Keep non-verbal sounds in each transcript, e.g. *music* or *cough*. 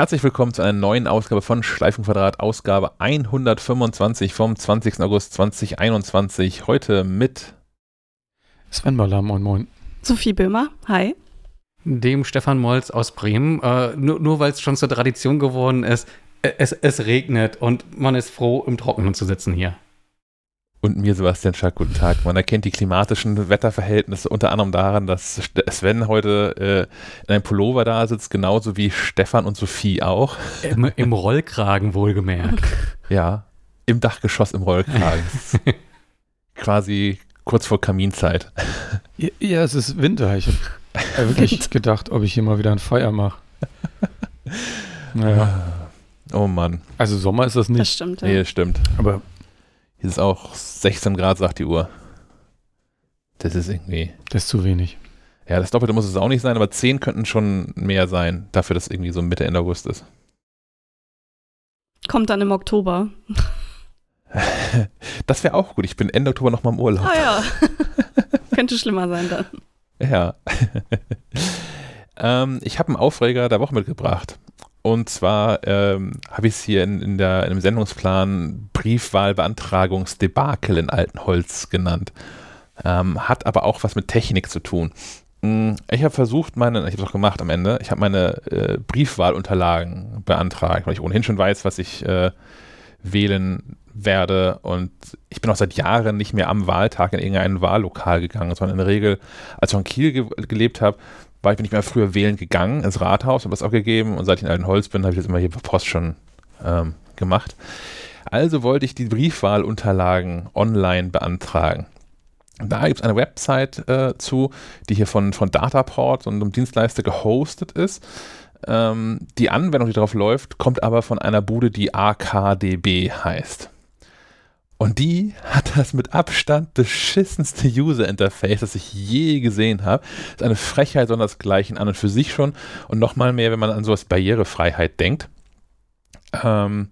Herzlich willkommen zu einer neuen Ausgabe von Schleifenquadrat, Ausgabe 125 vom 20. August 2021. Heute mit Sven Möller, moin moin. Sophie Böhmer, hi. Dem Stefan Molz aus Bremen. Äh, nur nur weil es schon zur Tradition geworden ist, äh, es, es regnet und man ist froh, im Trockenen zu sitzen hier. Und mir Sebastian Schack, guten Tag. Man erkennt die klimatischen Wetterverhältnisse unter anderem daran, dass Sven heute äh, in einem Pullover da sitzt, genauso wie Stefan und Sophie auch. Im, im Rollkragen wohlgemerkt. *laughs* Ja, im Dachgeschoss im Rollkragen. *laughs* Quasi kurz vor Kaminzeit. Ja, ja es ist Winter. Ich habe wirklich *laughs* gedacht, ob ich hier mal wieder ein Feuer mache. Naja. Oh Mann. Also Sommer ist das nicht. Das stimmt, ja. Nee, das stimmt. Aber Hier ist auch 16 Grad, sagt die Uhr. Das ist irgendwie. das ist zu wenig. Ja, das Doppelte muss es auch nicht sein, aber 10 könnten schon mehr sein, dafür, dass irgendwie so Mitte, Ende August ist. Kommt dann im Oktober. *laughs* Das wäre auch gut. Ich bin Ende Oktober nochmal im Urlaub. Ah ja. *laughs* Könnte schlimmer sein dann. Ja. Ähm, ich habe einen Aufreger der Woche mitgebracht. Und zwar ähm, habe ich es hier in, in, der, in dem Sendungsplan Briefwahlbeantragungsdebakel in Altenholz genannt. Ähm, hat aber auch was mit Technik zu tun. Mm, Ich habe versucht, meine, ich habe es auch gemacht am Ende, ich habe meine äh, Briefwahlunterlagen beantragt, weil ich ohnehin schon weiß, was ich äh, wählen werde. Und ich bin auch seit Jahren nicht mehr am Wahltag in irgendein Wahllokal gegangen, sondern in der Regel, als ich in Kiel ge gelebt habe, war ich bin nicht mehr früher wählen gegangen ins Rathaus, habe das abgegeben und seit ich in Altenholz bin, habe ich das immer hier per Post schon ähm, gemacht. Also wollte ich die Briefwahlunterlagen online beantragen. Da gibt es eine Website äh, zu, die hier von, von Dataport und einem Dienstleister gehostet ist. Ähm, die Anwendung, die drauf läuft, kommt aber von einer Bude, die AKDB heißt. Und die hat das mit Abstand beschissenste User-Interface, das ich je gesehen habe. Ist eine Frechheit sondersgleichen an und für sich schon. Und nochmal mehr, wenn man an sowas Barrierefreiheit denkt. Ähm,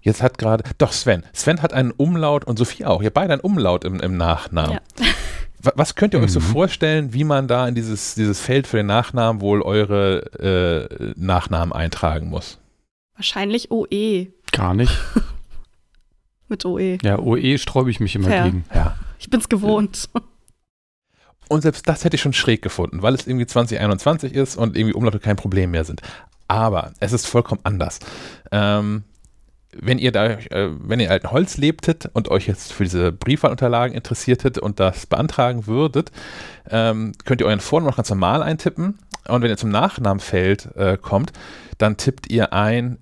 jetzt hat gerade, doch Sven. Sven hat einen Umlaut und Sophie auch. Ihr beide einen Umlaut im, im Nachnamen. Ja. *laughs* Wa- Was könnt ihr euch so Mhm. vorstellen, wie man da in dieses, dieses Feld für den Nachnamen wohl eure äh, Nachnamen eintragen muss? Wahrscheinlich OE. Gar nicht. *laughs* Mit OE. Ja, OE sträube ich mich immer Fair. gegen. Ja. Ich bin's gewohnt. *laughs* Und selbst das hätte ich schon schräg gefunden, weil es irgendwie 2021 ist und irgendwie Umlaute kein Problem mehr sind. Aber es ist vollkommen anders. Ähm, wenn ihr da, äh, wenn ihr in Altenholz lebtet und euch jetzt für diese Briefwahlunterlagen interessiertet und das beantragen würdet, ähm, könnt ihr euren Vornamen noch ganz normal eintippen. Und wenn ihr zum Nachnamenfeld äh, kommt, dann tippt ihr ein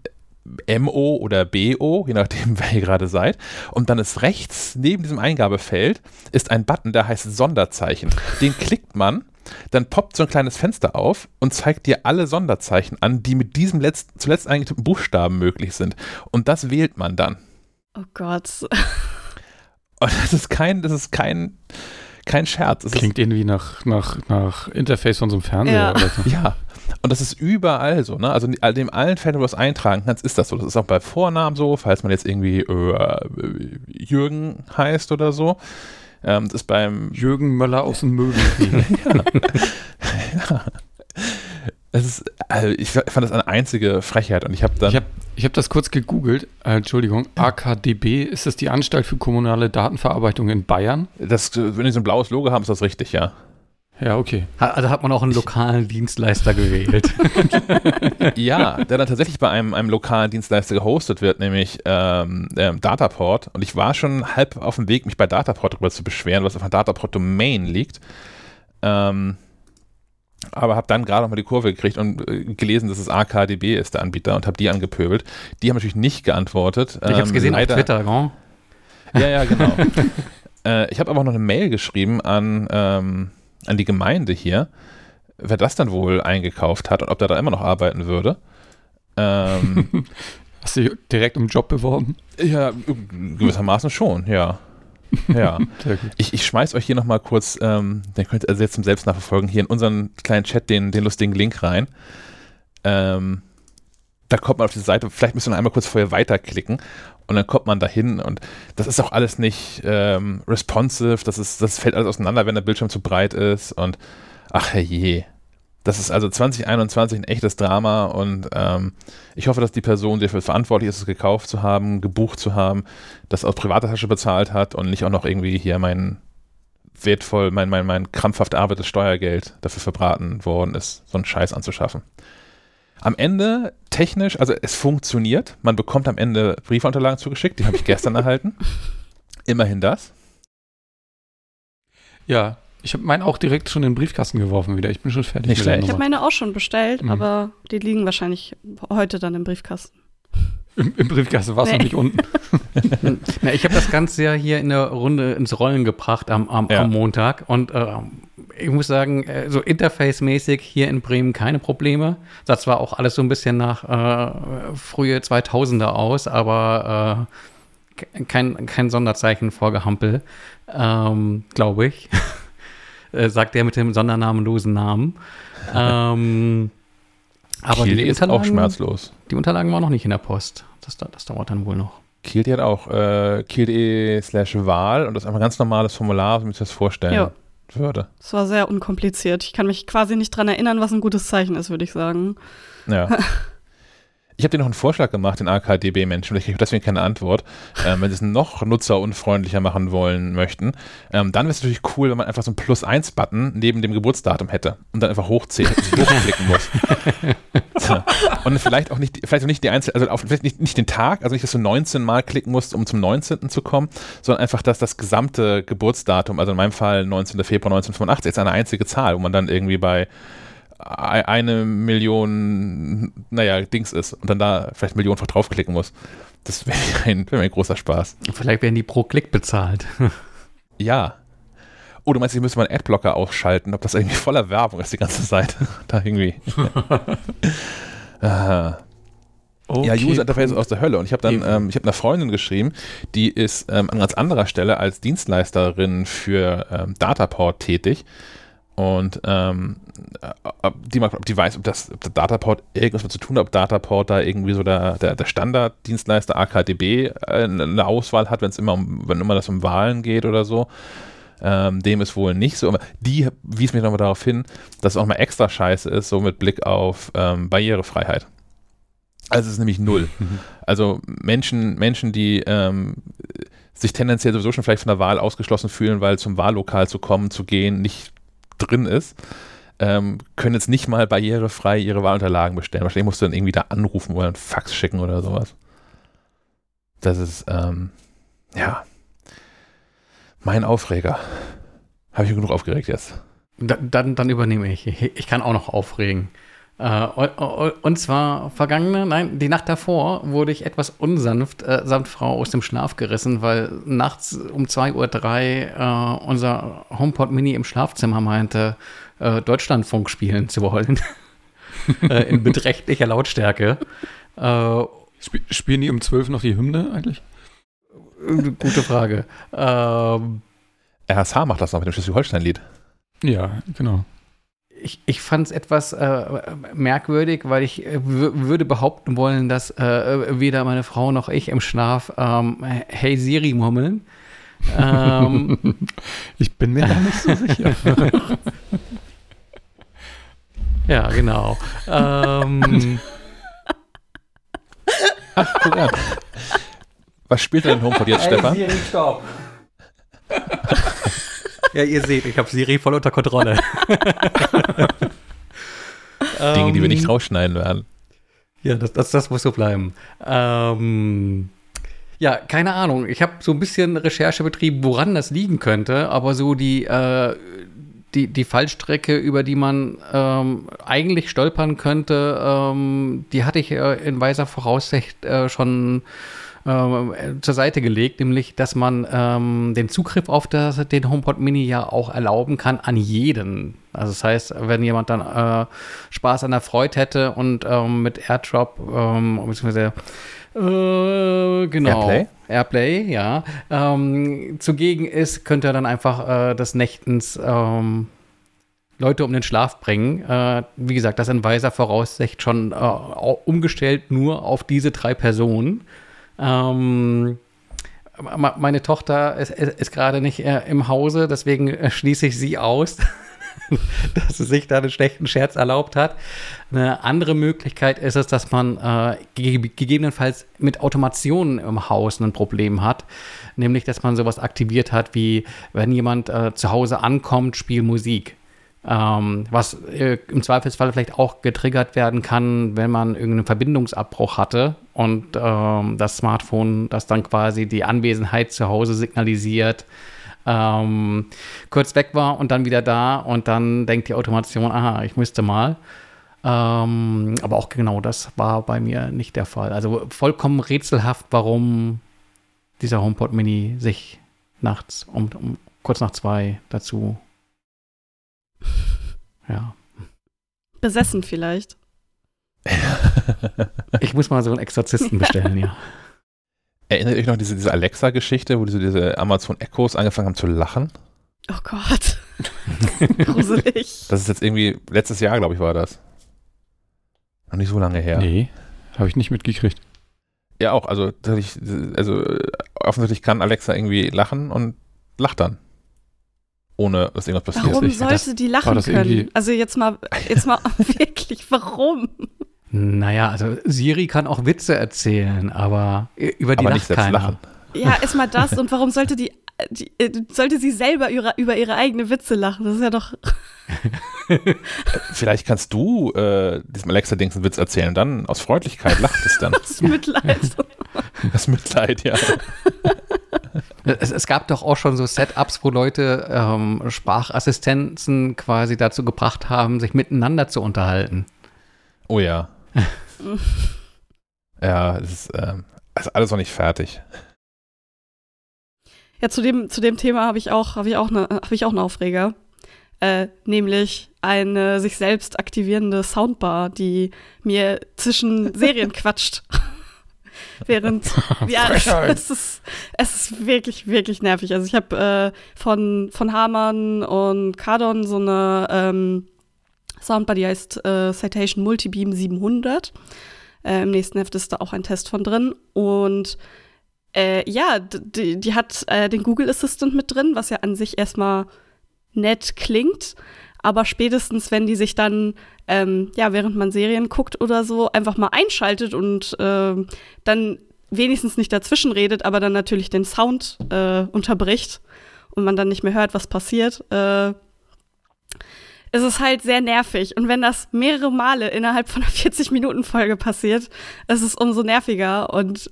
MO oder BO, je nachdem, *laughs* wer ihr gerade seid. Und dann ist rechts neben diesem Eingabefeld ist ein Button, der heißt Sonderzeichen. Den klickt man, dann poppt so ein kleines Fenster auf und zeigt dir alle Sonderzeichen an, die mit diesem letzt, zuletzt eingetippten Buchstaben möglich sind. Und das wählt man dann. Oh Gott. *laughs* Und das ist kein, das ist kein, kein Scherz. Es ist, Klingt irgendwie nach, nach, nach Interface von so einem Fernseher Ja. oder so. *laughs* Ja, und das ist überall so, ne? Also in dem allen Fällen, wo du das eintragen kannst, ist das so. Das ist auch bei Vornamen so, falls man jetzt irgendwie äh, Jürgen heißt oder so. Ähm, das ist beim Jürgen Möller aus dem Möbelkrieg. *laughs* Es ist, also ich fand das eine einzige Frechheit und ich habe dann, Ich habe ich hab das kurz gegoogelt. Äh, Entschuldigung. AKDB, ist das die Anstalt für kommunale Datenverarbeitung in Bayern? das, wenn die so ein blaues Logo haben, ist das richtig, ja. Ja, okay. Also hat man auch einen lokalen Dienstleister gewählt. *laughs* ja, der dann tatsächlich bei einem, einem lokalen Dienstleister gehostet wird, nämlich ähm, ähm, Dataport. Und ich war schon halb auf dem Weg, mich bei Dataport darüber zu beschweren, was auf einer Dataport-Domain liegt. Ähm, aber habe dann gerade noch mal die Kurve gekriegt und äh, gelesen, dass es AKDB ist, der Anbieter, und habe die angepöbelt. Die haben natürlich nicht geantwortet. Ich habe es Ähm, gesehen leider- auf Twitter, gell? Ja, ja, genau. *laughs* äh, ich habe aber auch noch eine Mail geschrieben an, ähm, an die Gemeinde hier, wer das dann wohl eingekauft hat und ob der da immer noch arbeiten würde. Ähm, *laughs* Hast du dich direkt um Job beworben? ja, gewissermaßen schon, ja. Ja. *laughs* Ich, ich schmeiß euch hier nochmal kurz, ähm, den könnt ihr also jetzt zum Selbstnachverfolgen, hier in unseren kleinen Chat den, den lustigen Link rein. Ähm, da kommt man auf die Seite, vielleicht ihr noch einmal kurz vorher weiterklicken und dann kommt man dahin und das ist auch alles nicht ähm, responsive, das, ist, das fällt alles auseinander, wenn der Bildschirm zu breit ist und ach herrje. Das ist also 2021 ein echtes Drama und ähm, ich hoffe, dass die Person, die dafür verantwortlich ist, es gekauft zu haben, gebucht zu haben, das aus privater Tasche bezahlt hat und nicht auch noch irgendwie hier mein wertvoll, mein, mein, mein krampfhaft erarbeitetes Steuergeld dafür verbraten worden ist, so einen Scheiß anzuschaffen. Am Ende technisch, also es funktioniert. Man bekommt am Ende Briefunterlagen zugeschickt, die habe ich gestern erhalten. *laughs* Immerhin das. Ja, ich habe meinen auch direkt schon in den Briefkasten geworfen wieder. Ich bin schon fertig Nicht mit der schlecht. Ich habe meine auch schon bestellt, Mhm. aber die liegen wahrscheinlich heute dann im Briefkasten. Im, Im Briefkasten war es Nee. noch nicht unten. *laughs* Na, ich habe das Ganze ja hier in der Runde ins Rollen gebracht am, am, Ja. am Montag und äh, ich muss sagen, äh, so interface-mäßig hier in Bremen keine Probleme. Das war auch alles so ein bisschen nach äh, frühe 2000er aus, aber äh, ke- kein, kein Sonderzeichen vor Gehampel, ähm, glaube ich. *laughs* äh, sagt der mit dem sondernamenlosen Namen. ähm, aber Kiel die ist auch Unterlagen, schmerzlos. die Unterlagen waren noch nicht in der Post. Das, da- das dauert dann wohl noch. Kiel hat auch äh, kiel.de slash Wahl und das ist einfach ein ganz normales Formular, wie man sich das vorstellen Ja. Würde. Es war sehr unkompliziert. Ich kann mich quasi nicht dran erinnern, was ein gutes Zeichen ist, würde ich sagen. Ja. *laughs* Ich habe dir noch einen Vorschlag gemacht, den AKDB-Menschen, vielleicht kriege ich deswegen keine Antwort. Ähm, wenn sie es noch nutzerunfreundlicher machen wollen möchten, ähm, dann wäre es natürlich cool, wenn man einfach so einen Plus-1-Button neben dem Geburtsdatum hätte und dann einfach hochzählen, hochklicken *laughs* muss. so. Und vielleicht auch nicht, vielleicht auch nicht die einzelne, also auf, vielleicht nicht, nicht den Tag, also nicht, dass du 19 Mal klicken musst, um zum 19. zu kommen, sondern einfach, dass das gesamte Geburtsdatum, also in meinem Fall 19. Februar 1985, ist eine einzige Zahl, wo man dann irgendwie bei ei- eine Million, naja, Dings ist und dann da vielleicht millionenfach draufklicken muss. Das wäre ein, wär ein großer Spaß. Vielleicht werden die pro Klick bezahlt. *laughs* Ja. Oh, du meinst, ich müsste mal einen Adblocker ausschalten, ob das irgendwie voller Werbung ist, die ganze Seite. *laughs* da irgendwie. *laughs* Aha. Ja, User Interface ist aus der Hölle. Und ich habe dann, ähm, ich habe einer Freundin geschrieben, die ist ähm, an ganz anderer Stelle als Dienstleisterin für ähm, Dataport tätig. Und ähm, äh, ob die, ob die weiß, ob das ob der Dataport irgendwas mit zu tun hat, ob Dataport da irgendwie so der, der, der Standarddienstleister AKDB äh, eine Auswahl hat, wenn es immer um, wenn immer das um Wahlen geht oder so. Ähm, dem ist wohl nicht so. Aber die wies mich nochmal darauf hin, dass es auch mal extra scheiße ist, so mit Blick auf ähm, Barrierefreiheit. Also es ist nämlich null. Also Menschen, Menschen, die ähm, sich tendenziell sowieso schon vielleicht von der Wahl ausgeschlossen fühlen, weil zum Wahllokal zu kommen, zu gehen, nicht drin ist, ähm, können jetzt nicht mal barrierefrei ihre Wahlunterlagen bestellen. Wahrscheinlich musst du dann irgendwie da anrufen oder einen Fax schicken oder sowas. Das ist, ähm, ja, mein Aufreger. Habe ich genug aufgeregt jetzt? Da, dann, dann übernehme ich. Ich kann auch noch aufregen. Äh, und, zwar vergangene, nein, die Nacht davor wurde ich etwas unsanft äh, samt Frau aus dem Schlaf gerissen, weil nachts um 2.03 Uhr äh, unser HomePod Mini im Schlafzimmer meinte, äh, Deutschlandfunk spielen zu wollen. *laughs* äh, in beträchtlicher Lautstärke. Äh, Sp spielen die um 12 noch die Hymne eigentlich? gute Frage. Ähm, RSH macht das noch mit dem Schleswig-Holstein-Lied. Ja, genau. Ich, ich fand es etwas äh, merkwürdig, weil ich äh, wür- würde behaupten wollen, dass äh, weder meine Frau noch ich im Schlaf ähm, Hey Siri murmeln. ähm, *laughs* Ich bin mir da nicht so sicher. *laughs* ja, genau. Ähm, Guck an. Was spielt denn HomePod jetzt, Stefan? Siri, stopp. Ja, ihr seht, ich habe Siri voll unter Kontrolle. *laughs* Dinge, die wir nicht Ähm, rausschneiden werden. Ja, das, das, das muss so bleiben. Ähm, ja, keine Ahnung. Ich habe so ein bisschen Recherche betrieben, woran das liegen könnte, aber so die, äh, die, die Fallstrecke, über die man ähm, eigentlich stolpern könnte, ähm, die hatte ich äh, in weiser Voraussicht äh, schon äh, zur Seite gelegt, nämlich, dass man ähm, den Zugriff auf das, den HomePod Mini ja auch erlauben kann an jeden. Also das heißt, wenn jemand dann äh, Spaß an der Freude hätte und ähm, mit AirDrop, ähm, beziehungsweise äh, genau. Airplay? Airplay, ja. Ähm, zugegen ist, könnte er dann einfach äh, des Nächtens ähm, Leute um den Schlaf bringen. Äh, wie gesagt, das in weiser Voraussicht schon äh, umgestellt nur auf diese drei Personen. Ähm, meine Tochter ist, ist, ist gerade nicht äh, im Hause, deswegen äh, schließe ich sie aus. *laughs* dass sie sich da einen schlechten Scherz erlaubt hat. Eine andere Möglichkeit ist es, dass man äh, ge gegebenenfalls mit Automationen im Haus ein Problem hat. Nämlich, dass man sowas aktiviert hat, wie wenn jemand äh, zu Hause ankommt, spiel Musik. Ähm, was äh, im Zweifelsfall vielleicht auch getriggert werden kann, wenn man irgendeinen Verbindungsabbruch hatte und ähm, das Smartphone das dann quasi die Anwesenheit zu Hause signalisiert, ähm, kurz weg war und dann wieder da und dann denkt die Automation, aha, ich müsste mal. Ähm, aber auch genau das war bei mir nicht der Fall. Also vollkommen rätselhaft, warum dieser HomePod Mini sich nachts um, um kurz nach zwei dazu ja. Besessen vielleicht. *laughs* ich muss mal so einen Exorzisten bestellen, ja. *laughs* Erinnert euch noch diese, diese Alexa-Geschichte, wo diese, diese Amazon Echos angefangen haben zu lachen? Oh Gott. *laughs* Gruselig. Das ist jetzt irgendwie, letztes Jahr, glaube ich, war das. Noch nicht so lange her. Nee, habe ich nicht mitgekriegt. Ja, auch. Also, also offensichtlich kann Alexa irgendwie lachen und lacht dann ohne dass irgendwas passiert. Warum sollte das, die lachen können? Also jetzt mal, jetzt mal *laughs* wirklich, warum? Naja, also Siri kann auch Witze erzählen, aber über die aber lacht keiner. Lachen. Ja, erstmal das und warum sollte die, die, äh, sollte sie selber über, über ihre eigene Witze lachen? Das ist ja doch. *laughs* Vielleicht kannst du äh, diesem Alexa-Dings einen Witz erzählen, dann aus Freundlichkeit lacht es dann. *laughs* Das Mitleid. Das Mitleid, ja. Es, es, gab doch auch schon so Setups, wo Leute ähm, Sprachassistenzen quasi dazu gebracht haben, sich miteinander zu unterhalten. Oh ja. *laughs* ja, es ist, äh, ist alles noch nicht fertig. Ja, zu dem, zu dem Thema habe ich auch, habe ich auch eine, habe ich auch einen Aufreger. Äh, nämlich eine sich selbst aktivierende Soundbar, die mir zwischen Serien *laughs* quatscht. Während, *laughs* ja, *laughs* es, ist, es ist wirklich, wirklich nervig. Also ich habe äh, von, von Hamann und Cardon so eine ähm, Soundbar, die heißt äh, Citation Multibeam 700. Äh, Im nächsten Heft ist da auch ein Test von drin. Und äh, ja, die, die hat äh, den Google Assistant mit drin, was ja an sich erstmal nett klingt. Aber spätestens, wenn die sich dann, ähm, ja, während man Serien guckt oder so, einfach mal einschaltet und äh, dann wenigstens nicht dazwischen redet, aber dann natürlich den Sound äh, unterbricht und man dann nicht mehr hört, was passiert, äh, ist es halt sehr nervig. Und wenn das mehrere Male innerhalb von einer *laughs* 40-Minuten-Folge passiert, ist es umso nerviger. Und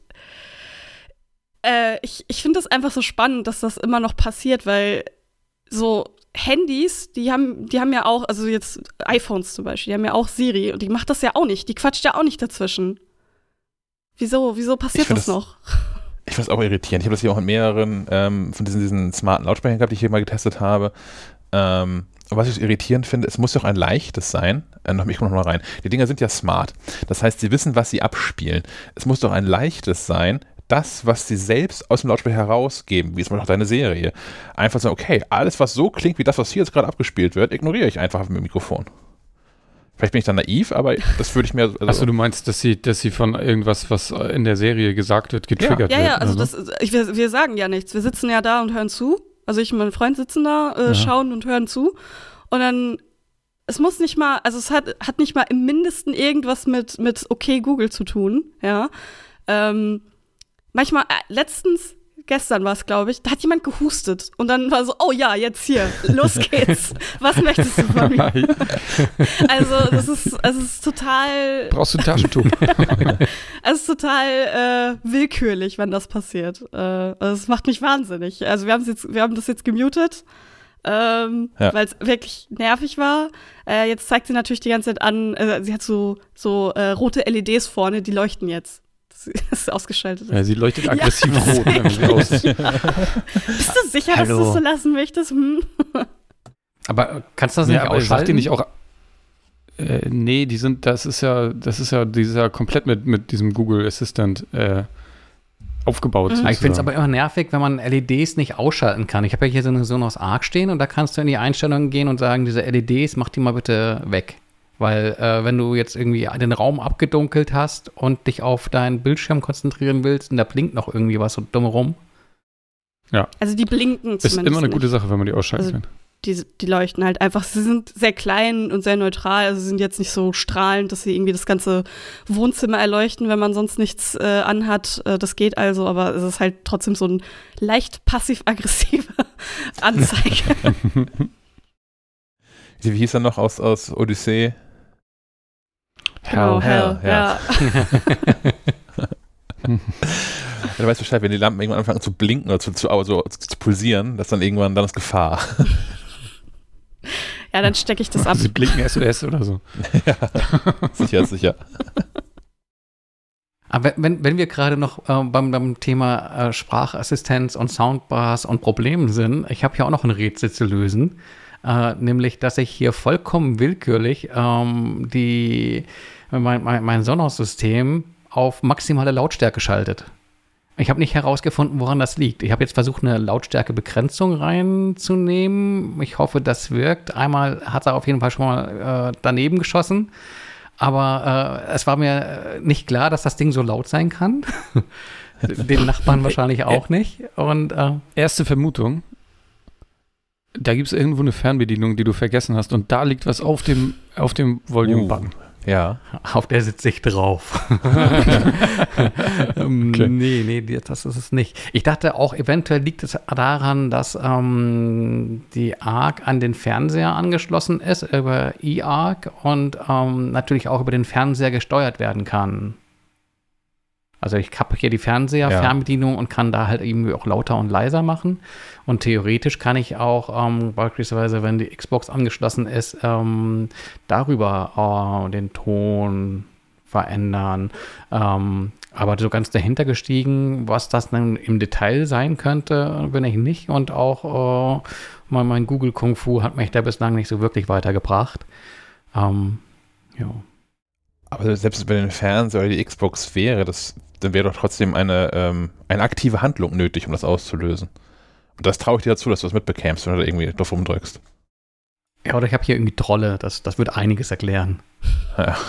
äh, ich, ich finde es einfach so spannend, dass das immer noch passiert, weil so Handys, die haben, die haben ja auch, also jetzt iPhones zum Beispiel, die haben ja auch Siri und die macht das ja auch nicht. Die quatscht ja auch nicht dazwischen. Wieso, wieso passiert das, das, noch? *laughs* Ich finde es auch irritierend. Ich habe das hier auch in mehreren ähm, von diesen, diesen smarten Lautsprechern gehabt, die ich hier mal getestet habe. Ähm, was ich irritierend finde, es muss doch ein leichtes sein. Äh, ich komme noch mal rein. Die Dinger sind ja smart. Das heißt, sie wissen, was sie abspielen. Es muss doch ein leichtes sein, das, was sie selbst aus dem Lautsprecher herausgeben, wie es mal auch deine Serie, einfach sagen, okay, alles, was so klingt wie das, was hier jetzt gerade abgespielt wird, ignoriere ich einfach mit dem Mikrofon. Vielleicht bin ich dann naiv, aber das würde ich mir. Also Achso, du meinst, dass sie, dass sie von irgendwas, was in der Serie gesagt wird, getriggert ja. ja, Ja, also, also. Das, ich, wir, wir sagen ja nichts. Wir sitzen ja da und hören zu. Also ich und mein Freund sitzen da, äh, ja. schauen und hören zu. Und dann, es muss nicht mal, also es hat, hat nicht mal im Mindesten irgendwas mit, mit okay Google zu tun, ja. Ähm, manchmal, äh, letztens, gestern war es, glaube ich, da hat jemand gehustet und dann war so, oh ja, jetzt hier, los geht's. *laughs* Was möchtest du von mir? also, das ist, es ist total. Brauchst du ein Taschentuch? *laughs* es ist total äh, willkürlich, wenn das passiert. Äh, also, es macht mich wahnsinnig. Also, wir, jetzt, wir haben das jetzt gemutet. Ähm, ja. weil es wirklich nervig war. Äh, jetzt zeigt sie natürlich die ganze Zeit an, äh, sie hat so, so äh, rote LEDs vorne, die leuchten jetzt. *laughs* ist ausgeschaltet Ja, sie leuchtet aggressiv ja, *laughs* rot, wenn sie aus *laughs* Bist du sicher, Hallo. dass du es so lassen möchtest? Hm? Aber kannst du das nicht ja, ausschalten? Sagt die nicht auch äh, nee, die sind, das ist ja, das ist ja, die ist ja komplett mit, mit diesem Google Assistant äh, aufgebaut. Mhm. Ich finde es aber immer nervig, wenn man LEDs nicht ausschalten kann. Ich habe ja hier so eine Sonos Arc stehen und da kannst du in die Einstellungen gehen und sagen, diese LEDs, mach die mal bitte weg. Weil äh, wenn du jetzt irgendwie den Raum abgedunkelt hast und dich auf deinen Bildschirm konzentrieren willst und da blinkt noch irgendwie was so dumm rum. Ja. Also die blinken zumindest Ist immer eine nicht. gute Sache, wenn man die ausschalten also, kann. die, die leuchten halt einfach. Sie sind sehr klein und sehr neutral, also sie sind jetzt nicht so strahlend, dass sie irgendwie das ganze Wohnzimmer erleuchten, wenn man sonst nichts äh, anhat. Äh, das geht also, aber es ist halt trotzdem so ein leicht passiv-aggressiver *laughs* Anzeige. *laughs* Wie hieß er noch aus, aus Odyssee? Genau, hell, hell, ja. Du weißt Bescheid, wenn die Lampen irgendwann anfangen zu blinken oder zu, zu, also, zu, zu pulsieren, dass dann irgendwann dann ist Gefahr. Ja, dann stecke ich das ab. Sie blinken SOS oder so. *laughs* ja, sicher, sicher. Aber wenn, wenn wir gerade noch äh, beim, beim Thema äh, Sprachassistenz und Soundbars und Problemen sind, ich habe hier auch noch ein Rätsel zu lösen. Äh, nämlich, dass ich hier vollkommen willkürlich ähm, die, mein, mein, mein Sonos-System auf maximale Lautstärke schaltet. Ich habe nicht herausgefunden, woran das liegt. Ich habe jetzt versucht, eine Lautstärkebegrenzung reinzunehmen. Ich hoffe, das wirkt. Einmal hat er auf jeden Fall schon mal äh, daneben geschossen. Aber äh, es war mir äh, nicht klar, dass das Ding so laut sein kann. *laughs* Den Nachbarn wahrscheinlich auch nicht. Und äh, Erste Vermutung. Da gibt es irgendwo eine Fernbedienung, die du vergessen hast und da liegt was auf dem, auf dem Volume-Button. Ja. auf der sitze ich drauf. *laughs* ähm, Okay. Nee, nee, das ist es nicht. Ich dachte auch, eventuell liegt es daran, dass ähm, die ARC an den Fernseher angeschlossen ist, über eARC und ähm, natürlich auch über den Fernseher gesteuert werden kann. Also ich habe hier die Fernseher-Fernbedienung und kann da halt irgendwie auch lauter und leiser machen. Und theoretisch kann ich auch ähm, beispielsweise, wenn die Xbox angeschlossen ist, ähm, darüber äh, den Ton verändern. Ähm, aber so ganz dahinter gestiegen, was das dann im Detail sein könnte, bin ich nicht. Und auch äh, mein, mein Google Kung Fu hat mich da bislang nicht so wirklich weitergebracht. Ähm, ja. Aber selbst wenn ein Fernseher oder die Xbox wäre, das, dann wäre doch trotzdem eine, ähm, eine aktive Handlung nötig, um das auszulösen. Und das traue ich dir dazu, dass du das mitbekämst, wenn du da irgendwie drauf rumdrückst. Ja, oder ich habe hier irgendwie Trolle, das, das wird einiges erklären. Ja. *laughs*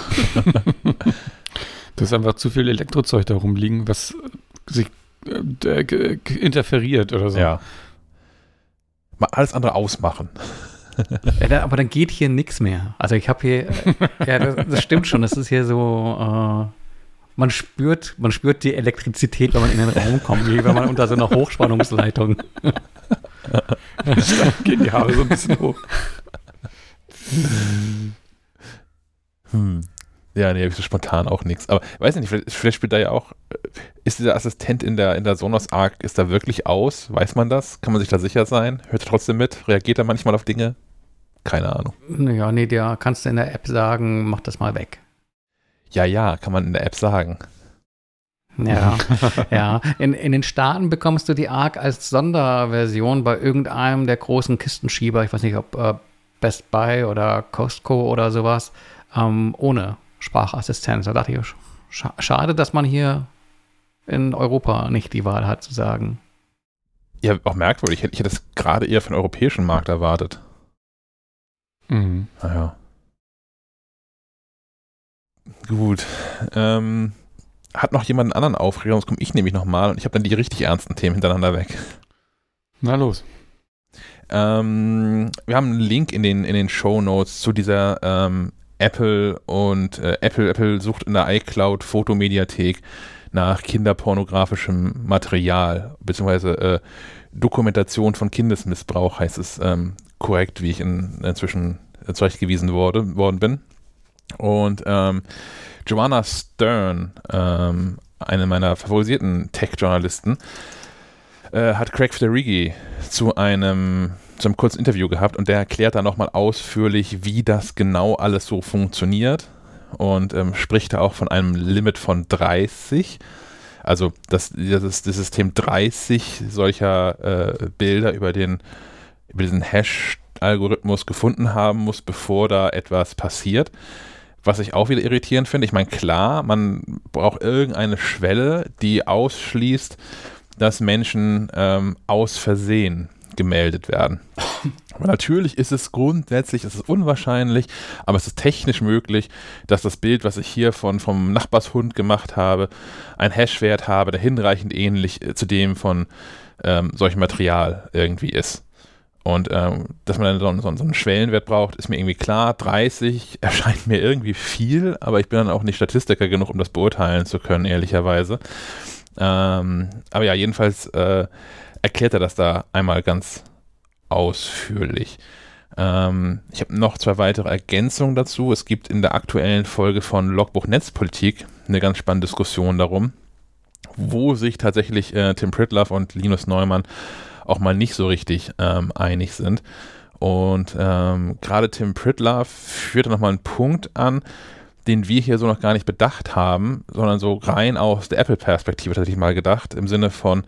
Da ist einfach zu viel Elektrozeug da rumliegen, was sich äh, g- interferiert oder so. ja. Mal alles andere ausmachen. *laughs* Ja, da, aber dann geht hier nichts mehr. Also ich habe hier, äh, ja, das, das stimmt schon, das ist hier so, äh, man spürt, man spürt die Elektrizität, wenn man in den Raum kommt, wie wenn man unter so einer Hochspannungsleitung. Da gehen die Haare so ein bisschen hoch. Hm. Ja, nee, habe ich so spontan auch nichts. Aber weiß ich nicht, vielleicht, vielleicht spielt da ja auch, äh, ist dieser Assistent in der, in der Sonos Arc, ist da wirklich aus? Weiß man das? Kann man sich da sicher sein? Hört er trotzdem mit? Reagiert er manchmal auf Dinge? Keine Ahnung. Ja, nee, der kannst du in der App sagen, mach das mal weg. Ja, ja, kann man in der App sagen. Ja, *laughs* ja. In, in den Staaten bekommst du die ARC als Sonderversion bei irgendeinem der großen Kistenschieber, ich weiß nicht, ob äh, Best Buy oder Costco oder sowas, ähm, ohne Sprachassistenz. Da dachte ich, sch schade, dass man hier in Europa nicht die Wahl hat zu sagen. Ja, auch merkwürdig. Ich hätte, ich hätte es gerade eher für den europäischen Markt erwartet. Mhm. Naja. Gut. Ähm, hat noch jemand einen anderen Aufreger? Sonst komme ich nämlich nochmal und ich habe dann die richtig ernsten Themen hintereinander weg. Na los. Ähm, wir haben einen Link in den, in den Show Notes zu dieser ähm, Apple und äh, Apple, Apple sucht in der iCloud Fotomediathek nach kinderpornografischem Material, beziehungsweise äh, Dokumentation von Kindesmissbrauch heißt es ähm, korrekt, wie ich in, inzwischen zurechtgewiesen wurde, worden bin. Und ähm, Joanna Stern, ähm, eine meiner favorisierten Tech-Journalisten, äh, hat Craig Federighi zu einem, zu einem kurzen Interview gehabt und der erklärt dann nochmal ausführlich, wie das genau alles so funktioniert und ähm, spricht da auch von einem Limit von 30. Also das, das, das System 30 solcher äh, Bilder über, den, über diesen Hash-Algorithmus gefunden haben muss, bevor da etwas passiert. Was ich auch wieder irritierend finde, ich meine, klar, man braucht irgendeine Schwelle, die ausschließt, dass Menschen ähm, aus Versehen gemeldet werden. Aber natürlich ist es grundsätzlich, es ist unwahrscheinlich, aber es ist technisch möglich, dass das Bild, was ich hier von, vom Nachbarshund gemacht habe, einen Hashwert habe, der hinreichend ähnlich äh, zu dem von ähm, solchem Material irgendwie ist. Und ähm, dass man dann so, so, einen Schwellenwert braucht, ist mir irgendwie klar. 30 *laughs* erscheint mir irgendwie viel, aber ich bin dann auch nicht Statistiker genug, um das beurteilen zu können, ehrlicherweise. Ähm, aber ja, jedenfalls äh, erklärt er das da einmal ganz ausführlich. Ähm, ich habe noch zwei weitere Ergänzungen dazu. Es gibt in der aktuellen Folge von Logbuch Netzpolitik eine ganz spannende Diskussion darum, wo sich tatsächlich äh, Tim Pritloff und Linus Neumann auch mal nicht so richtig ähm, einig sind. Und ähm, gerade Tim Pritloff führt nochmal einen Punkt an, den wir hier so noch gar nicht bedacht haben, sondern so rein aus der Apple-Perspektive tatsächlich mal gedacht, im Sinne von,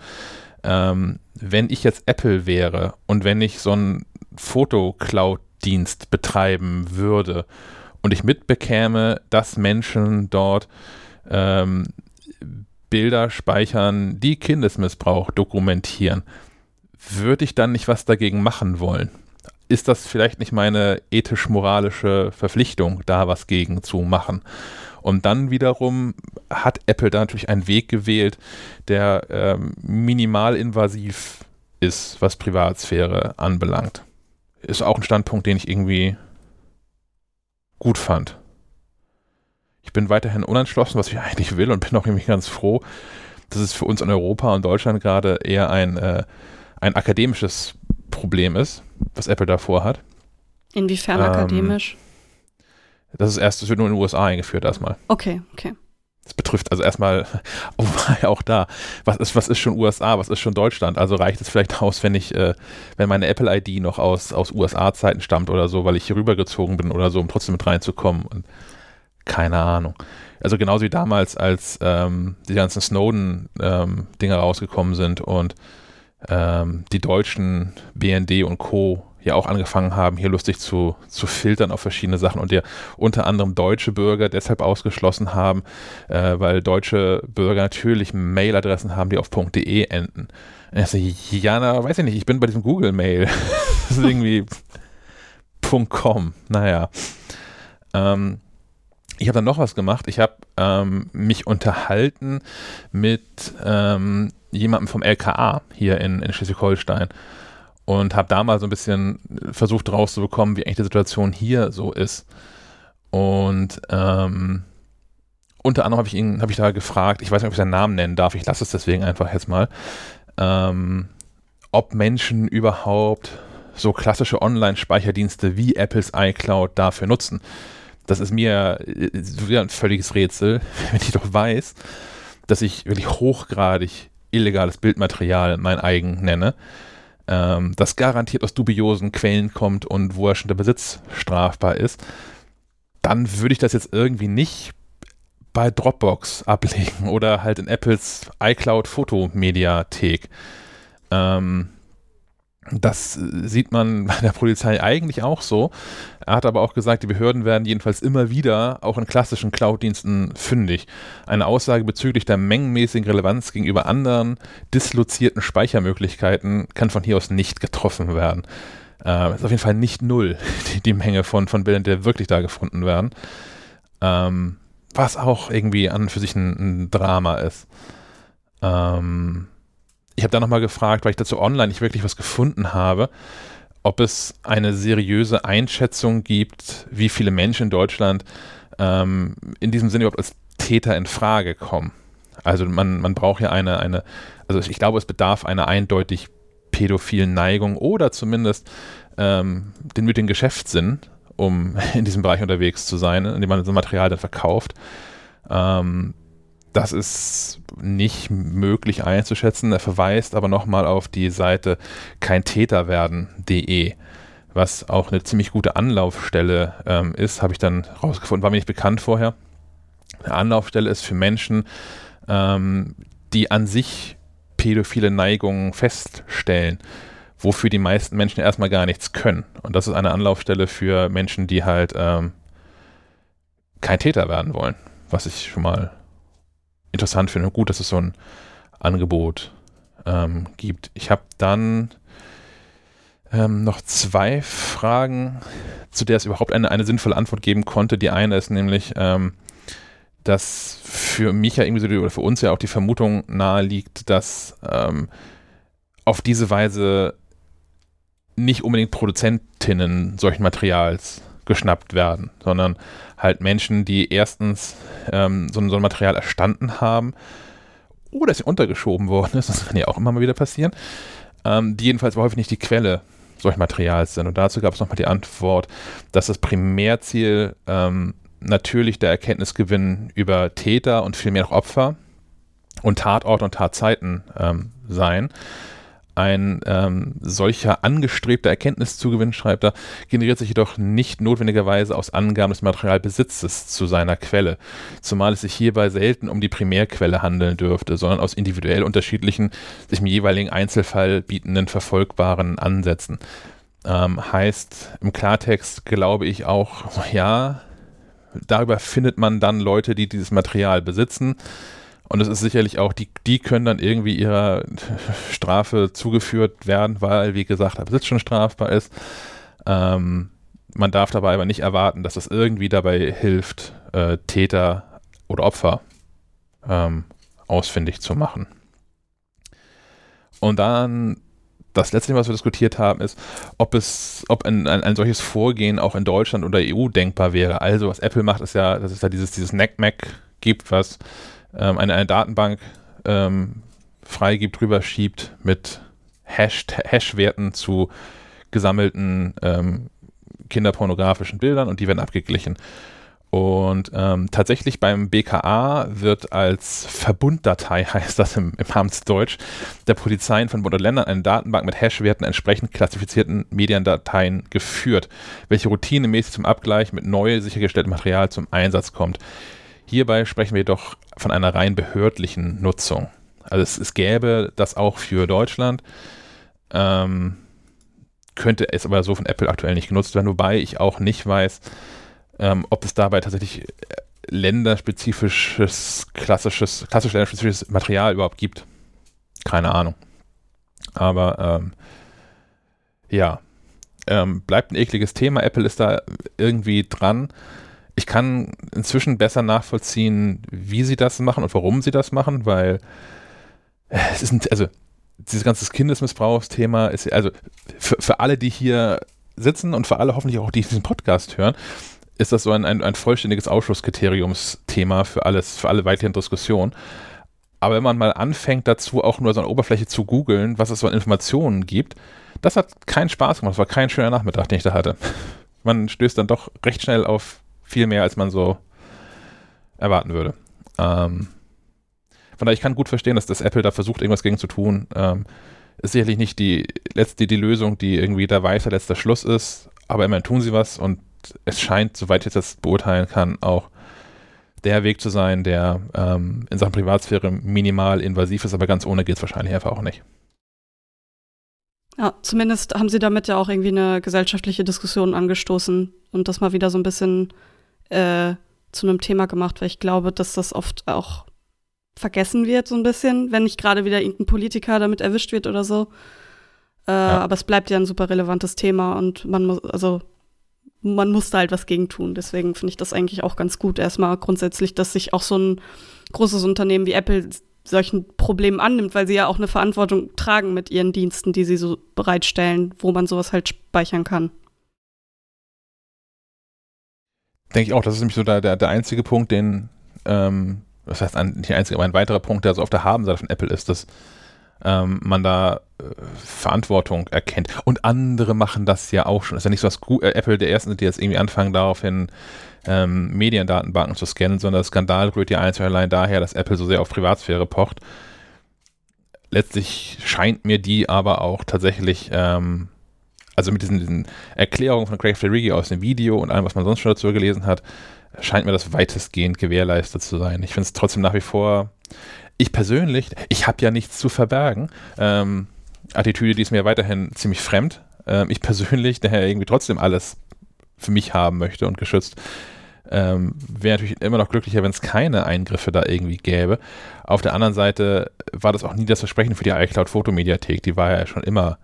ähm, wenn ich jetzt Apple wäre und wenn ich so einen Foto-Cloud-Dienst betreiben würde und ich mitbekäme, dass Menschen dort ähm, Bilder speichern, die Kindesmissbrauch dokumentieren, würde ich dann nicht was dagegen machen wollen? Ist das vielleicht nicht meine ethisch-moralische Verpflichtung, da was gegen zu machen? Und dann wiederum hat Apple da natürlich einen Weg gewählt, der ähm, minimal invasiv ist, was Privatsphäre anbelangt. Ist auch ein Standpunkt, den ich irgendwie gut fand. Ich bin weiterhin unentschlossen, was ich *laughs* eigentlich will und bin auch irgendwie ganz froh, dass es für uns in Europa und Deutschland gerade eher ein, äh, ein akademisches Problem ist, was Apple davor hat. Inwiefern ähm, akademisch? Das ist erst, das wird nur in den USA eingeführt erstmal. Okay, okay. Das betrifft also erstmal, *laughs* auch da, was ist, was ist schon USA, was ist schon Deutschland? Also reicht es vielleicht aus, wenn ich, äh, wenn meine Apple-ID noch aus, aus USA-Zeiten stammt oder so, weil ich hier rübergezogen bin oder so, um trotzdem mit reinzukommen. Und keine Ahnung. Also genauso wie damals, als ähm, die ganzen Snowden-Dinge ähm, rausgekommen sind und ähm, die deutschen BND und Co. ja auch angefangen haben, hier lustig zu, zu filtern auf verschiedene Sachen und ja unter anderem deutsche Bürger deshalb ausgeschlossen haben, äh, weil deutsche Bürger natürlich Mailadressen haben, die auf .de enden. Und ich so, ja, na, weiß ich nicht, ich bin bei diesem Google-Mail. *laughs* das ist irgendwie .com, naja. Ähm, ich habe dann noch was gemacht. Ich habe ähm, mich unterhalten mit ähm, jemandem vom LKA hier in, in Schleswig-Holstein und habe da mal so ein bisschen versucht rauszubekommen, wie eigentlich die Situation hier so ist. Und ähm, unter anderem habe ich ihn, habe ich da gefragt, ich weiß nicht, ob ich seinen Namen nennen darf, ich lasse es deswegen einfach jetzt mal, ähm, ob Menschen überhaupt so klassische Online-Speicherdienste wie Apples iCloud dafür nutzen das ist mir äh, wieder ein völliges Rätsel, *laughs* wenn ich doch weiß, dass ich wirklich hochgradig illegales Bildmaterial mein eigen nenne, ähm, das garantiert aus dubiosen Quellen kommt und wo er schon der Besitz strafbar ist, dann würde ich das jetzt irgendwie nicht bei Dropbox ablegen *laughs* oder halt in Apples iCloud Fotomediathek. Ähm, das sieht man *laughs* bei der Polizei eigentlich auch so. Er hat aber auch gesagt, die Behörden werden jedenfalls immer wieder auch in klassischen Cloud-Diensten fündig. Eine Aussage bezüglich der mengenmäßigen Relevanz gegenüber anderen dislozierten Speichermöglichkeiten kann von hier aus nicht getroffen werden. Äh, ist auf jeden Fall nicht null, *laughs* die, die, Menge von, von Bildern, die wirklich da gefunden werden. Ähm, was auch irgendwie an und für sich ein, ein Drama ist. Ähm, ich habe dann nochmal gefragt, weil ich dazu online nicht wirklich was gefunden habe, ob es eine seriöse Einschätzung gibt, wie viele Menschen in Deutschland ähm, in diesem Sinne überhaupt als Täter in Frage kommen. Also man, man braucht ja eine, eine, also ich glaube, es bedarf einer eindeutig pädophilen Neigung oder zumindest ähm, den nötigen Geschäftssinn, um *laughs* in diesem Bereich unterwegs zu sein, indem man so Material dann verkauft. Ähm, das ist nicht möglich einzuschätzen. Er verweist aber nochmal auf die Seite keintäterwerden.de, was auch eine ziemlich gute Anlaufstelle ähm, ist, habe ich dann rausgefunden, war mir nicht bekannt vorher. Eine Anlaufstelle ist für Menschen, ähm, die an sich pädophile Neigungen feststellen, wofür die meisten Menschen erstmal gar nichts können. Und das ist eine Anlaufstelle für Menschen, die halt ähm, kein Täter werden wollen, was ich schon mal interessant finde. Gut, dass es so ein Angebot ähm, gibt. Ich habe dann ähm, noch zwei Fragen, zu der es überhaupt eine, eine sinnvolle Antwort geben konnte. Die eine ist nämlich, ähm, dass für mich ja irgendwie so, oder für uns ja auch die Vermutung nahe liegt, dass ähm, auf diese Weise nicht unbedingt Produzentinnen solchen Materials geschnappt werden, sondern halt Menschen, die erstens ähm, so, so, ein Material erstanden haben oder es untergeschoben worden ist, *laughs* das kann ja auch immer mal wieder passieren, ähm, die jedenfalls häufig nicht die Quelle solchen Materials sind. Und dazu gab es nochmal die Antwort, dass das Primärziel ähm, natürlich der Erkenntnisgewinn über Täter und vielmehr auch Opfer und Tatort und Tatzeiten ähm, sein ein ähm, solcher angestrebter Erkenntniszugewinn, schreibt er, generiert sich jedoch nicht notwendigerweise aus Angaben des Materialbesitzes zu seiner Quelle, zumal es sich hierbei selten um die Primärquelle handeln dürfte, sondern aus individuell unterschiedlichen, sich im jeweiligen Einzelfall bietenden verfolgbaren Ansätzen. Ähm, heißt im Klartext, glaube ich auch, ja, darüber findet man dann Leute, die dieses Material besitzen und es ist sicherlich auch, die, die können dann irgendwie ihrer *laughs* Strafe zugeführt werden, weil, wie gesagt, der Besitz schon strafbar ist. Ähm, man darf dabei aber nicht erwarten, dass das irgendwie dabei hilft, äh, Täter oder Opfer ähm, ausfindig zu machen. Und dann das letzte, was wir diskutiert haben, ist, ob es, ob ein, ein, ein, solches Vorgehen auch in Deutschland oder EU denkbar wäre. Also, was Apple macht, ist ja, dass es da dieses, dieses NACMAC gibt, was ähm, eine, eine Datenbank ähm, freigibt, drüber schiebt mit Hash-Werten zu gesammelten ähm, kinderpornografischen Bildern und die werden abgeglichen. Und ähm, tatsächlich beim BKA wird als Verbunddatei, *laughs* heißt das im, im Amtsdeutsch, der Polizeien von Bund und Ländern eine Datenbank mit Hash-Werten entsprechend klassifizierten Mediendateien geführt, welche routinemäßig zum Abgleich mit neu sichergestelltem Material zum Einsatz kommt. Hierbei sprechen wir jedoch von einer rein behördlichen Nutzung. Also es, es gäbe das auch für Deutschland, ähm, könnte es aber so von Apple aktuell nicht genutzt werden, wobei ich auch nicht weiß, ähm, ob es dabei tatsächlich äh, länderspezifisches, klassisches, klassisch länderspezifisches Material überhaupt gibt. Keine Ahnung. Aber ähm, ja, ähm, bleibt ein ekliges Thema. Apple ist da irgendwie dran ich kann inzwischen besser nachvollziehen, wie sie das machen und warum sie das machen, weil es ist ein, also dieses ganze Kindesmissbrauchsthema ist, also für, für alle, die hier sitzen und für alle hoffentlich auch, die diesen Podcast hören, ist das so ein, ein, ein vollständiges Ausschlusskriteriumsthema für alles, für alle weiteren Diskussionen. Aber wenn man mal anfängt dazu auch nur so eine Oberfläche zu googeln, was es so an Informationen gibt, das hat keinen Spaß gemacht. Das war kein schöner Nachmittag, den ich da hatte. Man stößt dann doch recht schnell auf viel mehr, als man so erwarten würde. Ähm, von daher, ich kann gut verstehen, dass das Apple da versucht, irgendwas gegen zu tun. Ähm, ist sicherlich nicht die letzte, die Lösung, die irgendwie der weiße letzter Schluss ist, aber immerhin tun sie was und es scheint, soweit ich das beurteilen kann, auch der Weg zu sein, der ähm, in Sachen Privatsphäre minimal invasiv ist, aber ganz ohne geht es wahrscheinlich einfach auch nicht. Ja, zumindest haben sie damit ja auch irgendwie eine gesellschaftliche Diskussion angestoßen und das mal wieder so ein bisschen äh, zu einem Thema gemacht, weil ich glaube, dass das oft auch vergessen wird, so ein bisschen, wenn nicht gerade wieder irgendein Politiker damit erwischt wird oder so. Äh, ja. Aber es bleibt ja ein super relevantes Thema und man muss, also man muss da halt was gegen tun. Deswegen finde ich das eigentlich auch ganz gut, erstmal grundsätzlich, dass sich auch so ein großes Unternehmen wie Apple solchen Problemen annimmt, weil sie ja auch eine Verantwortung tragen mit ihren Diensten, die sie so bereitstellen, wo man sowas halt speichern kann. Denke ich auch, das ist nämlich so der, der, der einzige Punkt, den, ähm, das heißt ein, nicht einzige, aber ein weiterer Punkt, der so auf der Habenseite von Apple ist, dass ähm, man da äh, Verantwortung erkennt. Und andere machen das ja auch schon. ist ja nicht so, dass äh, Apple der Ersten sind, die jetzt irgendwie anfangen, daraufhin ähm, Mediendatenbanken zu scannen, sondern der Skandal rührt ja einzig allein daher, dass Apple so sehr auf Privatsphäre pocht. Letztlich scheint mir die aber auch tatsächlich ähm, also mit diesen, diesen Erklärungen von Craig Ferrighi aus dem Video und allem, was man sonst schon dazu gelesen hat, scheint mir das weitestgehend gewährleistet zu sein. Ich finde es trotzdem nach wie vor, ich persönlich, ich habe ja nichts zu verbergen. Ähm, Attitüde, die ist mir weiterhin ziemlich fremd. Ähm, ich persönlich, der irgendwie trotzdem alles für mich haben möchte und geschützt, ähm, wäre natürlich immer noch glücklicher, wenn es keine Eingriffe da irgendwie gäbe. Auf der anderen Seite war das auch nie das Versprechen für die iCloud-Fotomediathek. Die war ja schon immer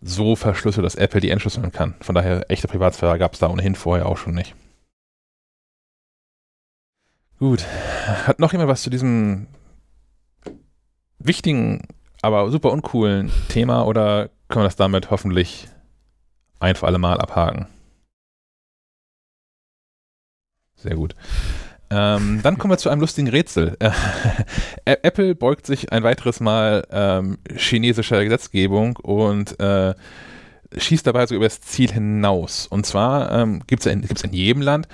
so verschlüsselt, dass Apple die entschlüsseln kann. Von daher, echte Privatsphäre gab es da ohnehin vorher auch schon nicht. Gut. Hat noch jemand was zu diesem wichtigen, aber super uncoolen Thema oder können wir das damit hoffentlich ein für alle Mal abhaken. Sehr gut. Ähm, dann kommen wir zu einem lustigen Rätsel. *laughs* Apple beugt sich ein weiteres Mal ähm, chinesischer Gesetzgebung und äh, schießt dabei so über das Ziel hinaus. Und zwar ähm, gibt es in, in jedem Land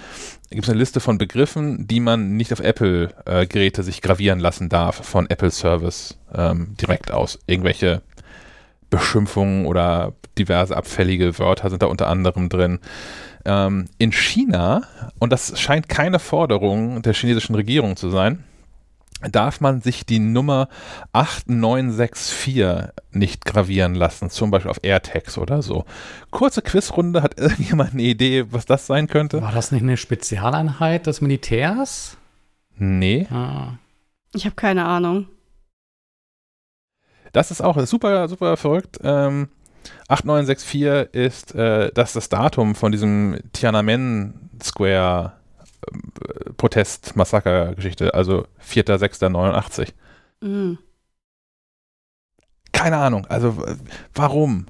gibt's eine Liste von Begriffen, die man nicht auf Apple-Geräte äh, sich gravieren lassen darf von Apple Service ähm, direkt aus. Irgendwelche Beschimpfungen oder diverse abfällige Wörter sind da unter anderem drin. Ähm, in China, und das scheint keine Forderung der chinesischen Regierung zu sein, darf man sich die Nummer 8964 nicht gravieren lassen, zum Beispiel auf AirTags oder so. Kurze Quizrunde, hat *laughs* irgendjemand eine Idee, was das sein könnte? War das nicht eine Spezialeinheit des Militärs? Nee. Ah. Ich habe keine Ahnung. Das ist auch super, super verrückt. Ähm, 8964 ist äh, das, das Datum von diesem Tiananmen Square äh, Protest-Massaker-Geschichte, also 4.6.89. Mhm. Keine Ahnung, also warum?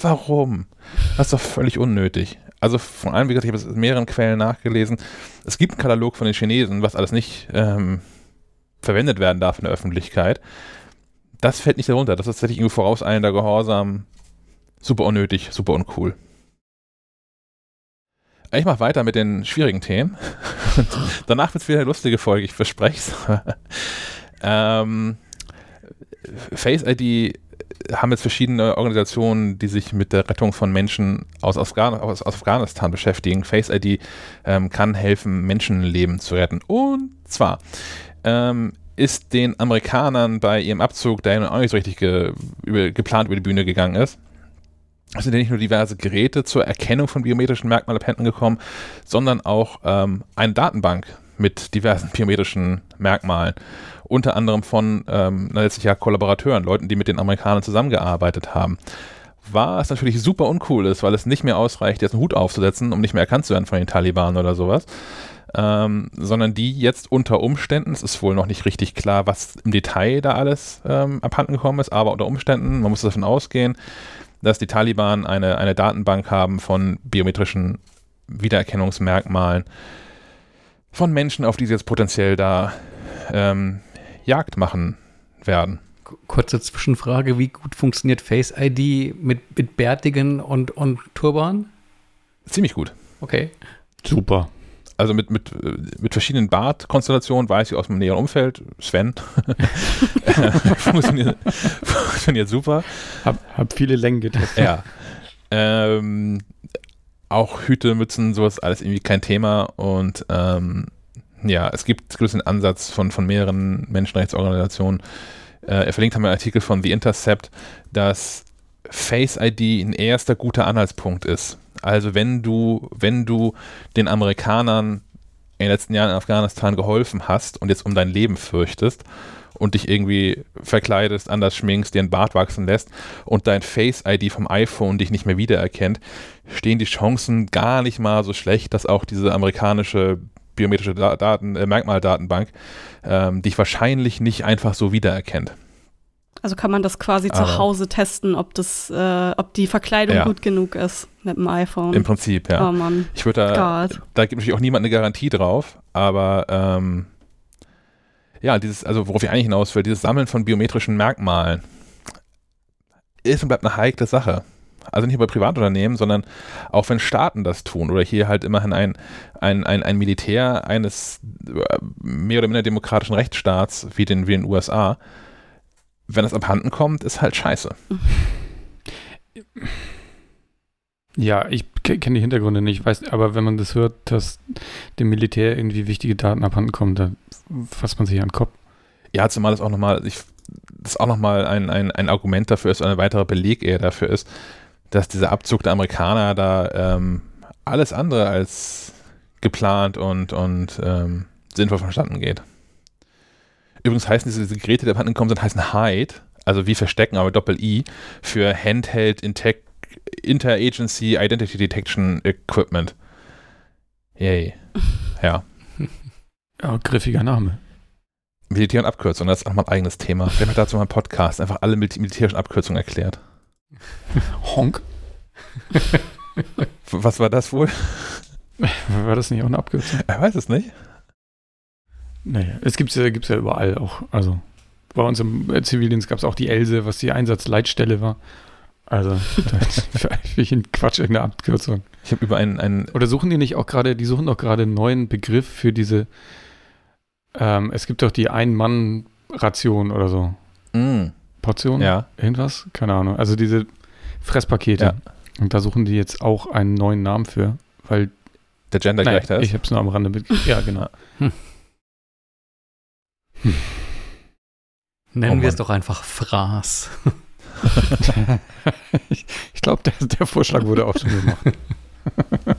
Warum? Das ist doch völlig unnötig. Also von allem, wie gesagt, ich habe es in mehreren Quellen nachgelesen. Es gibt einen Katalog von den Chinesen, was alles nicht ähm, verwendet werden darf in der Öffentlichkeit. Das fällt nicht darunter. Das ist tatsächlich irgendwie vorauseilender Gehorsam. Super unnötig, super uncool. Ich mache weiter mit den schwierigen Themen. *laughs* danach wird es wieder eine lustige Folge, ich verspreche es. *laughs* ähm, Face ID haben jetzt verschiedene Organisationen, die sich mit der Rettung von Menschen aus, Afghan aus, Afghanistan beschäftigen. Face ID ähm, kann helfen, Menschenleben zu retten. Und zwar ähm, ist den Amerikanern bei ihrem Abzug, der ja auch nicht so richtig ge über, geplant über die Bühne gegangen ist, es sind ja nicht nur diverse Geräte zur Erkennung von biometrischen Merkmalen abhanden gekommen, sondern auch ähm, eine Datenbank mit diversen *laughs* biometrischen Merkmalen. Unter anderem von ähm, letztlich ja Kollaborateuren, Leuten, die mit den Amerikanern zusammengearbeitet haben. Was natürlich super uncool ist, weil es nicht mehr ausreicht, jetzt einen Hut aufzusetzen, um nicht mehr erkannt zu werden von den Taliban oder sowas. Ähm, sondern die jetzt unter Umständen, es ist wohl noch nicht richtig klar, was im Detail da alles ähm, abhanden gekommen ist, aber unter Umständen, man muss davon ausgehen, dass die Taliban eine, eine Datenbank haben von biometrischen Wiedererkennungsmerkmalen von Menschen, auf die sie jetzt potenziell da ähm, Jagd machen werden. Kurze Zwischenfrage, wie gut funktioniert Face ID mit, mit Bärtigen und, und Turban? Ziemlich gut. Okay. Super also mit, mit, mit verschiedenen Bartkonstellationen, weiß ich aus dem näheren Umfeld, Sven, *laughs* funktioniert, funktioniert, super. Hab, hab viele Längen getestet. Ja. Ähm, auch Hüte, Mützen, sowas, alles irgendwie kein Thema und ähm, ja, es gibt, einen Ansatz von, von mehreren Menschenrechtsorganisationen. Äh, er verlinkt haben einen Artikel von The Intercept, dass Face ID ein erster guter Anhaltspunkt ist also wenn du, wenn du den Amerikanern in den letzten Jahren in Afghanistan geholfen hast und jetzt um dein Leben fürchtest und dich irgendwie verkleidest, anders schminkst, dir ein Bart wachsen lässt und dein Face-ID vom iPhone dich nicht mehr wiedererkennt, stehen die Chancen gar nicht mal so schlecht, dass auch diese amerikanische biometrische Daten, äh, Merkmaldatenbank ähm, dich wahrscheinlich nicht einfach so wiedererkennt. Also kann man das quasi Aber zu Hause testen, ob das, äh, ob die Verkleidung ja. gut genug ist mit dem iPhone. Im Prinzip, ja. Oh Mann. Ich würde da, God. da gibt natürlich auch niemand eine Garantie drauf, aber ähm, ja, dieses, also worauf ich eigentlich hinaus will, dieses Sammeln von biometrischen Merkmalen ist und bleibt eine heikle Sache. Also nicht bei Privatunternehmen, sondern auch wenn Staaten das tun oder hier halt immerhin ein, ein, ein, ein Militär eines äh, mehr oder minder demokratischen Rechtsstaats wie den, wie den USA wenn es abhanden kommt, ist halt scheiße. *laughs* Ja, ich kenne die Hintergründe nicht, weiß, aber wenn man das hört, dass dem Militär irgendwie wichtige Daten abhanden kommen, dann fasst man sich an den Kopf. Ja, zumal das auch nochmal, ich, das auch nochmal ein, ein, ein Argument dafür ist, ein weiterer Beleg eher dafür ist, dass dieser Abzug der Amerikaner da ähm, alles andere als geplant und, und ähm, sinnvoll verstanden geht. Übrigens heißen diese, diese Geräte, die abhanden gekommen sind, heißen Hide, also wie Verstecken, aber Doppel-I, für Handheld Interagency Identity Detection Equipment. Yay. *laughs* Ja. Ja, griffiger Name. Militär und Abkürzung, das ist auch mal ein eigenes Thema. Wir haben dazu mal einen Podcast, einfach alle militärischen Abkürzungen erklärt. *laughs* Honk. Was war das wohl? War das nicht auch eine Abkürzung? Er weiß es nicht. Naja, es gibt es ja, gibt's ja überall auch. Also bei uns im äh, Zivildienst gab es auch die Else, was die Einsatzleitstelle war. Also, *laughs* für einen Quatsch, irgendeine Abkürzung. Ich habe über einen, einen. Oder suchen die nicht auch gerade, die suchen doch gerade einen neuen Begriff für diese. Ähm, es gibt doch die Ein-Mann-Ration oder so. Mm, Portion? ja. Irgendwas? Keine Ahnung. Also diese Fresspakete. Ja. Und da suchen die jetzt auch einen neuen Namen für, weil Der Gender Naja, gleich da ist. ich habe es nur am Rande mit. Ja, genau. *laughs* Nennen Oh wir es doch einfach Fraß. *laughs* ich ich glaube, der, der Vorschlag wurde auch schon gemacht. *laughs*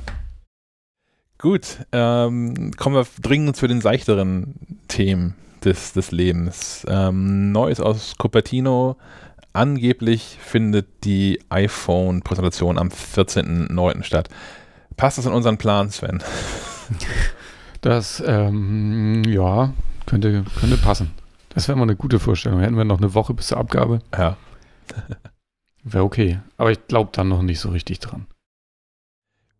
Gut, ähm, kommen wir dringend zu den seichteren Themen des, des Lebens. Ähm, Neues aus Cupertino. Angeblich findet die iPhone-Präsentation am 14.09. statt. Passt das in unseren Plan, Sven? Das, ähm, ja, könnte, könnte passen. Das wäre mal eine gute Vorstellung. Hätten wir noch eine Woche bis zur Abgabe, Ja. *laughs* wäre okay. Aber ich glaube dann noch nicht so richtig dran.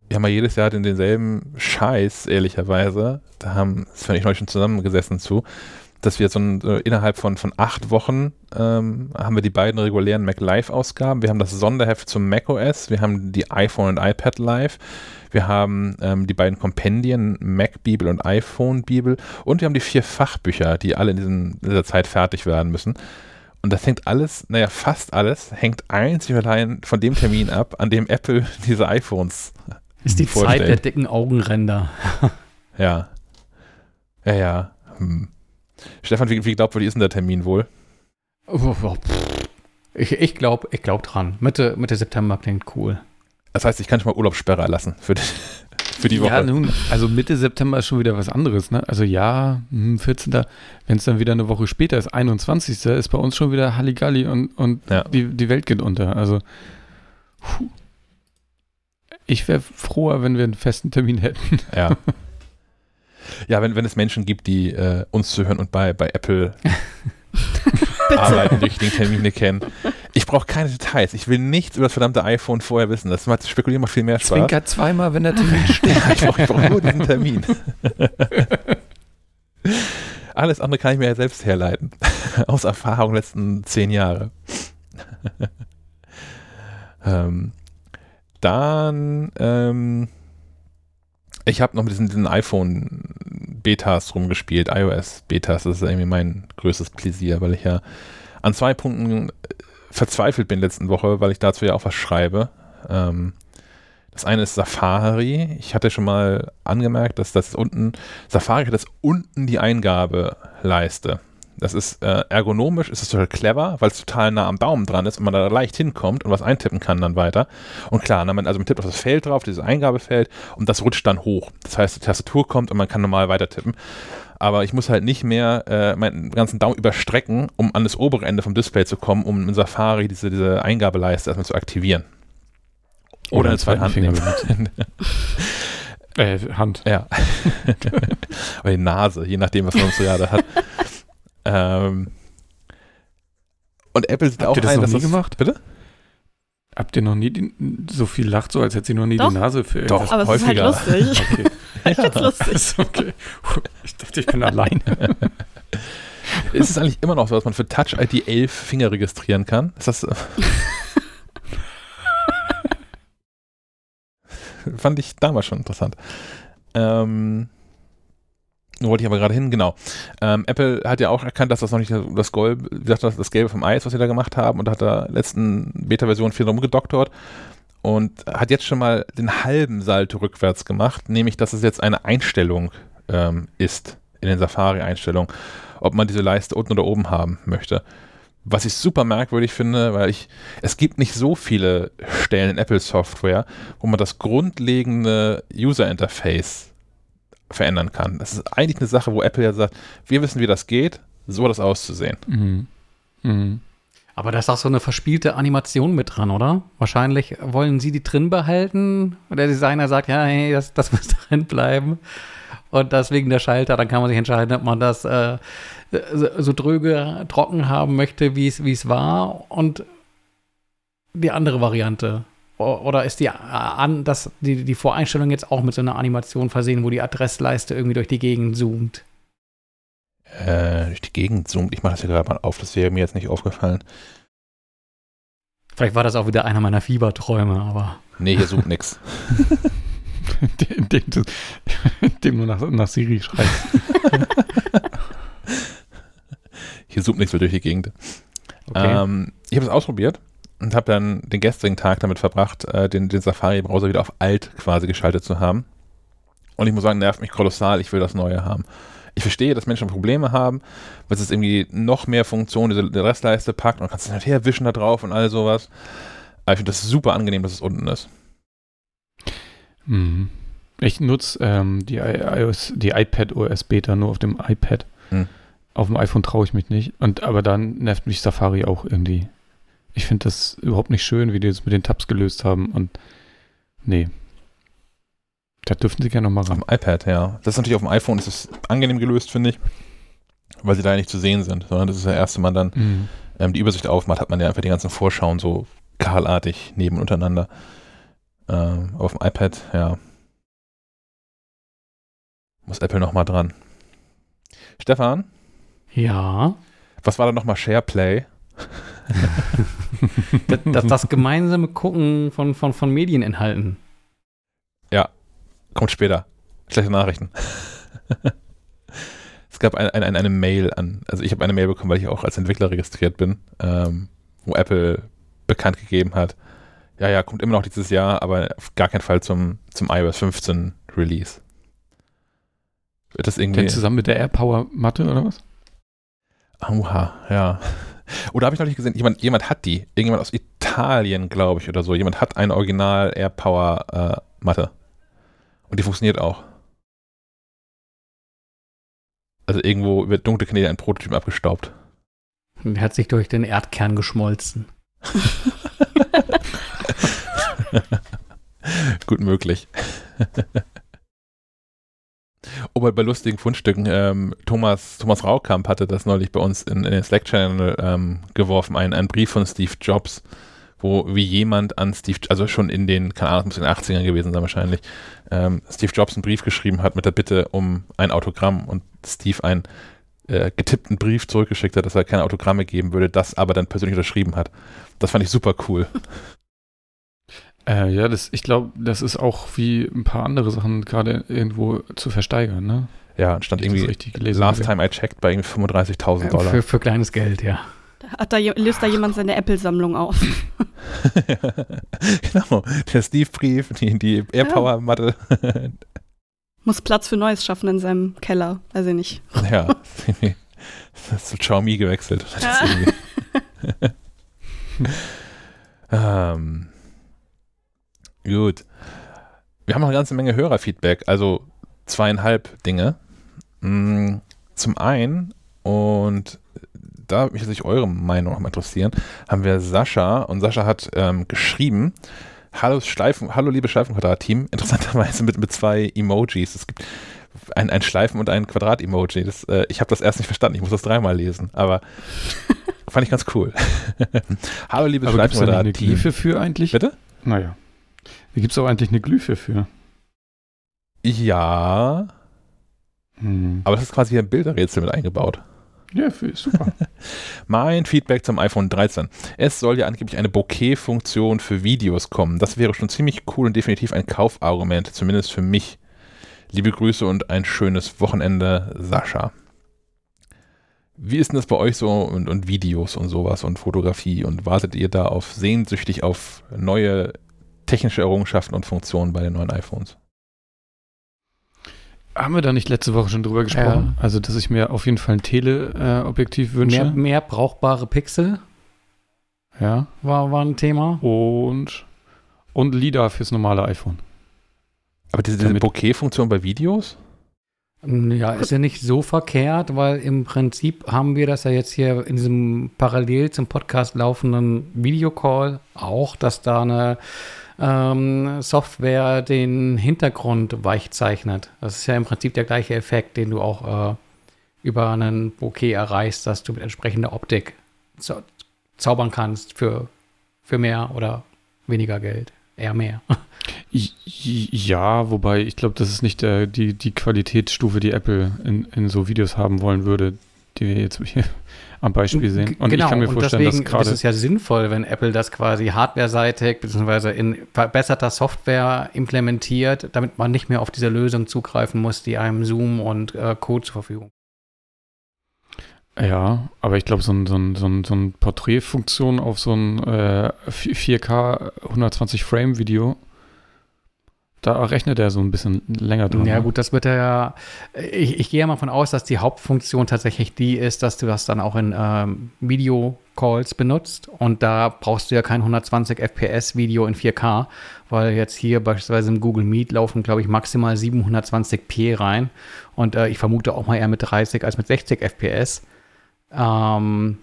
Wir haben ja jedes Jahr den, denselben Scheiß, ehrlicherweise. Da haben Sven und ich neulich schon zusammengesessen zu, dass wir so ein, äh, innerhalb von, von acht Wochen ähm, haben wir die beiden regulären Mac Live-Ausgaben. Wir haben das Sonderheft zum Mac OS, wir haben die iPhone und iPad Live, wir haben ähm, die beiden Kompendien, Mac Bibel und iPhone Bibel und wir haben die vier Fachbücher, die alle in, diesen, in dieser Zeit fertig werden müssen. Und das hängt alles, naja, fast alles, hängt einzig und allein von dem Termin ab, an dem Apple *laughs* diese iPhones Ist die vorstellt. Zeit der dicken Augenränder. Ja. Ja, ja. Hm. Stefan, wie, wie glaubwürdig ist denn der Termin wohl? Ich, ich glaube ich glaub dran. Mitte, Mitte September klingt cool. Das heißt, ich kann schon mal Urlaubssperre erlassen für die, *laughs* für die Woche. Ja, nun, also Mitte September ist schon wieder was anderes, ne? Also ja, hm, 14. Wenn es dann wieder eine Woche später ist, 21. ist bei uns schon wieder Halligalli und, und Ja. die, die Welt geht unter. Also puh. ich wäre froher, wenn wir einen festen Termin hätten. Ja. *laughs* Ja, wenn, wenn es Menschen gibt, die äh, uns zuhören und bei, bei Apple *laughs* arbeiten, die richtigen Termine kennen. Ich brauche keine Details. Ich will nichts über das verdammte iPhone vorher wissen. Das macht Spekulieren macht viel mehr Spaß. Zwinkert zweimal, wenn der Termin *laughs* steht. Ich brauche brauch nur diesen Termin. *laughs* Alles andere kann ich mir ja selbst herleiten. Aus Erfahrung letzten zehn Jahre. ähm, dann, ähm, ich habe noch mit diesen, diesen iPhone-Betas rumgespielt, iOS-Betas. Das ist irgendwie mein größtes Pläsier, weil ich ja an zwei Punkten äh, verzweifelt bin letzten Woche, weil ich dazu ja auch was schreibe. Ähm, das eine ist Safari. Ich hatte schon mal angemerkt, dass das unten, Safari hat das unten die Eingabeleiste. Das ist äh, ergonomisch, ist es total clever, weil es total nah am Daumen dran ist und man da leicht hinkommt und was eintippen kann dann weiter. Und klar, na, man, also man tippt auf das Feld drauf, dieses Eingabefeld und das rutscht dann hoch. Das heißt, die Tastatur kommt und man kann normal weiter tippen. Aber ich muss halt nicht mehr äh, meinen ganzen Daumen überstrecken, um an das obere Ende vom Display zu kommen, um in Safari diese, diese Eingabeleiste erstmal zu aktivieren. Oder eine zweite Hand nehmen. äh, Hand. Ja. *laughs* Oder die Nase, je nachdem, was man so gerade hat. *laughs* ähm, und Apple sieht Habt auch ihr das ein, noch dass nie gemacht? Bitte? Habt ihr noch nie die, so viel lacht, so als hätte sie noch nie Doch. die Nase für Doch. irgendwas? Aber es ist halt häufiger. lustig. *laughs* Okay. *laughs* Ich find's lustig. Ist *laughs* okay. Ich dachte, ich bin alleine. Ist es eigentlich immer noch so, dass man für Touch ID 11 Finger registrieren kann? Ist das. äh, Fand ich damals schon interessant. Ähm, wollte ich aber gerade hin, genau. Ähm, Apple hat ja auch erkannt, dass das noch nicht das Gold, wie gesagt, das, Gelbe vom Eis, was sie da gemacht haben, und hat da letzten Beta-Version viel rumgedoktort und hat jetzt schon mal den halben Salto rückwärts gemacht, nämlich dass es jetzt eine Einstellung ähm, ist in den Safari-Einstellungen, ob man diese Leiste unten oder oben haben möchte. Was ich super merkwürdig finde, weil ich, es gibt nicht so viele Stellen in Apple-Software, wo man das grundlegende User-Interface verändern kann. Das ist eigentlich eine Sache, wo Apple ja sagt, wir wissen, wie das geht, so das auszusehen. Mhm. Mhm. Aber da ist auch so eine verspielte Animation mit dran, oder? Wahrscheinlich wollen sie die drin behalten. Und der Designer sagt, ja, hey, das, das muss *laughs* drin bleiben. Und deswegen der Schalter, dann kann man sich entscheiden, ob man das äh, so, dröge, trocken haben möchte, wie es wie es war. Und die andere Variante Oder ist die, äh, an, das, die, die Voreinstellung jetzt auch mit so einer Animation versehen, wo die Adressleiste irgendwie durch die Gegend zoomt? Äh, durch die Gegend zoomt. Ich mache das hier gerade mal auf, das wäre mir jetzt nicht aufgefallen. Vielleicht war das auch wieder einer meiner Fieberträume, aber. Nee, hier zoomt nix. Indem, du, indem du nach, nach Siri schreibst. *laughs* Hier zoomt nichts mehr durch die Gegend. Okay. Ähm, ich habe es ausprobiert und habe dann den gestrigen Tag damit verbracht, äh, den, den Safari-Browser wieder auf alt quasi geschaltet zu haben. Und ich muss sagen, nervt mich kolossal. Ich will das Neue haben. Ich verstehe, dass Menschen Probleme haben, weil es irgendwie noch mehr Funktionen, diese die Restleiste packt und kannst dann halt herwischen da drauf und all sowas. Aber ich finde das super angenehm, dass es unten ist. Mhm. Ich nutze ähm, die, iOS, die iPad OS Beta nur auf dem iPad. Hm. Auf dem iPhone traue ich mich nicht. Und aber dann nervt mich Safari auch irgendwie. Ich finde das überhaupt nicht schön, wie die das mit den Tabs gelöst haben. Und nee. Da dürften sie gerne noch mal Auf ran. dem iPad, ja. Das ist natürlich auf dem iPhone, das ist angenehm gelöst, finde ich. Weil sie da ja nicht zu sehen sind, sondern das ist das erste Mal dann Mhm. ähm, die Übersicht aufmacht, hat man ja einfach die ganzen Vorschauen so kahlartig neben und untereinander. Ähm, auf dem iPad, ja. Muss Apple nochmal dran. Stefan, ja. was war da nochmal SharePlay? *laughs* Das, das, das gemeinsame Gucken von, von, von Medieninhalten. Kommt später. Schlechte Nachrichten. *laughs* es gab ein, ein, eine Mail an, also ich habe eine Mail bekommen, weil ich auch als Entwickler registriert bin, ähm, wo Apple bekannt gegeben hat, ja, ja, kommt immer noch dieses Jahr, aber auf gar keinen Fall zum, zum iOS 15 Release. Wird das irgendwie. Denn zusammen mit der AirPower Matte oder was? Oha, ja. Oder habe ich noch nicht gesehen, jemand, jemand hat die. Irgendjemand aus Italien, glaube ich, oder so. Jemand hat eine Original AirPower äh, Matte. Und die funktioniert auch. Also irgendwo über dunkle Kanäle ein Prototyp abgestaubt. Und hat sich durch den Erdkern geschmolzen. *laughs* Gut möglich. *laughs* Oh, bei, lustigen Fundstücken, ähm, Thomas, Thomas Raukamp hatte das neulich bei uns in, in den Slack-Channel ähm, geworfen, einen, einen Brief von Steve Jobs, wo wie jemand an Steve, also schon in den, keine Ahnung, muss in den 80ern gewesen sein wahrscheinlich, ähm, Steve Jobs einen Brief geschrieben hat mit der Bitte um ein Autogramm und Steve einen äh, getippten Brief zurückgeschickt hat, dass er keine Autogramme geben würde, das aber dann persönlich unterschrieben hat. Das fand ich super cool. Äh, ja, das, ich glaube, das ist auch wie ein paar andere Sachen gerade irgendwo zu versteigern, ne? Ja, stand irgendwie richtig gelesen Last habe. time I checked bei irgendwie 35.000 Dollar. Für, für kleines Geld, ja. Hat da, je- löst da jemand seine Apple-Sammlung auf? *laughs* genau, der Steve-Brief, die, die AirPower-Matte. *laughs* Muss Platz für Neues schaffen in seinem Keller. Weiß ich nicht. ja, das *laughs* ist zu Xiaomi gewechselt. Das ähm, gut. Wir haben noch eine ganze Menge Hörerfeedback, also zweieinhalb Dinge. Mm, Zum einen, und da würde mich natürlich eure Meinung auch mal interessieren, haben wir Sascha und Sascha hat ähm, geschrieben, Hallo Schleifen, hallo liebe Schleifenquadrat-Team, interessanterweise mit, mit zwei Emojis. Es gibt ein, ein Schleifen- und ein Quadrat-Emoji. Äh, ich habe das erst nicht verstanden, ich muss das dreimal lesen, aber *laughs* fand ich ganz cool. *laughs* hallo liebe Schleifenquadrat-Team. Glyphe für eigentlich? Bitte? Naja. Da gibt es auch eigentlich eine Glyphe für. Ja, Hm. aber das ist quasi ein Bilderrätsel mit eingebaut. Ja, super. *laughs* Mein Feedback zum iPhone 13. Es soll ja angeblich eine Bokeh-Funktion für Videos kommen. Das wäre schon ziemlich cool und definitiv ein Kaufargument, zumindest für mich. Liebe Grüße und ein schönes Wochenende, Sascha. Wie ist denn das bei euch so und, und Videos und sowas und Fotografie und wartet ihr da auf sehnsüchtig auf neue technische Errungenschaften und Funktionen bei den neuen iPhones? Haben wir da nicht letzte Woche schon drüber gesprochen? Also, dass ich mir auf jeden Fall ein Teleobjektiv wünsche. Mehr, mehr brauchbare Pixel ja. war, war ein Thema. Und, und LIDAR fürs normale iPhone. Aber diese, diese Bokeh-Funktion bei Videos? Ja, ist ja nicht so verkehrt, weil im Prinzip haben wir das ja jetzt hier in diesem parallel zum Podcast laufenden Videocall auch, dass da eine ähm, Software den Hintergrund weich zeichnet. Das ist ja im Prinzip der gleiche Effekt, den du auch äh, über einen Bokeh erreichst, dass du mit entsprechender Optik zau zaubern kannst für, für mehr oder weniger Geld. eher mehr. *laughs* Ja, wobei ich glaube, das ist nicht der, die, die Qualitätsstufe, die Apple in, in so Videos haben wollen würde, die wir jetzt hier am Beispiel sehen. Und genau, ich kann mir vorstellen, deswegen, dass gerade. Es ist ja sinnvoll, wenn Apple das quasi hardware-seitig bzw. in verbesserter Software implementiert, damit man nicht mehr auf diese Lösung zugreifen muss, die einem Zoom und äh, Code zur Verfügung ja, aber ich glaube, so ein, so ein, so ein, so ein Porträtfunktion auf so ein äh, 4K 120 Frame Video, da rechnet er so ein bisschen länger dran. Ja, ne? gut, das wird er ja. Ich, ich gehe ja mal von aus, dass die Hauptfunktion tatsächlich die ist, dass du das dann auch in ähm, Video-Calls benutzt. Und da brauchst du ja kein 120 FPS-Video in 4K, weil jetzt hier beispielsweise im Google Meet laufen, glaube ich, maximal 720p rein. Und äh, ich vermute auch mal eher mit 30 als mit 60 FPS. Ähm,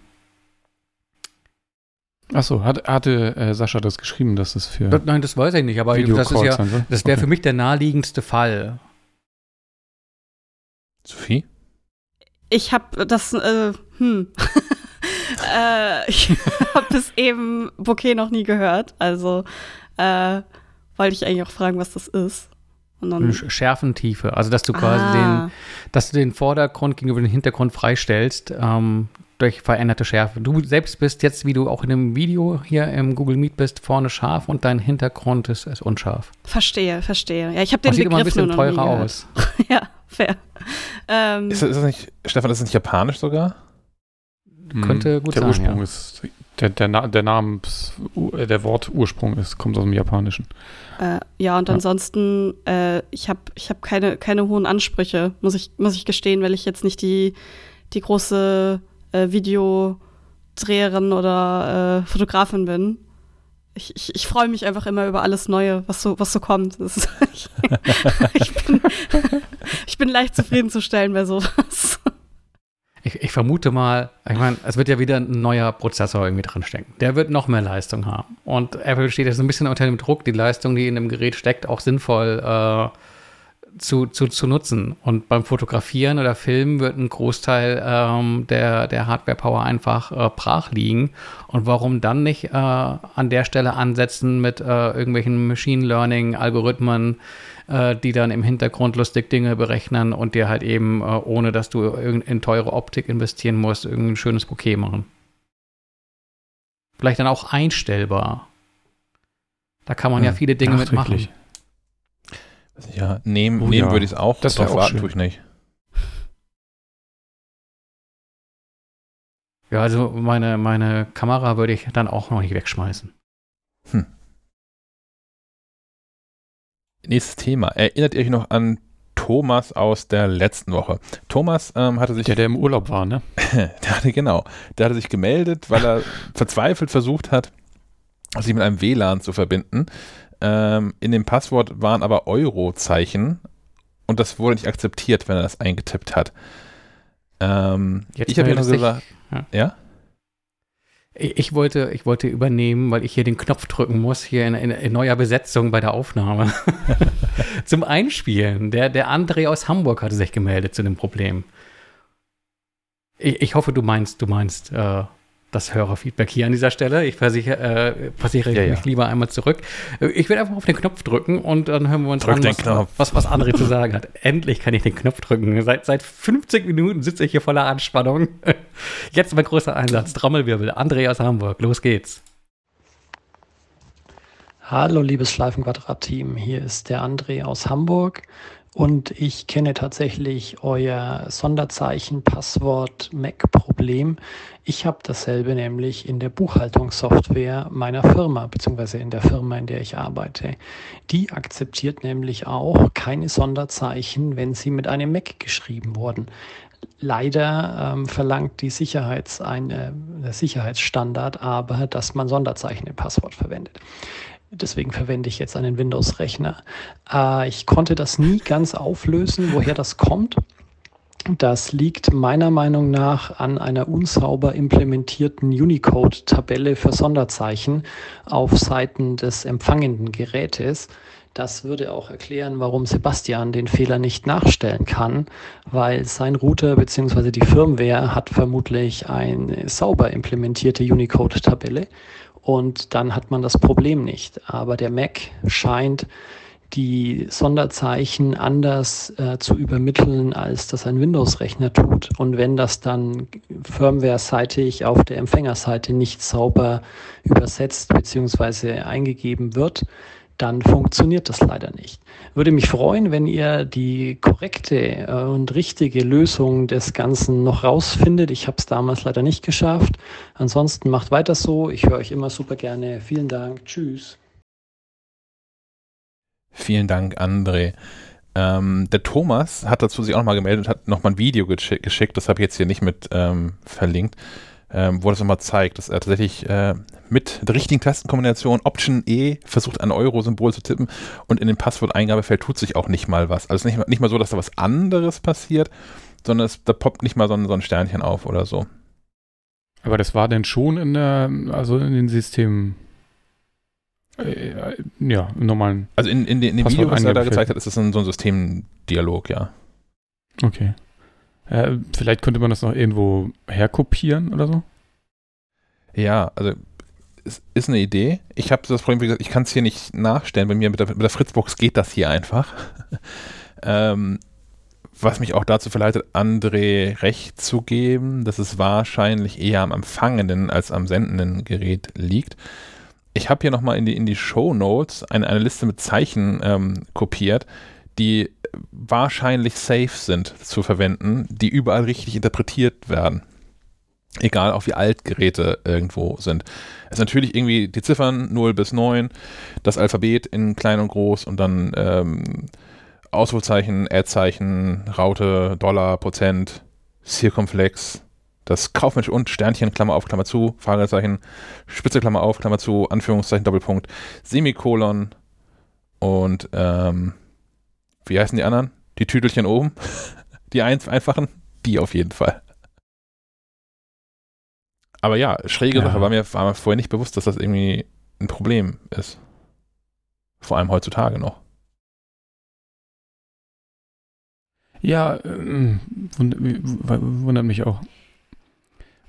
Achso, hat, hatte äh, Sascha das geschrieben, dass es für. Das, nein, das weiß ich nicht, aber das ist ja, das wäre okay. für mich der naheliegendste Fall. Sophie? Ich habe das, äh, hm. *laughs* äh, ich *laughs* habe bis eben Bouquet noch nie gehört, also äh, wollte ich eigentlich auch fragen, was das ist. Und dann Schärfentiefe, also dass du quasi ah. den, dass du den Vordergrund gegenüber dem Hintergrund freistellst ähm, durch veränderte Schärfe. Du selbst bist jetzt, wie du auch in dem Video hier im Google Meet bist, vorne scharf und dein Hintergrund ist, ist unscharf. Verstehe, verstehe. Ja, ich habe den das sieht Begriff immer ein bisschen teurer aus. *laughs* ja, fair. Ähm, ist, ist, das nicht, Stefan, ist das nicht japanisch sogar? Könnte gut der sein. Ursprung ja. ist der, der, der Namens, der Wortursprung ist, kommt aus dem Japanischen. Äh, ja, und ja. ansonsten, äh, ich habe ich hab keine, keine hohen Ansprüche, muss ich, muss ich gestehen, weil ich jetzt nicht die, die große äh, Videodreherin oder äh, Fotografin bin. Ich, ich, ich freue mich einfach immer über alles Neue, was so, was so kommt. Ist, *laughs* ich, ich, bin, ich bin leicht zufriedenzustellen bei sowas. Ich, ich, vermute mal, ich meine, es wird ja wieder ein neuer Prozessor irgendwie drin stecken. Der wird noch mehr Leistung haben. Und Apple steht jetzt ein bisschen unter dem Druck, die Leistung, die in dem Gerät steckt, auch sinnvoll äh, zu, zu, zu nutzen. Und beim Fotografieren oder Filmen wird ein Großteil ähm, der, der Hardware-Power einfach äh, brach liegen. Und warum dann nicht äh, an der Stelle ansetzen mit äh, irgendwelchen Machine Learning-Algorithmen, äh, die dann im Hintergrund lustig Dinge berechnen und dir halt eben, äh, ohne dass du in teure Optik investieren musst, irgendein schönes Bouquet machen. Vielleicht dann auch einstellbar. Da kann man hm. ja viele Dinge mitmachen. Ja, nehmen, oh, nehmen ja. würde ich es auch, das drauf warten tue ich nicht. Ja, also meine, meine Kamera würde ich dann auch noch nicht wegschmeißen. Hm. Nächstes Thema. Erinnert ihr euch noch an Thomas aus der letzten Woche? Thomas ähm, hatte sich. Der, der im Urlaub war, ne? *laughs* der hatte, genau. Der hatte sich gemeldet, weil er *laughs* verzweifelt versucht hat, sich mit einem WLAN zu verbinden. Ähm, in dem Passwort waren aber Euro-Zeichen und das wurde nicht akzeptiert, wenn er das eingetippt hat. Ähm, ich habe ja nur gesagt, ja? ja? Ich wollte, ich wollte übernehmen, weil ich hier den Knopf drücken muss, hier in, in, in neuer Besetzung bei der Aufnahme. *laughs* Zum Einspielen. Der, der André aus Hamburg hatte sich gemeldet zu dem Problem. Ich, ich hoffe, du meinst, du meinst äh, das Hörerfeedback hier an dieser Stelle. Ich versichere, äh, versichere ja, mich ja. lieber einmal zurück. Ich werde einfach auf den Knopf drücken und dann hören wir uns Drück an, was, was, was André zu sagen hat. *laughs* Endlich kann ich den Knopf drücken. Seit, seit 50 Minuten sitze ich hier voller Anspannung. *laughs* Jetzt mein großer Einsatz. Trommelwirbel. André aus Hamburg. Los geht's. Hallo, liebes Schleifenquadrat-Team. Hier ist der André aus Hamburg. Und ich kenne tatsächlich euer Sonderzeichen, Passwort, Mac-Problem. Ich habe dasselbe nämlich in der Buchhaltungssoftware meiner Firma, beziehungsweise in der Firma, in der ich arbeite. Die akzeptiert nämlich auch keine Sonderzeichen, wenn sie mit einem Mac geschrieben wurden. Leider ähm, verlangt die Sicherheits eine, der Sicherheitsstandard aber, dass man Sonderzeichen im Passwort verwendet. Deswegen verwende ich jetzt einen Windows-Rechner. Äh, ich konnte das nie ganz auflösen, woher das kommt. Das liegt meiner Meinung nach an einer unsauber implementierten Unicode-Tabelle für Sonderzeichen auf Seiten des empfangenden Gerätes. Das würde auch erklären, warum Sebastian den Fehler nicht nachstellen kann, weil sein Router bzw. die Firmware hat vermutlich eine sauber implementierte Unicode-Tabelle und dann hat man das Problem nicht. Aber der Mac scheint die Sonderzeichen anders äh, zu übermitteln, als das ein Windows-Rechner tut. Und wenn das dann firmware-seitig auf der Empfängerseite nicht sauber übersetzt bzw. eingegeben wird, dann funktioniert das leider nicht. Würde mich freuen, wenn ihr die korrekte äh, und richtige Lösung des Ganzen noch rausfindet. Ich habe es damals leider nicht geschafft. Ansonsten macht weiter so. Ich höre euch immer super gerne. Vielen Dank. Tschüss. Vielen Dank, André. Ähm, der Thomas hat dazu sich auch nochmal gemeldet und hat nochmal ein Video geschick, geschickt, das habe ich jetzt hier nicht mit ähm, verlinkt, ähm, wo das nochmal zeigt, dass er tatsächlich äh, mit der richtigen Tastenkombination Option E versucht, ein Euro-Symbol zu tippen und in dem Passworteingabefeld tut sich auch nicht mal was. Also nicht, nicht mal so, dass da was anderes passiert, sondern es, da poppt nicht mal so ein, so ein Sternchen auf oder so. Aber das war denn schon in der, also in den Systemen äh, ja, im normalen. Also in, in, in dem Video, was er da gezeigt hat, ist das ein, so ein Systemdialog, ja. Okay. Äh, vielleicht könnte man das noch irgendwo herkopieren oder so? Ja, also es ist eine Idee. Ich habe das Problem, wie gesagt, ich kann es hier nicht nachstellen. Bei mir mit der, mit der Fritzbox geht das hier einfach. *laughs* ähm, was mich auch dazu verleitet, André recht zu geben, dass es wahrscheinlich eher am empfangenden als am sendenden Gerät liegt ich habe hier nochmal in die, in die Show Notes eine, eine Liste mit Zeichen ähm, kopiert, die wahrscheinlich safe sind zu verwenden, die überall richtig interpretiert werden. Egal, auch wie alt Geräte irgendwo sind. Es ist natürlich irgendwie die Ziffern 0 bis 9, das Alphabet in klein und groß und dann ähm, Ausrufezeichen, Ad-Zeichen, Raute, Dollar, Prozent, Circumflex, das Kaufmensch und Sternchen, Klammer auf, Klammer zu, Fragezeichen, Spitze, Klammer auf, Klammer zu, Anführungszeichen, Doppelpunkt, Semikolon und ähm, wie heißen die anderen? Die Tüdelchen oben? *laughs* Die ein einfachen? Die auf jeden Fall. Aber ja, schräge ja. Sache, war mir, war mir vorher nicht bewusst, dass das irgendwie ein Problem ist. Vor allem heutzutage noch. Ja, äh, wundert mich auch.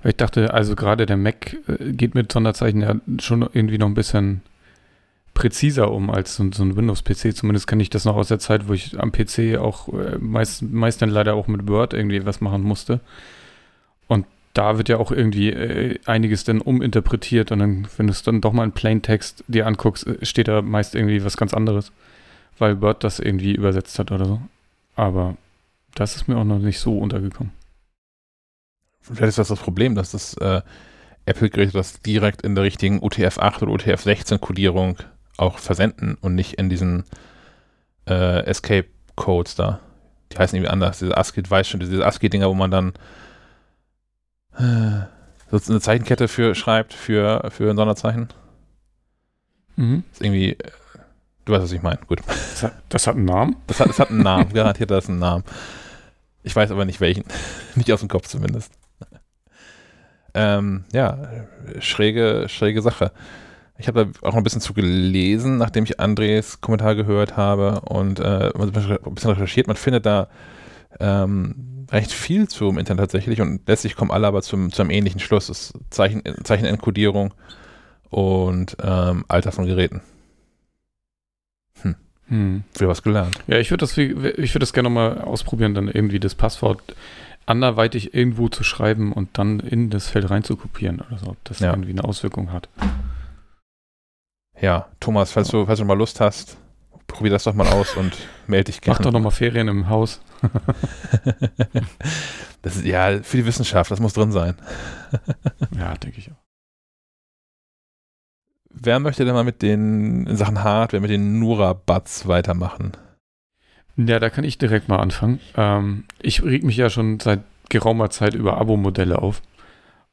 Ich dachte, also gerade der Mac äh, geht mit Sonderzeichen ja schon irgendwie noch ein bisschen präziser um als so, so ein Windows-PC. Zumindest kenne ich das noch aus der Zeit, wo ich am PC auch äh, meist, meist dann leider auch mit Word irgendwie was machen musste. Da wird ja auch irgendwie äh, einiges dann uminterpretiert und dann, wenn du es dann doch mal in Plaintext dir anguckst, äh, steht da meist irgendwie was ganz anderes, weil Word das irgendwie übersetzt hat oder so. Aber das ist mir auch noch nicht so untergekommen vielleicht ist das das Problem, dass das äh, Apple-Geräte das direkt in der richtigen UTF-8 oder UTF-16-Kodierung auch versenden und nicht in diesen äh, Escape-Codes da. Die heißen irgendwie anders. Diese ASCII, weiß schon, diese ASCII-Dinger, wo man dann so eine Zeichenkette für schreibt für, für ein Sonderzeichen. Mhm. ist irgendwie, äh, du weißt, was ich meine. Gut. Das hat, das hat einen Namen? Das hat, das hat einen Namen, garantiert das einen Namen. Ich weiß aber nicht welchen. *laughs* nicht aus dem Kopf zumindest. Ähm, ja, schräge, schräge Sache. Ich habe da auch noch ein bisschen zu gelesen, nachdem ich Andres Kommentar gehört habe und äh, ein bisschen recherchiert. Man findet da ähm, recht viel zu im Internet tatsächlich und letztlich kommen alle aber zum, zum ähnlichen Schluss. Das Zeichen, Zeichenenkodierung und ähm, Alter von Geräten. Hm. Hm. Wieder was gelernt. Ja, ich würde das, würd das gerne mal ausprobieren, dann irgendwie das Passwort anderweitig irgendwo zu schreiben und dann in das Feld rein zu kopieren oder so, ob das ja. irgendwie eine Auswirkung hat. Ja, Thomas, falls du, falls du mal Lust hast, probier das doch mal aus und melde dich gerne. Mach doch noch mal Ferien im Haus. *laughs* das ist ja für die Wissenschaft, das muss drin sein. *laughs* ja, denke ich auch. Wer möchte denn mal mit den in Sachen Hardware, mit den Nura-Buds weitermachen? Ja, da kann ich direkt mal anfangen. Ähm, ich reg mich ja schon seit geraumer Zeit über Abo-Modelle auf.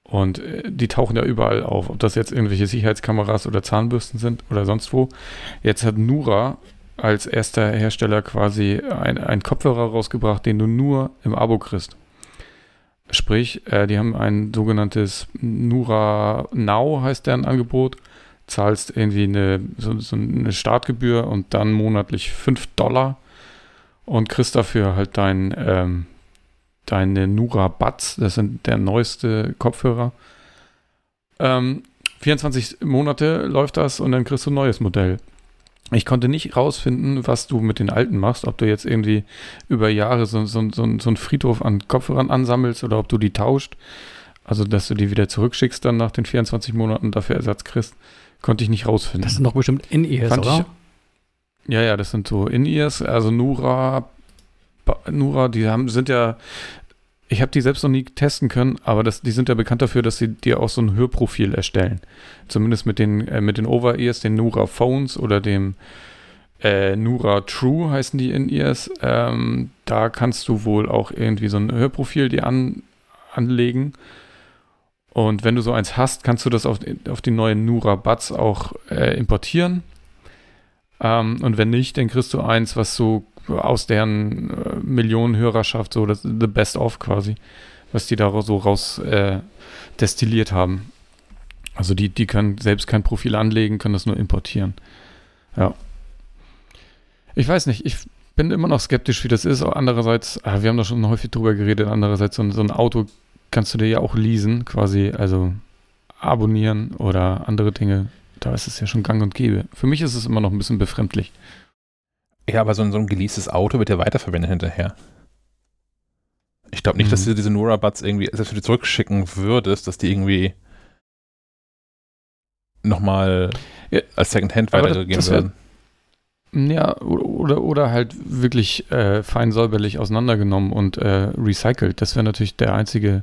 Und äh, die tauchen ja überall auf, ob das jetzt irgendwelche Sicherheitskameras oder Zahnbürsten sind oder sonst wo. Jetzt hat Nura als erster Hersteller quasi einen Kopfhörer rausgebracht, den du nur im Abo kriegst. Sprich, äh, die haben ein sogenanntes Nura Now, heißt deren Angebot. Zahlst irgendwie eine, so, so eine Startgebühr und dann monatlich 5 Dollar und kriegst dafür halt dein, ähm, deine Nura Buds, das sind der neueste Kopfhörer. Ähm, 24 Monate läuft das und dann kriegst du ein neues Modell. Ich konnte nicht rausfinden, was du mit den alten machst, ob du jetzt irgendwie über Jahre so, so, so, so einen Friedhof an Kopfhörern ansammelst oder ob du die tauscht. Also, dass du die wieder zurückschickst dann nach den 24 Monaten dafür Ersatz kriegst, konnte ich nicht rausfinden. Das sind doch bestimmt In-Ears, oder? Ja, ja, das sind so In-Ears, also Nura, Nura, die haben, sind ja, ich habe die selbst noch nie testen können, aber das, die sind ja bekannt dafür, dass sie dir auch so ein Hörprofil erstellen. Zumindest mit den, äh, mit den Over-Ears, den Nura Phones oder dem äh, Nura True heißen die In-Ears. Ähm, da kannst du wohl auch irgendwie so ein Hörprofil dir an, anlegen. Und wenn du so eins hast, kannst du das auf, auf die neuen Nura Buds auch äh, importieren. Ähm, und wenn nicht, dann kriegst du eins, was so aus deren äh, Millionenhörerschaft, so das The Best of quasi, was die da so raus äh, destilliert haben. Also die, die können selbst kein Profil anlegen, können das nur importieren. Ja. Ich weiß nicht, ich bin immer noch skeptisch, wie das ist. Andererseits, ah, wir haben da schon häufig drüber geredet, andererseits so so ein Auto kannst du dir ja auch leasen, quasi, also abonnieren oder andere Dinge. Da ist es ja schon gang und gäbe. Für mich ist es immer noch ein bisschen befremdlich. Ja, aber so ein, so ein geleastes Auto wird ja weiterverwendet hinterher. Ich glaube nicht, dass Mhm. du diese Nora Buds irgendwie, selbst wenn du zurückschicken würdest, dass die irgendwie nochmal Ja, als Secondhand weitergegeben werden. Ja, oder, oder, oder halt wirklich äh, fein säuberlich auseinandergenommen und äh, recycelt. Das wäre natürlich der einzige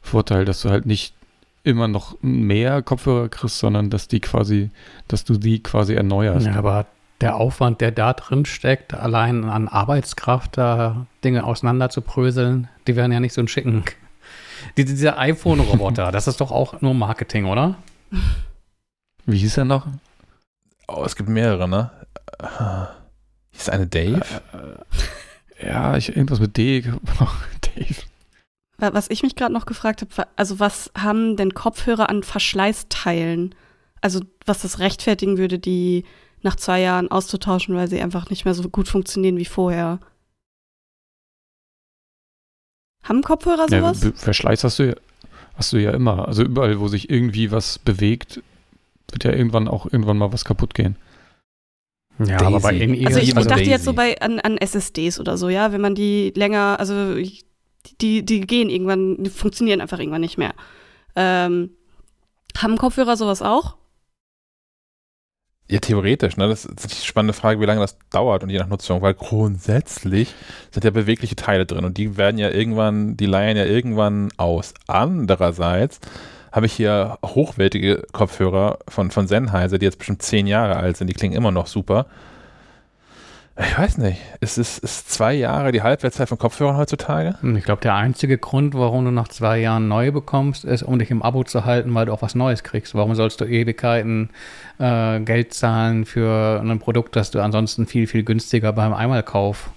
Vorteil, dass du halt nicht immer noch mehr Kopfhörer kriegst, sondern dass die quasi, dass du die quasi erneuerst. Ja, aber der Aufwand, der da drin steckt, allein an Arbeitskraft, da Dinge auseinander zu pröseln, die werden ja nicht so ein schicken. Die, dieser iPhone-Roboter, *laughs* das ist doch auch nur Marketing, oder? Wie hieß er noch? Oh, es gibt mehrere, ne? Hieß eine Dave? Äh, ja, ich, irgendwas mit D. *laughs* Dave. Wa- Was ich mich gerade noch gefragt habe, also was haben denn Kopfhörer an Verschleißteilen? Also was das rechtfertigen würde, die nach zwei Jahren auszutauschen, weil sie einfach nicht mehr so gut funktionieren wie vorher. Haben Kopfhörer Ja, sowas? Be- Verschleiß hast du, ja, hast du ja immer. Also überall, wo sich irgendwie was bewegt, wird ja irgendwann auch irgendwann mal was kaputt gehen. Ja, Daisy. aber bei In-Ears, also ich, ich also dachte Daisy. jetzt so bei an, an SSDs oder so, ja, wenn man die länger, also die, die gehen irgendwann, die funktionieren einfach irgendwann nicht mehr. Ähm, haben Kopfhörer sowas auch? Ja, theoretisch, ne? Das ist die spannende Frage, wie lange das dauert und je nach Nutzung, weil grundsätzlich sind ja bewegliche Teile drin und die werden ja irgendwann, die leihen ja irgendwann aus. Andererseits habe ich hier hochwertige Kopfhörer von, von Sennheiser, die jetzt bestimmt zehn Jahre alt sind, die klingen immer noch super. Ich weiß nicht, ist es ist zwei Jahre die Halbwertszeit von Kopfhörern heutzutage? ich glaube, der einzige Grund, warum du nach zwei Jahren neue bekommst, ist, um dich im Abo zu halten, weil du auch was Neues kriegst. Warum sollst du Ewigkeiten äh, Geld zahlen für ein Produkt, das du ansonsten viel, viel günstiger beim Einmalkauf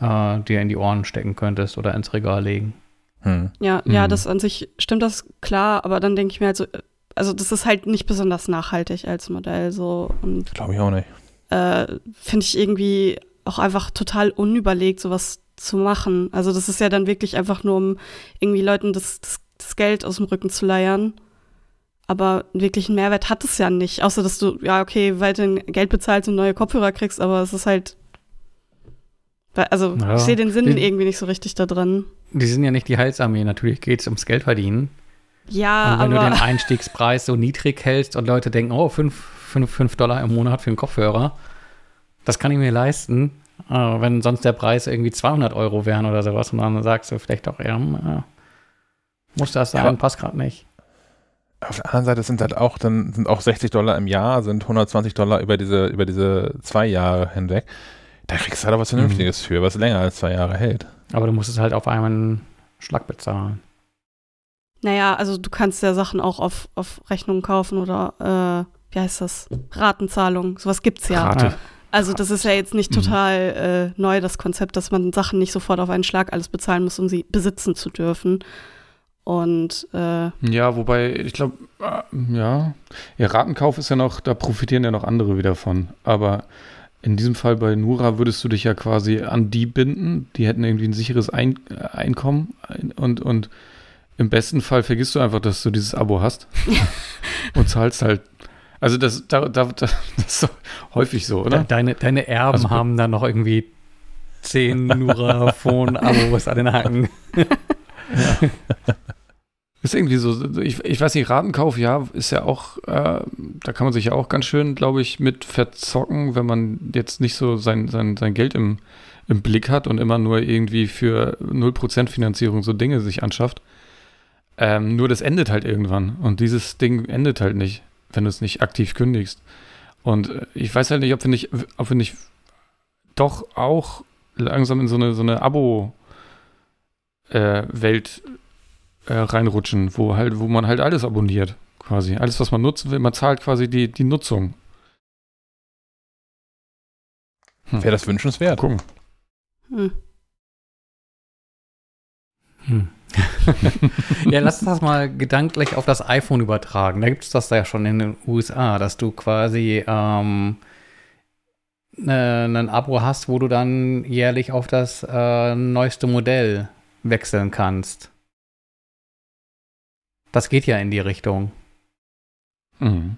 äh, dir in die Ohren stecken könntest oder ins Regal legen? Hm. Ja, ja, Mhm. das an sich stimmt das klar, aber dann denke ich mir halt so, äh, also das ist halt nicht besonders nachhaltig als Modell so und Glaube ich auch nicht. Äh, finde ich irgendwie auch einfach total unüberlegt, sowas zu machen. Also das ist ja dann wirklich einfach nur, um irgendwie Leuten das, das, das Geld aus dem Rücken zu leiern. Aber wirklich einen Mehrwert hat es ja nicht, außer dass du, ja, okay, weiterhin Geld bezahlst und neue Kopfhörer kriegst, aber es ist halt. Also, Ja. ich sehe den Sinn Den- irgendwie nicht so richtig da drin. Die sind ja nicht die Heilsarmee. Natürlich geht es ums Geld verdienen. Ja, und wenn aber. du den Einstiegspreis so niedrig hältst und Leute denken, oh, 5 fünf, fünf Dollar im Monat für einen Kopfhörer, das kann ich mir leisten. Äh, wenn sonst der Preis irgendwie 200 Euro wären oder sowas und dann sagst du vielleicht auch, ja, äh, muss das Ja, sein, aber- passt gerade nicht. Auf der anderen Seite sind halt auch dann sind auch 60 Dollar im Jahr, sind 120 Dollar über diese über diese zwei Jahre hinweg. Da kriegst du halt auch was Vernünftiges für, was länger als zwei Jahre hält. Aber du musst es halt auf einen Schlag bezahlen. Naja, also du kannst ja Sachen auch auf, auf Rechnungen kaufen oder, äh, wie heißt das? Ratenzahlung. Sowas gibt's ja. Rate. Also das ist ja jetzt nicht Mhm. total äh, neu, das Konzept, dass man Sachen nicht sofort auf einen Schlag alles bezahlen muss, um sie besitzen zu dürfen. Und äh, Ja, wobei, ich glaube, ja, ja, Ratenkauf ist ja noch, da profitieren ja noch andere wieder von. Aber in diesem Fall bei Nura würdest du dich ja quasi an die binden. Die hätten irgendwie ein sicheres ein äh, Einkommen ein- und, und Im besten Fall vergisst du einfach, dass du dieses Abo hast *laughs* und zahlst halt. Also das, da, da, das ist häufig so, oder? Deine, deine Erben Also- haben dann noch irgendwie zehn Nura-Phone-Abos *laughs* an den Hacken. Ist irgendwie so, ich, ich weiß nicht, Ratenkauf, ja, ist ja auch, äh, da kann man sich ja auch ganz schön, glaube ich, mit verzocken, wenn man jetzt nicht so sein, sein, sein Geld im, im Blick hat und immer nur irgendwie für 0% Finanzierung so Dinge sich anschafft. Ähm, nur das endet halt irgendwann und dieses Ding endet halt nicht, wenn du es nicht aktiv kündigst. Und äh, ich weiß halt nicht, ob wir nicht, ob wir nicht doch auch langsam in so eine, so eine Abo-Welt äh, reinrutschen, wo halt, wo man halt alles abonniert, quasi. Alles, was man nutzen will, man zahlt quasi die, die Nutzung. Wäre das wünschenswert? Gucken. Hm. Hm. Ja, lass uns das mal gedanklich auf das iPhone übertragen. Da gibt es das ja schon in den USA, dass du quasi ähm, ne, ein Abo hast, wo du dann jährlich auf das äh, neueste Modell wechseln kannst. Das geht ja in die Richtung. Mhm.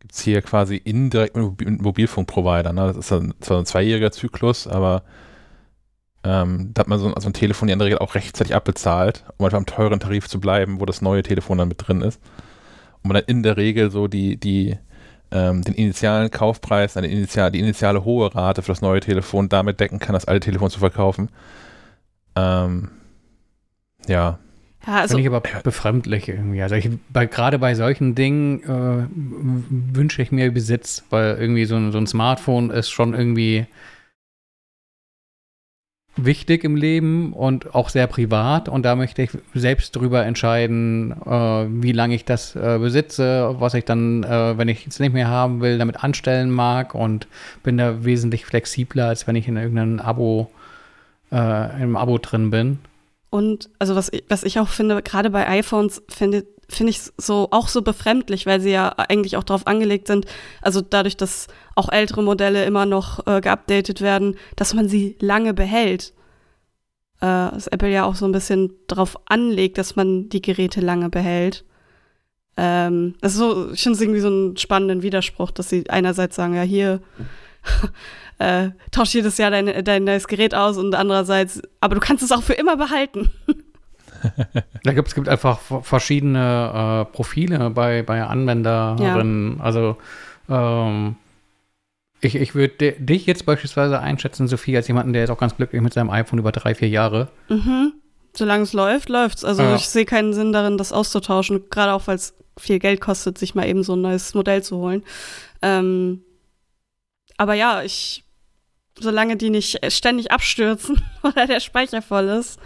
Gibt es hier quasi indirekt mit Mobil- mit Mobilfunkprovider. Ne? Das ist zwar ein zweijähriger Zyklus, aber ähm, da hat man so, so ein Telefon in der Regel auch rechtzeitig abbezahlt, um einfach am teuren Tarif zu bleiben, wo das neue Telefon dann mit drin ist. Und man dann in der Regel so die, die, ähm, den initialen Kaufpreis, eine initial, die initiale hohe Rate für das neue Telefon damit decken kann, das alte Telefon zu verkaufen. Ähm, ja, Ja, also Finde ich aber befremdlich irgendwie. Also ich, bei, gerade bei solchen Dingen äh, wünsche ich mir Besitz, weil irgendwie so ein, so ein Smartphone ist schon irgendwie wichtig im Leben und auch sehr privat und da möchte ich selbst drüber entscheiden, äh, wie lange ich das äh, besitze, was ich dann, äh, wenn ich es nicht mehr haben will, damit anstellen mag und bin da wesentlich flexibler, als wenn ich in irgendeinem Abo, äh, im Abo drin bin. Und also was ich, was ich auch finde, gerade bei iPhones finde finde ich so auch so befremdlich, weil sie ja eigentlich auch darauf angelegt sind, also dadurch, dass auch ältere Modelle immer noch äh, geupdatet werden, dass man sie lange behält. Äh, dass Apple ja auch so ein bisschen darauf anlegt, dass man die Geräte lange behält. Ähm, das ist so, ich finde es irgendwie so einen spannenden Widerspruch, dass sie einerseits sagen, ja, hier *laughs* äh, tausch jedes Jahr dein, dein neues Gerät aus und andererseits, aber du kannst es auch für immer behalten. *laughs* *laughs* Da gibt es gibt einfach verschiedene äh, Profile bei, bei Anwenderinnen. Also ähm, ich, ich würde dich jetzt beispielsweise einschätzen, Sophie, als jemanden, der ist auch ganz glücklich mit seinem iPhone über drei, vier Jahre. Mhm. Solange es läuft, läuft's. Also Ja. ich sehe keinen Sinn darin, das auszutauschen, gerade auch weil es viel Geld kostet, sich mal eben so ein neues Modell zu holen. Ähm, aber ja, ich, solange die nicht ständig abstürzen *laughs* oder der Speicher voll ist,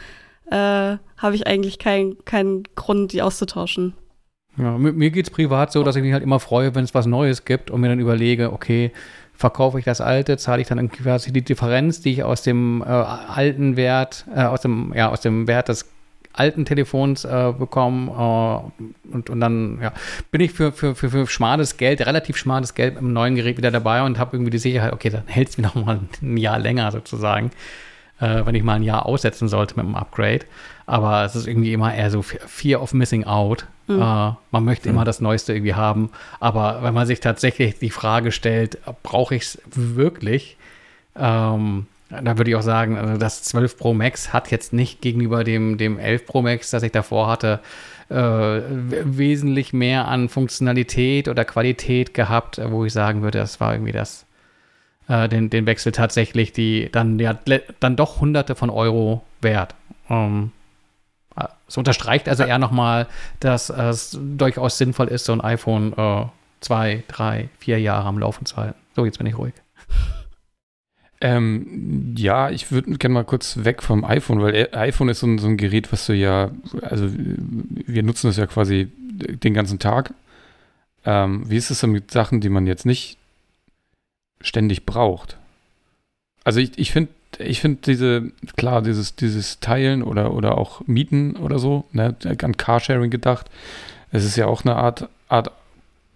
äh, habe ich eigentlich keinen keinen Grund, die auszutauschen. Ja, mit mir geht es privat so, dass ich mich halt immer freue, wenn es was Neues gibt und mir dann überlege, okay, verkaufe ich das alte, zahle ich dann quasi die Differenz, die ich aus dem äh, alten Wert, äh, aus dem, ja, aus dem Wert des alten Telefons äh, bekomme äh, und, und dann ja, bin ich für, für, für, für schmales Geld, relativ schmales Geld im neuen Gerät wieder dabei und habe irgendwie die Sicherheit, okay, dann hält es mir noch mal ein Jahr länger sozusagen, äh, wenn ich mal ein Jahr aussetzen sollte mit dem Upgrade. Aber es ist irgendwie immer eher so Fear of Missing Out. Mhm. Äh, man möchte immer das Neueste irgendwie haben, aber wenn man sich tatsächlich die Frage stellt, brauche ich es wirklich? Ähm, da würde ich auch sagen, also das 12 Pro Max hat jetzt nicht gegenüber dem, dem 11 Pro Max, das ich davor hatte, äh, wesentlich mehr an Funktionalität oder Qualität gehabt, wo ich sagen würde, das war irgendwie das, äh, den, den Wechsel tatsächlich, die dann ja dann doch hunderte von Euro wert. Ähm, äh, es unterstreicht also eher nochmal, dass es durchaus sinnvoll ist, so ein iPhone äh, zwei, drei, vier Jahre am Laufen zu halten. So, jetzt bin ich ruhig. Ähm, ja, ich würde gerne mal kurz weg vom iPhone, weil äh, iPhone ist so ein, so ein Gerät, was du ja, also wir nutzen das ja quasi den ganzen Tag. Ähm, wie ist es denn mit Sachen, die man jetzt nicht ständig braucht? Also ich, ich finde, ich finde diese, klar, dieses, dieses Teilen oder, oder auch Mieten oder so, ne, an Carsharing gedacht. Es ist ja auch eine Art, Art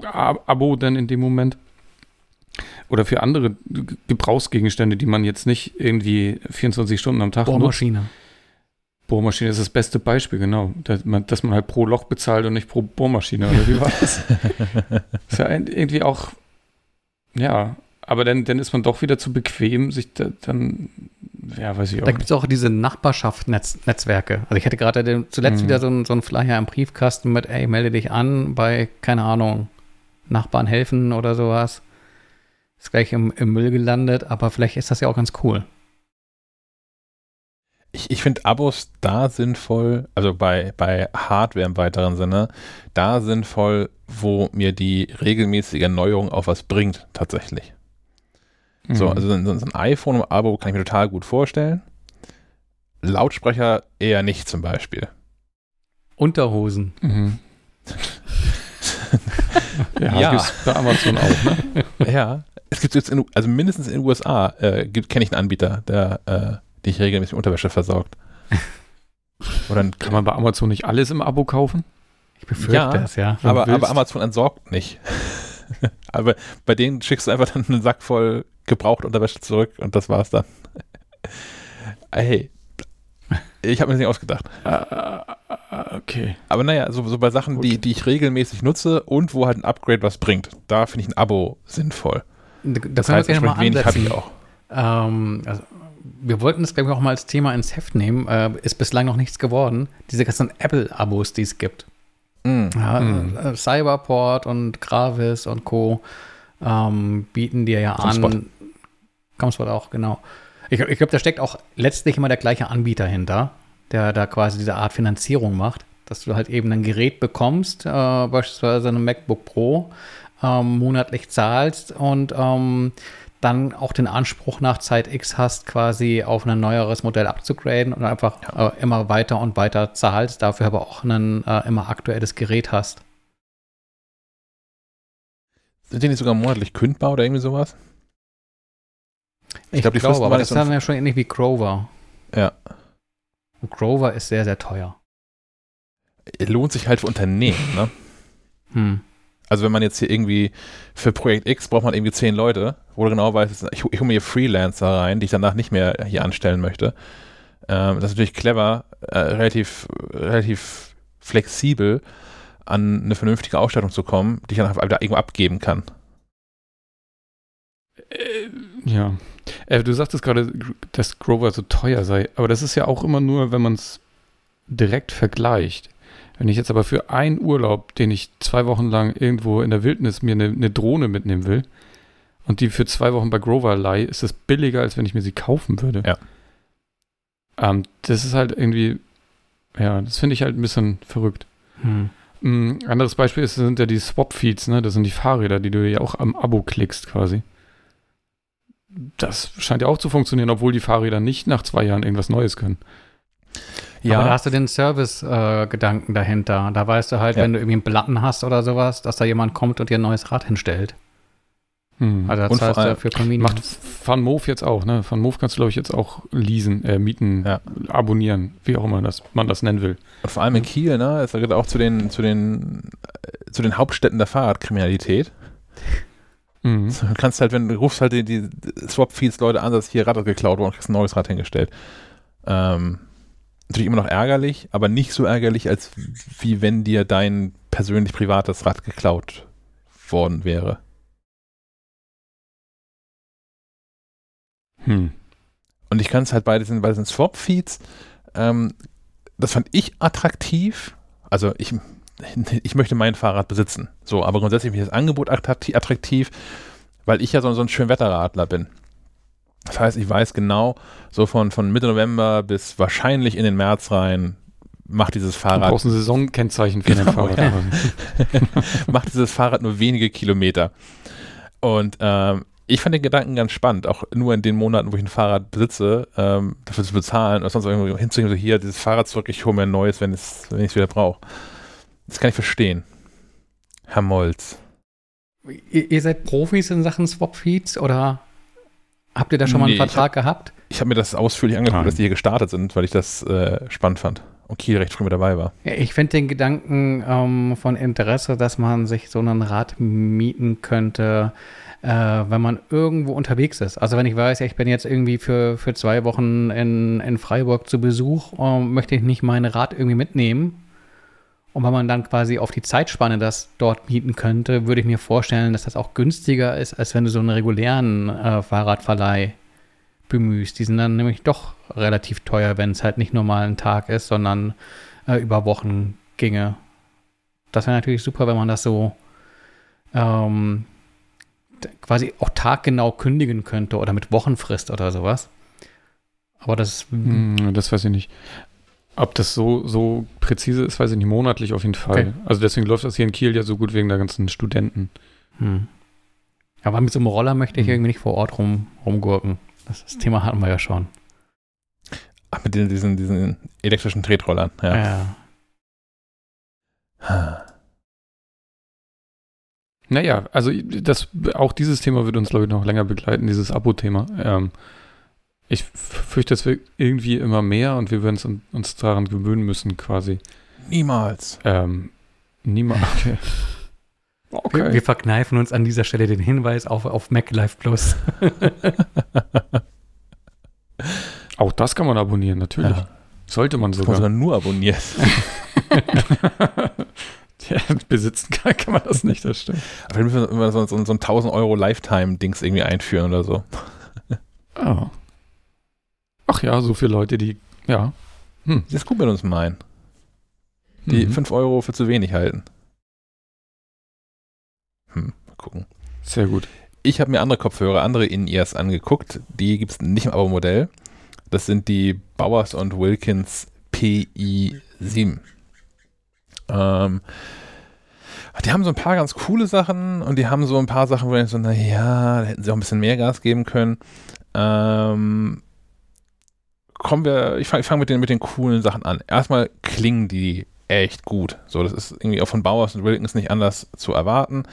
Ab- Abo dann in dem Moment. Oder für andere Gebrauchsgegenstände, die man jetzt nicht irgendwie 24 Stunden am Tag nutzt. Bohrmaschine. Bohrmaschine ist das beste Beispiel, genau. Dass man, dass man halt pro Loch bezahlt und nicht pro Bohrmaschine, oder wie war das? *laughs* ist ja irgendwie auch, ja, aber dann, dann ist man doch wieder zu bequem, sich da, dann, ja, weiß ich auch Da gibt es auch diese Nachbarschaftsnetzwerke. Also ich hatte gerade zuletzt Mhm. wieder so einen so einen Flyer im Briefkasten mit, ey, melde dich an bei, keine Ahnung, Nachbarn helfen oder sowas. Ist gleich im, im Müll gelandet, aber vielleicht ist das ja auch ganz cool. Ich, ich finde Abos da sinnvoll, also bei, bei Hardware im weiteren Sinne, da sinnvoll, wo mir die regelmäßige Erneuerung auch was bringt, tatsächlich. So, Mhm. also so ein, so ein iPhone-Abo kann ich mir total gut vorstellen. Lautsprecher eher nicht zum Beispiel. Unterhosen. Mhm. *laughs* ja, Ja. gibt's bei Amazon auch, ne? *laughs* ja. Es gibt jetzt, in, also mindestens in den USA, äh, gibt- kenne ich einen Anbieter, der äh, dich regelmäßig mit Unterwäsche versorgt. *laughs* Oder ein, Kann man bei Amazon nicht alles im Abo kaufen? Ich befürchte Ja, es, ja. aber, aber Amazon entsorgt nicht. aber bei denen schickst du einfach dann einen Sack voll gebrauchte Unterwäsche zurück und das war's dann. *laughs* hey, ich habe mir das nicht ausgedacht. Ah, okay. Aber naja, so, so bei Sachen, Gut. die, die ich regelmäßig nutze und wo halt ein Upgrade was bringt, da finde ich ein Abo sinnvoll. Da, da Das heißt, entsprechend wenig habe ich auch. Ähm, also, wir wollten das, glaube ich, auch mal als Thema ins Heft nehmen. Äh, ist bislang noch nichts geworden. Diese ganzen Apple-Abos, die es gibt. Mm. Ja, äh, Cyberport und Gravis und Co. Ähm, bieten dir ja Comspot. an. Comspot auch, genau. Ich, ich glaube, da steckt auch letztlich immer der gleiche Anbieter hinter, der da quasi diese Art Finanzierung macht, dass du halt eben ein Gerät bekommst, äh, beispielsweise eine MacBook Pro, ähm, monatlich zahlst und ähm, dann auch den Anspruch nach Zeit X hast, quasi auf ein neueres Modell abzugraden und einfach äh, immer weiter und weiter zahlst, dafür aber auch ein äh, immer aktuelles Gerät hast. Sind die nicht sogar monatlich kündbar oder irgendwie sowas? Ich, glaub, die glaube, Fristen aber das so dann ja schon ähnlich wie Grover. Ja. Und Grover ist sehr, sehr teuer. Lohnt sich halt für Unternehmen, ne? *laughs* Hm. Also wenn man jetzt hier irgendwie für Projekt X braucht man irgendwie zehn Leute, wo du genau weißt, ich, ich hole mir hier Freelancer rein, die ich danach nicht mehr hier anstellen möchte. Ähm, das ist natürlich clever, äh, relativ, relativ flexibel an eine vernünftige Ausstattung zu kommen, die ich dann wieder irgendwo abgeben kann. Äh, ja. Äh, du sagtest gerade, dass Grover so teuer sei, aber das ist ja auch immer nur, wenn man es direkt vergleicht. Wenn ich jetzt aber für einen Urlaub, den ich zwei Wochen lang irgendwo in der Wildnis mir eine, eine Drohne mitnehmen will und die für zwei Wochen bei Grover leihe, ist das billiger, als wenn ich mir sie kaufen würde. Ja. Ähm, das ist halt irgendwie, ja, das finde ich halt ein bisschen verrückt. Hm. Ein anderes Beispiel ist, sind ja die Swap-Feeds, ne? Das sind die Fahrräder, die du ja auch am Abo klickst quasi. Das scheint ja auch zu funktionieren, obwohl die Fahrräder nicht nach zwei Jahren irgendwas Neues können. Aber da hast du den Service-Gedanken dahinter. Da weißt du halt, Ja. wenn du irgendwie einen Platten hast oder sowas, dass da jemand kommt und dir ein neues Rad hinstellt. Hm. Also da Und allem ja für Convenience. Macht Van Moof jetzt auch, ne? Van Moof kannst du, glaube ich, jetzt auch leasen, äh, mieten, Ja. abonnieren, wie auch immer das, man das nennen will. Und vor allem in Kiel, ne, es gehört auch zu den, zu den, äh, zu den Hauptstädten der Fahrradkriminalität. Mhm. Du kannst halt, wenn du rufst halt die, die Swap-Feeds Leute an, dass hier Rad geklaut worden und kriegst ein neues Rad hingestellt. Ähm, natürlich immer noch ärgerlich, aber nicht so ärgerlich, als wie wenn dir dein persönlich privates Rad geklaut worden wäre. Hm. Und ich kann es halt bei diesen, bei diesen Swap-Feeds, ähm, das fand ich attraktiv. Also ich, *laughs* ich möchte mein Fahrrad besitzen. So, aber grundsätzlich finde ich das Angebot attraktiv, weil ich ja so, so ein Schönwetterradler bin. Das heißt, ich weiß genau, so von, von Mitte November bis wahrscheinlich in den März rein, macht dieses Du Fahrrad brauchst ein Saisonkennzeichen für dein Genau, Fahrrad. ja. *laughs* macht dieses Fahrrad nur wenige Kilometer. Und ähm, ich fand den Gedanken ganz spannend, auch nur in den Monaten, wo ich ein Fahrrad besitze, ähm, dafür zu bezahlen oder sonst irgendwo hinzugehen, so hier, dieses Fahrrad zurück, ich hole mir ein neues, wenn es wenn ich es wieder brauche. Das kann ich verstehen. Herr Molz. Ihr, ihr seid Profis in Sachen Swap-Feeds oder habt ihr da schon mal einen Nee, ich Vertrag gehabt? Ich habe mir das ausführlich angeguckt, dass die hier gestartet sind, weil ich das äh, spannend fand. Und Kiel recht früh mit dabei war. Ja, ich finde den Gedanken ähm, von Interesse, dass man sich so ein Rad mieten könnte, äh, wenn man irgendwo unterwegs ist. Also wenn ich weiß, ich bin jetzt irgendwie für, für zwei Wochen in, in Freiburg zu Besuch, und möchte ich nicht mein Rad irgendwie mitnehmen. Und wenn man dann quasi auf die Zeitspanne das dort mieten könnte, würde ich mir vorstellen, dass das auch günstiger ist, als wenn du so einen regulären äh, Fahrradverleih bemühst. Die sind dann nämlich doch relativ teuer, wenn es halt nicht nur mal ein Tag ist, sondern äh, über Wochen ginge. Das wäre natürlich super, wenn man das so ähm, quasi auch taggenau kündigen könnte oder mit Wochenfrist oder sowas. Aber das. Hm, das weiß ich nicht. Ob das so, so präzise ist, weiß ich nicht. Monatlich auf jeden Fall. Okay. Also deswegen läuft das hier in Kiel ja so gut wegen der ganzen Studenten. Hm. Aber mit so einem Roller möchte ich hm. irgendwie nicht vor Ort rum, rumgurken. Das, das, Thema hatten wir ja schon. Ach, mit den, diesen, diesen elektrischen Tretrollern, ja. ja. Naja, also das, auch dieses Thema wird uns, glaube ich, noch länger begleiten, dieses Abo-Thema. Ähm, ich fürchte, es wird irgendwie immer mehr und wir werden uns, uns daran gewöhnen müssen, quasi. Niemals. Ähm, niemals. Okay. *laughs* okay. Wir, wir, verkneifen uns an dieser Stelle den Hinweis auf, auf MacLife Plus. *laughs* Auch das kann man abonnieren, natürlich. Ja. Sollte man sogar. sogar nur abonnieren. *laughs* ja, besitzen kann, kann man das nicht, das stimmt. Aber wir müssen immer so, so, so ein 1000 Euro Lifetime-Dings irgendwie einführen oder so. Oh. Ach ja, so viele Leute, die, ja. Hm. Das ist gut mit uns meinen. Die mhm. 5 Euro für zu wenig halten. Hm, mal gucken. Sehr gut. Ich habe mir andere Kopfhörer, andere In-Ears angeguckt. Die gibt es nicht im Abo-Modell. Das sind die Bowers und Wilkins PI7. Ähm, die haben so ein paar ganz coole Sachen und die haben so ein paar Sachen, wo ich so, naja, da hätten sie auch ein bisschen mehr Gas geben können. Ähm, kommen wir, ich fange fang mit, den, mit den coolen Sachen an. Erstmal klingen die echt gut. So, das ist irgendwie auch von Bowers und Wilkins nicht anders zu erwarten.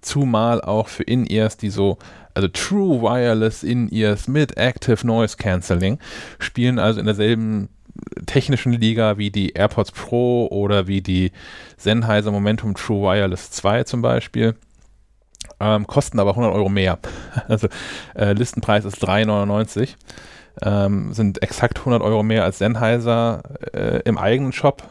Zumal auch für In-Ears, die so, also True Wireless In-Ears mit Active Noise Cancelling, spielen also in derselben technischen Liga wie die AirPods Pro oder wie die Sennheiser Momentum True Wireless 2 zum Beispiel. Ähm, kosten aber 100 Euro mehr. *laughs* Also äh, Listenpreis ist 3,99. Ähm, sind exakt 100 Euro mehr als Sennheiser äh, im eigenen Shop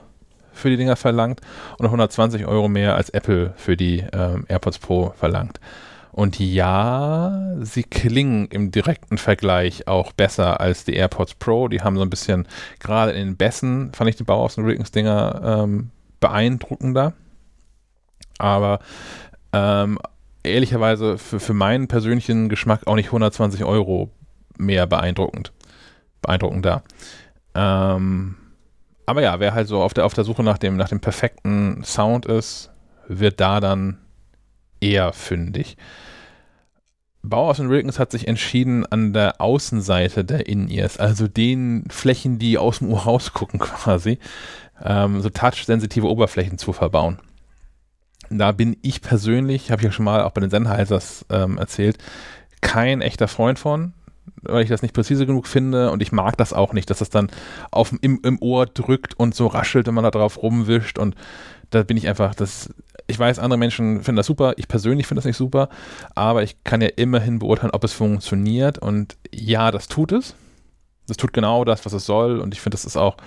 für die Dinger verlangt und 120 Euro mehr als Apple für die ähm, AirPods Pro verlangt. Und ja, sie klingen im direkten Vergleich auch besser als die AirPods Pro. Die haben so ein bisschen, gerade in den Bässen, fand ich die Bauhaus und Rickens Dinger ähm, beeindruckender. Aber ähm, ehrlicherweise für, für meinen persönlichen Geschmack auch nicht 120 Euro mehr beeindruckend. Beeindruckender. Ähm, aber ja, wer halt so auf der, auf der Suche nach dem, nach dem perfekten Sound ist, wird da dann eher fündig. Bauhaus und Wilkins hat sich entschieden, an der Außenseite der In-Ears, also den Flächen, die aus dem Ohr rausgucken *laughs* quasi, ähm, so touch-sensitive Oberflächen zu verbauen. Da bin ich persönlich, habe ich ja schon mal auch bei den Sennheisers ähm, erzählt, kein echter Freund von, weil ich das nicht präzise genug finde und ich mag das auch nicht, dass das dann auf, im, im Ohr drückt und so raschelt, wenn man da drauf rumwischt und da bin ich einfach, das ich weiß, andere Menschen finden das super, ich persönlich finde das nicht super, aber ich kann ja immerhin beurteilen, ob es funktioniert und ja, das tut es. Das tut genau das, was es soll und ich finde, das ist auch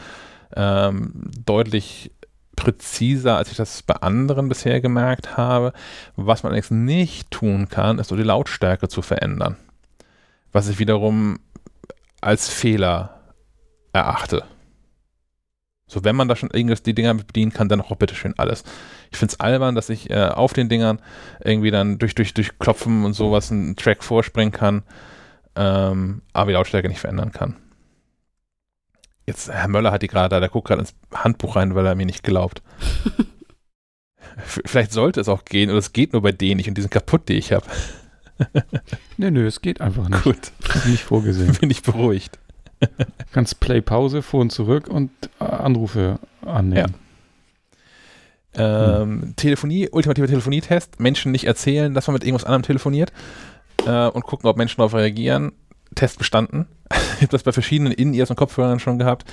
ähm, deutlich präziser, als ich das bei anderen bisher gemerkt habe. Was man allerdings nicht tun kann, ist so die Lautstärke zu verändern. Was ich wiederum als Fehler erachte. So, wenn man da schon irgendwas die Dinger bedienen kann, dann auch bitteschön alles. Ich finde es albern, dass ich äh, auf den Dingern irgendwie dann durch, durch, durch Klopfen und sowas einen Track vorspringen kann, ähm, aber die Lautstärke nicht verändern kann. Jetzt, Herr Möller hat die gerade da, der guckt gerade ins Handbuch rein, weil er mir nicht glaubt. *laughs* Vielleicht sollte es auch gehen, oder es geht nur bei denen nicht und die sind kaputt, die ich habe. *laughs* nö, nö, es geht einfach nicht. Gut. Nicht vorgesehen. *laughs* Bin ich beruhigt. Kannst Play, Pause, vor und zurück und äh, Anrufe annehmen. Ja. Ähm, hm. Telefonie, ultimativer Telefonietest. Menschen nicht erzählen, dass man mit irgendwas anderem telefoniert äh, und gucken, ob Menschen darauf reagieren. Test bestanden. *laughs* ich habe das bei verschiedenen In-Ears und Kopfhörern schon gehabt,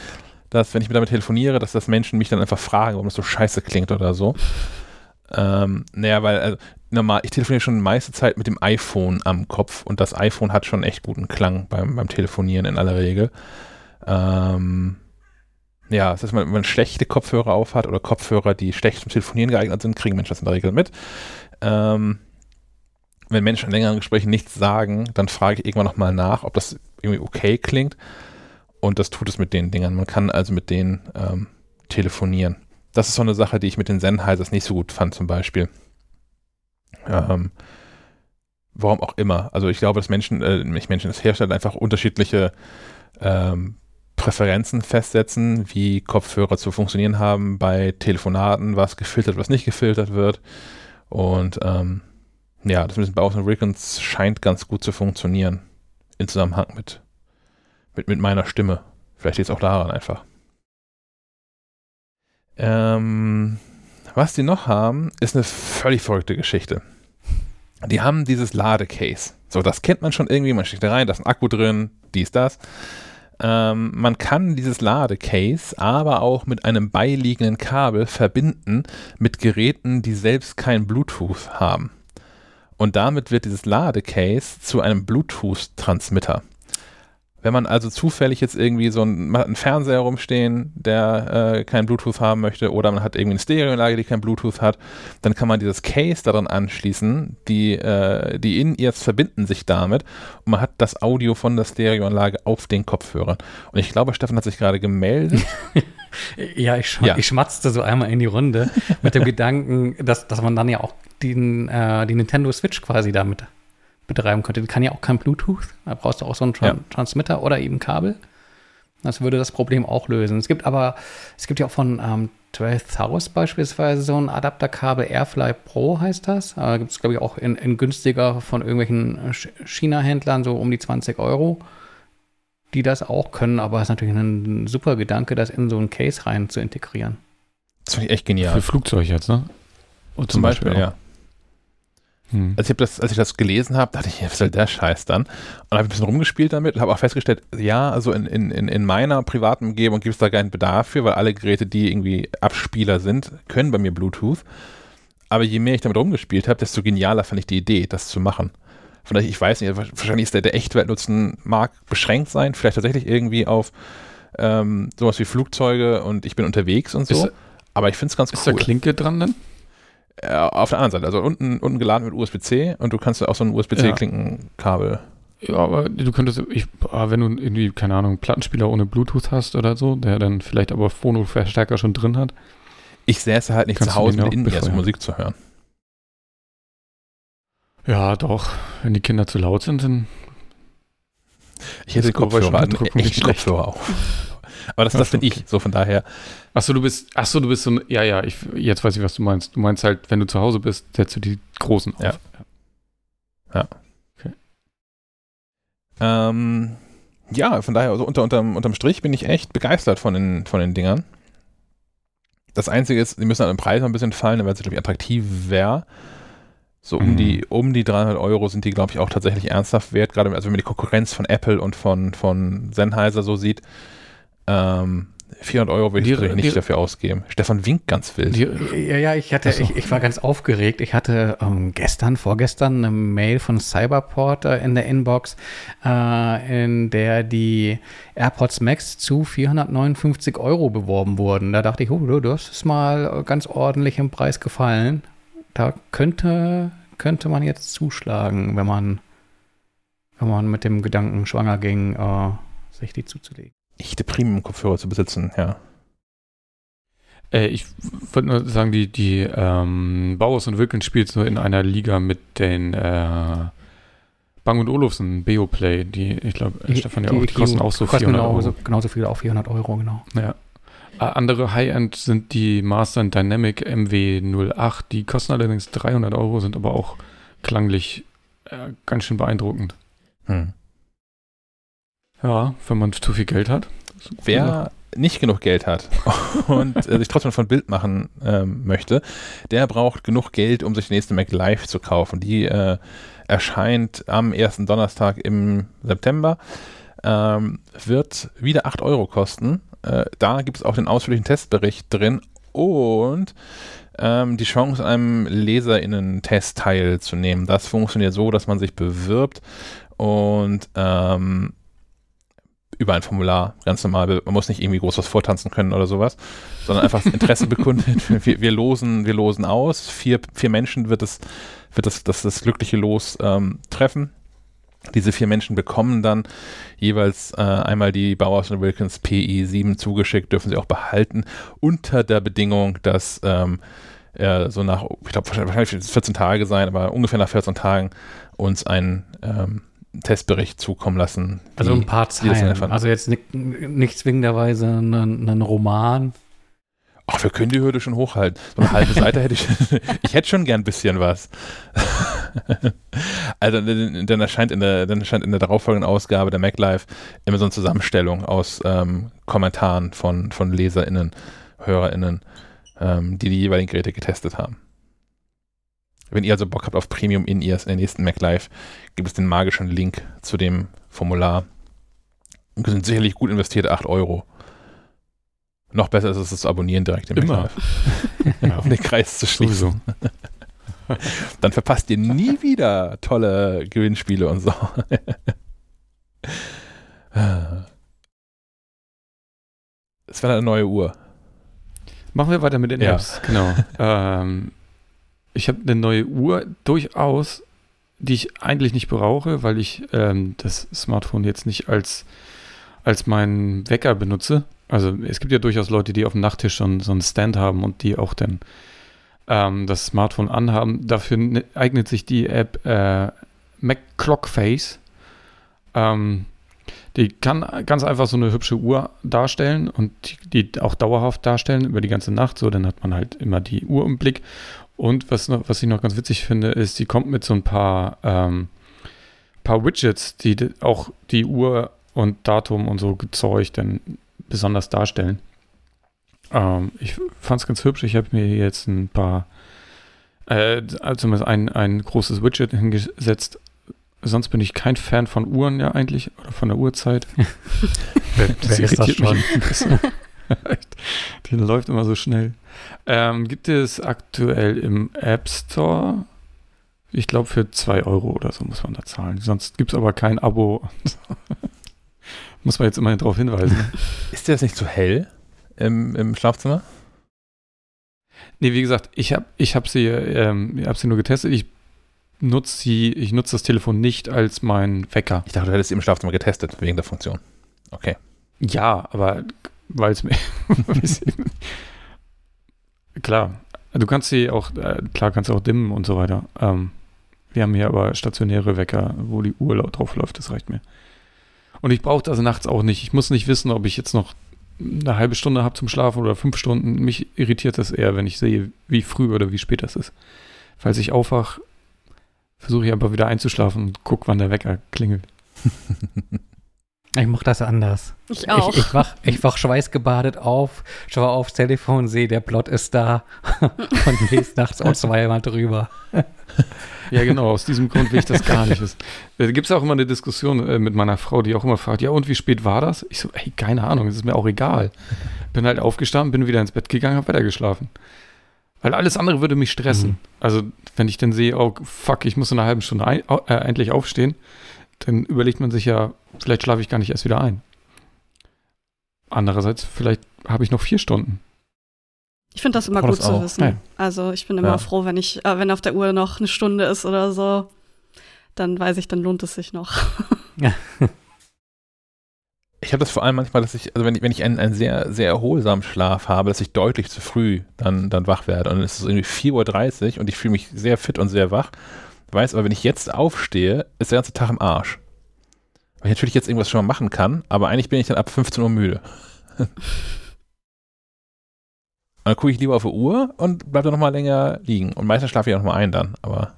dass wenn ich damit telefoniere, dass das Menschen mich dann einfach fragen, warum das so scheiße klingt oder so. Ähm, naja, weil also, normal, ich telefoniere schon meiste Zeit mit dem iPhone am Kopf und das iPhone hat schon echt guten Klang beim, beim Telefonieren in aller Regel. Ähm, ja, das heißt, wenn man schlechte Kopfhörer aufhat oder Kopfhörer, die schlecht zum Telefonieren geeignet sind, kriegen Menschen das in der Regel mit. Ähm, wenn Menschen in längeren Gesprächen nichts sagen, dann frage ich irgendwann nochmal nach, ob das irgendwie okay klingt. Und das tut es mit den Dingern. Man kann also mit denen ähm, telefonieren. Das ist so eine Sache, die ich mit den Sennheisers nicht so gut fand, zum Beispiel. Ähm, warum auch immer. Also ich glaube, dass Menschen, äh, nicht Menschen, das Hersteller einfach unterschiedliche ähm, Präferenzen festsetzen, wie Kopfhörer zu funktionieren haben bei Telefonaten, was gefiltert, was nicht gefiltert wird. Und ähm, ja, das mit Bowers Rickens scheint ganz gut zu funktionieren. In Zusammenhang mit, mit, mit meiner Stimme. Vielleicht liegt es auch daran einfach. Ähm, was die noch haben, ist eine völlig verrückte Geschichte. Die haben dieses Ladecase. So, das kennt man schon irgendwie. Man steckt da rein, da ist ein Akku drin, dies, das. Ähm, man kann dieses Ladecase aber auch mit einem beiliegenden Kabel verbinden mit Geräten, die selbst kein Bluetooth haben. Und damit wird dieses Ladecase zu einem Bluetooth-Transmitter. Wenn man also zufällig jetzt irgendwie so einen, einen Fernseher rumstehen, der äh, kein Bluetooth haben möchte, oder man hat irgendwie eine Stereoanlage, die kein Bluetooth hat, dann kann man dieses Case daran anschließen, die, äh, die In-Ears verbinden sich damit und man hat das Audio von der Stereoanlage auf den Kopfhörern. Und ich glaube, Stefan hat sich gerade gemeldet. *laughs* ja, ich, ja. ich schmatzte so einmal in die Runde mit dem *laughs* Gedanken, dass, dass man dann ja auch den, äh, die Nintendo Switch quasi damit betreiben könnte. Die kann ja auch kein Bluetooth. Da brauchst du auch so einen Tran ja. Transmitter oder eben Kabel. Das würde das Problem auch lösen. Es gibt aber, es gibt ja auch von ähm, 12 beispielsweise so ein Adapterkabel Airfly Pro heißt das. Da gibt es, glaube ich, auch in, in, günstiger von irgendwelchen China-Händlern so um die 20 Euro, die das auch können. Aber es ist natürlich ein super Gedanke, das in so ein Case rein zu integrieren. Das finde ich echt genial. Für Flugzeug jetzt, ne? Und zum, zum Beispiel, Beispiel ja. Hm. Also ich das, als ich das gelesen habe, dachte ich, was soll der Scheiß dann? Und habe ein bisschen rumgespielt damit und habe auch festgestellt, ja, also in, in, in meiner privaten Umgebung gibt es da keinen Bedarf für, weil alle Geräte, die irgendwie Abspieler sind, können bei mir Bluetooth. Aber je mehr ich damit rumgespielt habe, desto genialer fand ich die Idee, das zu machen. Von daher, ich weiß nicht, wahrscheinlich ist der, der Echtweltnutzen mag beschränkt sein, vielleicht tatsächlich irgendwie auf ähm, sowas wie Flugzeuge und ich bin unterwegs und so. Ist, aber ich finde es ganz ist cool. Ist da Klinke dran denn? Äh, auf der anderen Seite, also unten, unten geladen mit USB-C und du kannst auch so ein USB-C-Klinkenkabel. Ja. aber du könntest, ich, ah, wenn du irgendwie, keine Ahnung, Plattenspieler ohne Bluetooth hast oder so, der dann vielleicht aber Phono-Verstärker schon drin hat. Ich säße halt nicht zu Hause mit in um Musik zu hören. Ja, doch. Wenn die Kinder zu laut sind, dann. Ich hätte Kopfhörer, an, echt Kopfhörer auch. Aber das, das bin ich, so von daher. Achso, du bist, achso, du bist so ein, ja, ja, ich, jetzt weiß ich, was du meinst. Du meinst halt, wenn du zu Hause bist, setzt du die großen auf. Ja. Ja. Okay. Ähm, ja, von daher, also unter, unterm, unterm Strich bin ich echt begeistert von den, von den Dingern. Das Einzige ist, die müssen an den Preis ein bisschen fallen, damit es, glaube ich, attraktiv wäre. So um, mhm. die, um die 300 Euro sind die, glaube ich, auch tatsächlich ernsthaft wert. Gerade also wenn man die Konkurrenz von Apple und von, von Sennheiser so sieht, ähm, 400 Euro will ich nicht die, dafür ausgeben. Stefan winkt ganz wild. Die, ja, ja, ich hatte, so. ich, ich, war ganz aufgeregt. Ich hatte ähm, gestern, vorgestern eine Mail von Cyberport äh, in der Inbox, äh, in der die AirPods Max zu 459 Euro beworben wurden. Da dachte ich, oh, das ist mal ganz ordentlich im Preis gefallen. Da könnte, könnte man jetzt zuschlagen, wenn man, wenn man mit dem Gedanken schwanger ging, äh, sich die zuzulegen echte Premium-Kopfhörer zu besitzen, ja. Äh, ich wollte nur sagen, die, die ähm, Bauhaus und Wilken spielt so in einer Liga mit den äh, Bang und Olufsen, Beoplay, die, ich glaube, Stefan ja auch, die kosten auch so 400 genau, Euro. genauso viel, auch 400 Euro, genau. Ja. Äh, andere High-End sind die Master Dynamic MW08, die kosten allerdings 300 Euro, sind aber auch klanglich äh, ganz schön beeindruckend. Hm. Ja, wenn man zu viel Geld hat. Wer nicht genug Geld hat *laughs* und äh, sich trotzdem von Bild machen ähm, möchte, der braucht genug Geld, um sich die nächste Mac Live zu kaufen. Die äh, erscheint am ersten Donnerstag im September. Ähm, wird wieder 8 Euro kosten. Äh, da gibt es auch den ausführlichen Testbericht drin und ähm, die Chance, an einem LeserInnen-Test teilzunehmen. Das funktioniert so, dass man sich bewirbt und ähm, über ein Formular, ganz normal. Man muss nicht irgendwie groß was vortanzen können oder sowas, sondern einfach Interesse bekundet. *laughs* Wir, wir, losen, wir losen aus. Vier, vier Menschen wird es, wird das, das, das glückliche Los ähm, treffen. Diese vier Menschen bekommen dann jeweils äh, einmal die Bowers und Wilkins PI 7 zugeschickt, dürfen sie auch behalten, unter der Bedingung, dass ähm, äh, so nach, ich glaube wahrscheinlich 14 Tage sein, aber ungefähr nach 14 Tagen uns ein ähm, Testbericht zukommen lassen. Also ein paar Zeilen. Also jetzt nicht, nicht zwingenderweise einen Roman. Ach, wir können die Hürde schon hochhalten. So eine halbe Seite hätte ich. *laughs* ich hätte schon gern ein bisschen was. also dann erscheint in der, dann erscheint in der darauffolgenden Ausgabe der MacLife immer so eine Zusammenstellung aus ähm, Kommentaren von, von LeserInnen, HörerInnen, ähm, die die jeweiligen Geräte getestet haben. Wenn ihr also Bock habt auf Premium in ears in der nächsten MacLive, gibt es den magischen Link zu dem Formular. Und sind sicherlich gut investierte 8 Euro. Noch besser ist es, das Abonnieren direkt im Immer. *laughs* ja. um den Kreis zu schließen. *laughs* Dann verpasst ihr nie wieder tolle Gewinnspiele und so. *laughs* Es war eine neue Uhr. Machen wir weiter mit den Apps, genau. ähm, ich habe eine neue Uhr durchaus, die ich eigentlich nicht brauche, weil ich ähm, das Smartphone jetzt nicht als, als meinen Wecker benutze. Also es gibt ja durchaus Leute, die auf dem Nachttisch schon so einen Stand haben und die auch dann ähm, das Smartphone anhaben. Dafür ne, eignet sich die App äh, Mac Clock Face. Ähm, die kann ganz einfach so eine hübsche Uhr darstellen und die, die, auch dauerhaft darstellen über die ganze Nacht. So, dann hat man halt immer die Uhr im Blick und was, noch, was ich noch ganz witzig finde, ist, sie kommt mit so ein paar, ähm, paar Widgets, die auch die Uhr und Datum und so gezeugt dann besonders darstellen. Ähm, ich fand es ganz hübsch. Ich habe mir jetzt ein paar, äh, zumindest ein, ein großes Widget hingesetzt. Sonst bin ich kein Fan von Uhren ja eigentlich oder von der Uhrzeit. *laughs* das Wer ist das schon? *laughs* Die läuft immer so schnell. Ähm, gibt es aktuell im App Store? Ich glaube, für 2 Euro oder so muss man da zahlen. Sonst gibt es aber kein Abo. *laughs* muss man jetzt immerhin darauf hinweisen. *laughs* Ist das nicht zu hell im, im Schlafzimmer? Nee, wie gesagt, ich habe ich hab sie, ähm, hab sie nur getestet. Ich nutze sie, ich nutze das Telefon nicht als mein Wecker. Ich dachte, du hättest sie im Schlafzimmer getestet, wegen der Funktion. Okay. Ja, aber weil es mir. *laughs* klar, du kannst sie auch, äh, klar kannst du auch dimmen und so weiter. Ähm, wir haben hier aber stationäre Wecker, wo die Uhr laut drauf läuft, das reicht mir. Und ich brauche das nachts auch nicht. Ich muss nicht wissen, ob ich jetzt noch eine halbe Stunde habe zum Schlafen oder fünf Stunden. Mich irritiert das eher, wenn ich sehe, wie früh oder wie spät das ist. Falls ich aufwach, versuche ich einfach wieder einzuschlafen und gucke, wann der Wecker klingelt. *laughs* Ich mache das anders. Ich auch. Ich, ich, wach, ich wach schweißgebadet auf, schaue aufs Telefon, sehe, der Plot ist da *laughs* und lese nachts auch zweimal drüber. *laughs* Ja, genau, aus diesem Grund will ich das gar nicht wissen. Da gibt es auch immer eine Diskussion äh, mit meiner Frau, die auch immer fragt, ja und wie spät war das? Ich so, ey, keine Ahnung, es ist mir auch egal. Bin halt aufgestanden, bin wieder ins Bett gegangen, habe weiter geschlafen. Weil alles andere würde mich stressen. Mhm. Also, wenn ich dann sehe, oh fuck, ich muss in einer halben Stunde ein, äh, endlich aufstehen, dann überlegt man sich ja, vielleicht schlafe ich gar nicht erst wieder ein. Andererseits, vielleicht habe ich noch vier Stunden. Ich finde das immer gut das zu wissen. Ja. Also ich bin immer ja. froh, wenn ich, äh, wenn auf der Uhr noch eine Stunde ist oder so, dann weiß ich, dann lohnt es sich noch. Ja. *laughs* Ich habe das vor allem manchmal, dass ich, also wenn ich, wenn ich einen, einen sehr, sehr erholsamen Schlaf habe, dass ich deutlich zu früh dann, dann wach werde. Und es ist irgendwie 4.30 Uhr und ich fühle mich sehr fit und sehr wach weiß aber, wenn ich jetzt aufstehe, ist der ganze Tag im Arsch. Weil ich natürlich jetzt irgendwas schon mal machen kann, aber eigentlich bin ich dann ab 15 Uhr müde. *laughs* dann gucke ich lieber auf die Uhr und bleibe dann nochmal länger liegen. Und meistens schlafe ich auch nochmal ein dann, aber.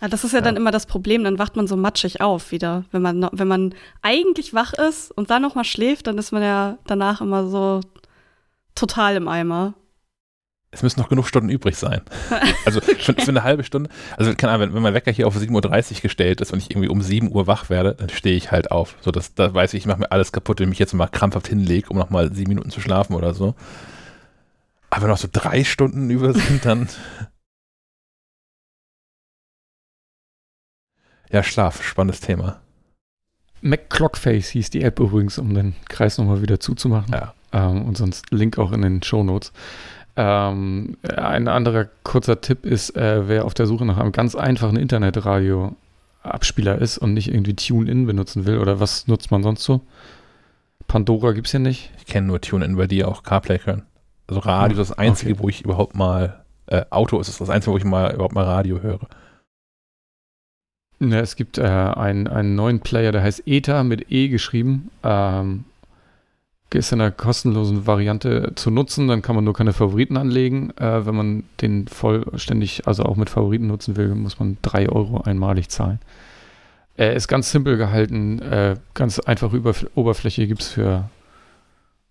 Ja, das ist ja, ja, dann immer das Problem, dann wacht man so matschig auf wieder. Wenn man, wenn man eigentlich wach ist und dann nochmal schläft, dann ist man ja danach immer so total im Eimer es müssen noch genug Stunden übrig sein. *laughs* Also für, für, eine halbe Stunde, also keine Ahnung, wenn, wenn mein Wecker hier auf 7.30 Uhr gestellt ist und ich irgendwie um 7 Uhr wach werde, dann stehe ich halt auf. So, dass, da weiß ich, ich mache mir alles kaputt, wenn ich mich jetzt mal krampfhaft hinlege, um nochmal sieben Minuten zu schlafen oder so. Aber noch so drei Stunden über sind, dann. *laughs* ja, Schlaf, spannendes Thema. MacClockface hieß die App übrigens, um den Kreis nochmal wieder zuzumachen. Ja. Ähm, und sonst Link auch in den Shownotes. Ähm, ein anderer kurzer Tipp ist, äh, wer auf der Suche nach einem ganz einfachen Internetradio-Abspieler ist und nicht irgendwie TuneIn benutzen will oder was nutzt man sonst so? Pandora gibt es ja nicht. Ich kenne nur TuneIn, weil die auch CarPlay können. Also Radio ist das Einzige, Okay. wo ich überhaupt mal, äh, Auto ist das Einzige, wo ich mal überhaupt mal Radio höre. Ja, es gibt äh, einen, einen neuen Player, der heißt ETA mit E geschrieben. Ähm, ist in einer kostenlosen Variante zu nutzen. Dann kann man nur keine Favoriten anlegen. Äh, wenn man den vollständig, also auch mit Favoriten nutzen will, muss man 3 Euro einmalig zahlen. Er ist ganz simpel gehalten. Äh, ganz einfache Überf Oberfläche gibt es für,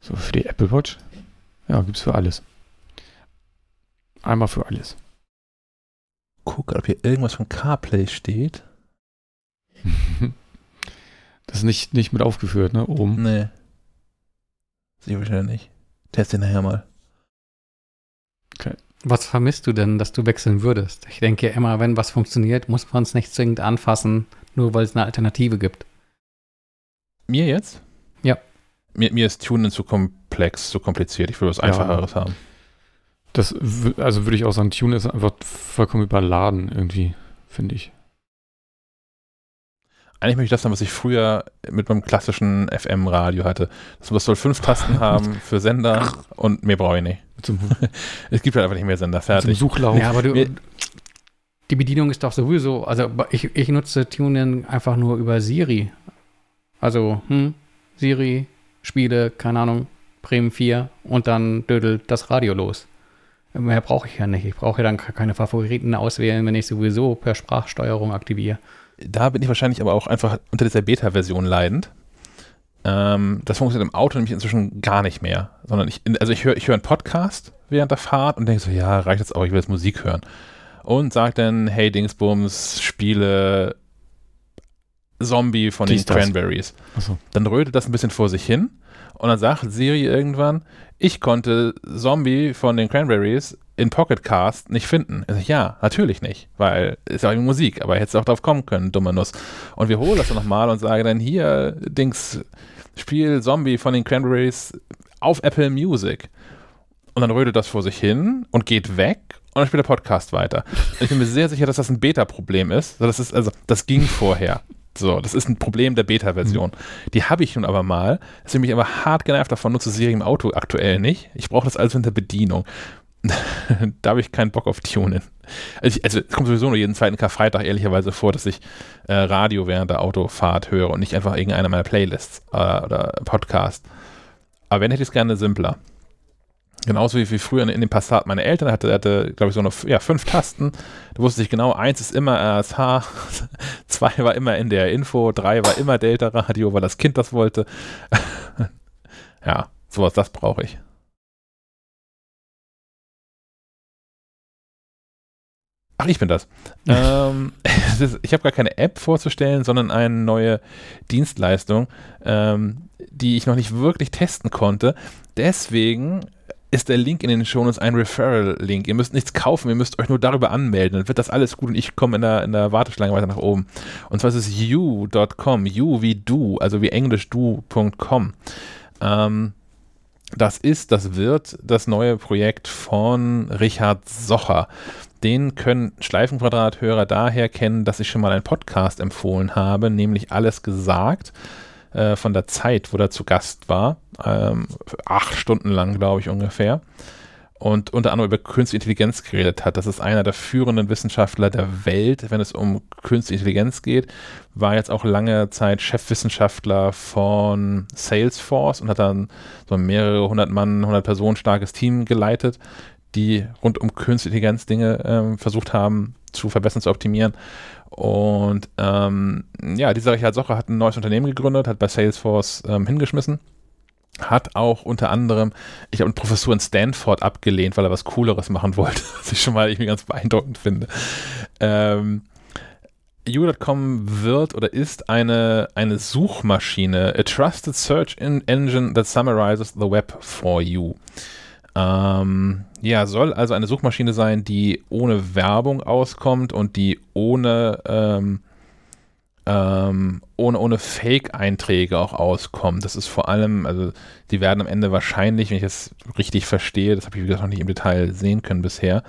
so für die Apple Watch. Ja, gibt es für alles. Einmal für alles. Guck, ob hier irgendwas von CarPlay steht. *laughs* Das ist nicht, nicht mit aufgeführt, ne? Oben. Nee. Sicher wahrscheinlich nicht. Test den nachher mal. Was vermisst du denn, dass du wechseln würdest? Ich denke immer, wenn was funktioniert, muss man es nicht zwingend anfassen, nur weil es eine Alternative gibt. Mir jetzt? Ja. Mir, mir ist Tunen zu komplex, zu kompliziert. Ich will was Ja. Einfacheres haben. Das, also würde ich auch sagen, Tune ist einfach vollkommen überladen irgendwie, finde ich. Eigentlich möchte ich das haben, was ich früher mit meinem klassischen FM-Radio hatte. Das soll fünf Tasten *laughs* haben für Sender und mehr brauche ich nicht. Zum, *laughs* Es gibt halt einfach nicht mehr Sender. zum Fertig. Suchlauf. Ja, aber du, Wir- die Bedienung ist doch sowieso, also ich, ich nutze TuneIn einfach nur über Siri. Also, hm, Siri, Spiele, keine Ahnung, Bremen 4 und dann dödelt das Radio los. Mehr brauche ich ja nicht. Ich brauche ja dann keine Favoriten auswählen, wenn ich sowieso per Sprachsteuerung aktiviere. Da bin ich wahrscheinlich aber auch einfach unter dieser Beta-Version leidend. Ähm, das funktioniert im Auto nämlich inzwischen gar nicht mehr. Sondern ich, also ich höre ich höre einen Podcast während der Fahrt und denke so, ja, reicht jetzt auch, ich will jetzt Musik hören. Und sage dann, hey Dingsbums, spiele Zombie von Dies, den. Cranberries. Achso. Dann rötet das ein bisschen vor sich hin und dann sagt Siri irgendwann, ich konnte Zombie von den Cranberries in Pocket Cast nicht finden. Ich sag, ja, natürlich nicht, weil ist ja auch Musik, aber hättest auch drauf kommen können, dummer Nuss. Und wir holen das dann nochmal und sagen dann hier, Dings, Spiel Zombie von den Cranberries auf Apple Music. Und dann rötet das vor sich hin und geht weg und dann spielt der Podcast weiter. Und ich bin mir sehr sicher, dass das ein Beta-Problem ist. So, Das ist also, das ging vorher. So, das ist ein Problem der Beta-Version. Die habe ich nun aber mal. Das ist mich aber hart genervt davon, nutze Siri im Auto aktuell nicht. Ich brauche das alles in der Bedienung. *laughs* da habe ich keinen Bock auf Tunen. Also, ich, also es kommt sowieso nur jeden zweiten Karfreitag ehrlicherweise vor, dass ich äh, Radio während der Autofahrt höre und nicht einfach irgendeine meiner Playlists äh, oder Podcast. Aber wenn hätte ich es gerne simpler. Genauso wie, wie früher in, in dem Passat meine Eltern hatte, hatte glaube ich, so eine, ja, fünf Tasten. Da wusste ich genau, eins ist immer RSH, *laughs* zwei war immer in der Info, drei war immer Delta Radio, weil das Kind das wollte. *laughs* ja, sowas, das brauche ich. Ach, ich bin das. ähm, *laughs* ist, ich habe gar keine App vorzustellen, sondern eine neue Dienstleistung, ähm, die ich noch nicht wirklich testen konnte. Deswegen ist der Link in den Shownotes ein Referral-Link. Ihr müsst nichts kaufen, ihr müsst euch nur darüber anmelden. Dann wird das alles gut und ich komme in der, in der Warteschlange weiter nach oben. Und zwar ist es you.com, you wie du, also wie englisch du.com. Ähm, das ist, das wird das neue Projekt von Richard Socher. Den können Schleifenquadrat-Hörer daher kennen, dass ich schon mal einen Podcast empfohlen habe, nämlich Alles gesagt äh, von der Zeit, wo er zu Gast war. Ähm, acht Stunden lang, glaube ich, ungefähr. Und unter anderem über Künstliche Intelligenz geredet hat. Das ist einer der führenden Wissenschaftler der Welt, wenn es um Künstliche Intelligenz geht. War jetzt auch lange Zeit Chefwissenschaftler von Salesforce und hat dann so mehrere hundert Mann, hundert Personen starkes Team geleitet, die rund um Künstliche Intelligenz Dinge ähm, versucht haben zu verbessern, zu optimieren. Und ähm, ja, dieser Richard Socher hat ein neues Unternehmen gegründet, hat bei Salesforce ähm, hingeschmissen, hat auch unter anderem, ich habe eine Professur in Stanford abgelehnt, weil er was Cooleres machen wollte, *laughs* was ich schon mal irgendwie ganz beeindruckend finde. Ähm, U.com wird oder ist eine, eine Suchmaschine, a trusted search engine that summarizes the web for you. Ähm, ja, soll also eine Suchmaschine sein, die ohne Werbung auskommt und die ohne, ähm, ähm, ohne, ohne Fake-Einträge auch auskommt. Das ist vor allem, also die werden am Ende wahrscheinlich, wenn ich das richtig verstehe, das habe ich wie gesagt noch nicht im Detail sehen können bisher,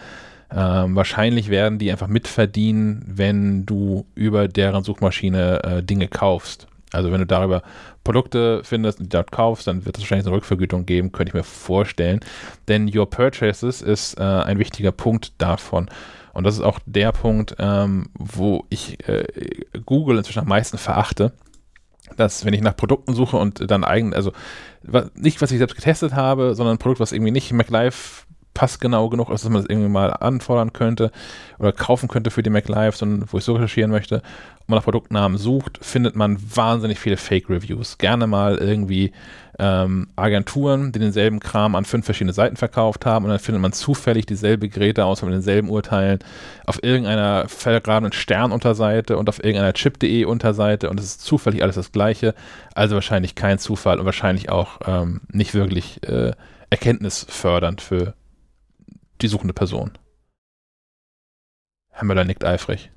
ähm, wahrscheinlich werden die einfach mitverdienen, wenn du über deren Suchmaschine äh, Dinge kaufst. Also wenn du darüber Produkte findest und dort kaufst, dann wird es wahrscheinlich eine Rückvergütung geben, könnte ich mir vorstellen. Denn Your Purchases ist äh, ein wichtiger Punkt davon. Und das ist auch der Punkt, ähm, wo ich äh, Google inzwischen am meisten verachte. Dass, wenn ich nach Produkten suche und dann eigen, also nicht, was ich selbst getestet habe, sondern ein Produkt, was irgendwie nicht MacLife passgenau genug ist, dass man das irgendwie mal anfordern könnte oder kaufen könnte für die MacLive, sondern wo ich so recherchieren möchte man nach Produktnamen sucht, findet man wahnsinnig viele Fake-Reviews. Gerne mal irgendwie ähm, Agenturen, die denselben Kram an fünf verschiedene Seiten verkauft haben und dann findet man zufällig dieselbe Geräte aus mit denselben Urteilen auf irgendeiner vergrabenen Stern-Unterseite und auf irgendeiner Chip.de Unterseite und es ist zufällig alles das gleiche. Also wahrscheinlich kein Zufall und wahrscheinlich auch ähm, nicht wirklich äh, erkenntnisfördernd für die suchende Person. Herr Müller nickt eifrig.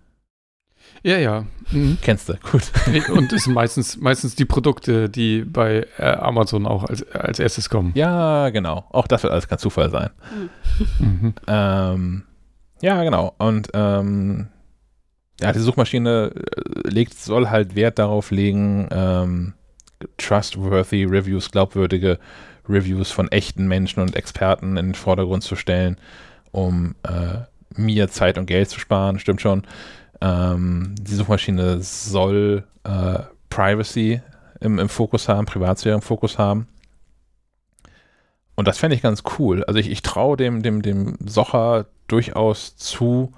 Ja, ja. Mhm. Kennst du, gut. Und sind meistens, meistens die Produkte, die bei äh, Amazon auch als, als erstes kommen. Ja, genau. Auch das wird alles kein Zufall sein. Mhm. Ähm, ja, genau. Und ähm, ja, die Suchmaschine äh, legt, soll halt Wert darauf legen, ähm, trustworthy Reviews, glaubwürdige Reviews von echten Menschen und Experten in den Vordergrund zu stellen, um äh, mir Zeit und Geld zu sparen, stimmt schon. Ähm, die Suchmaschine soll äh, Privacy im, im Fokus haben, Privatsphäre im Fokus haben. Und das fände ich ganz cool. Also ich, ich traue dem, dem, dem Socher durchaus zu,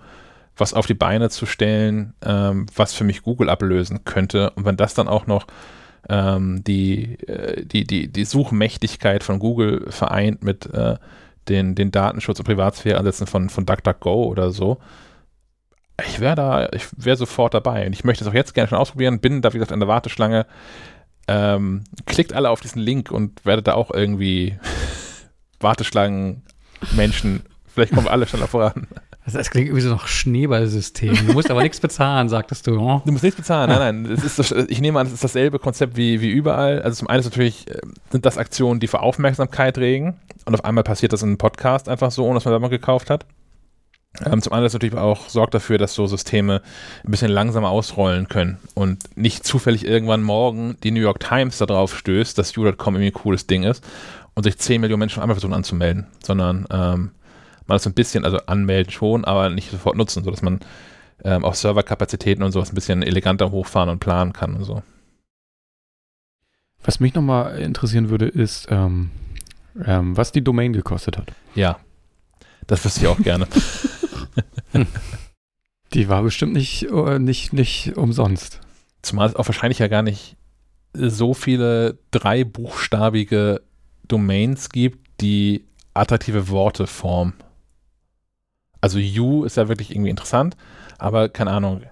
was auf die Beine zu stellen, ähm, was für mich Google ablösen könnte. Und wenn das dann auch noch ähm, die, äh, die, die, die Suchmächtigkeit von Google vereint mit äh, den, den Datenschutz- und Privatsphäre-Ansätzen von, von DuckDuckGo oder so. Ich wäre da, ich wäre sofort dabei und ich möchte es auch jetzt gerne schon ausprobieren. Bin da, wie gesagt, an der Warteschlange. Ähm, klickt alle auf diesen Link und werdet da auch irgendwie *laughs* Warteschlangen, Menschen, vielleicht kommen wir alle schneller voran. Also das klingt irgendwie so nach Schneeballsystem. Du musst aber nichts bezahlen, sagtest du. Oh. Du musst nichts bezahlen, nein, nein. Das ist, ich nehme an, es ist dasselbe Konzept wie, wie überall. Also zum einen ist natürlich, äh, sind das Aktionen, die für Aufmerksamkeit regen. Und auf einmal passiert das in einem Podcast einfach so, ohne dass man da mal gekauft hat. Ähm, zum anderen ist natürlich auch sorgt dafür, dass so Systeme ein bisschen langsamer ausrollen können und nicht zufällig irgendwann morgen die New York Times darauf stößt, dass U.com irgendwie ein cooles Ding ist und sich 10 Millionen Menschen einmal versuchen anzumelden, sondern ähm, man das ein bisschen, also anmelden schon, aber nicht sofort nutzen, sodass man ähm, auch Serverkapazitäten und sowas ein bisschen eleganter hochfahren und planen kann und so. Was mich nochmal interessieren würde, ist, ähm, ähm, was die Domain gekostet hat. Ja, das wüsste ich auch gerne. *laughs* *laughs* die war bestimmt nicht, äh, nicht, nicht umsonst. Zumal es auch wahrscheinlich ja gar nicht so viele dreibuchstabige Domains gibt, die attraktive Worte formen. Also You ist ja wirklich irgendwie interessant, aber keine Ahnung.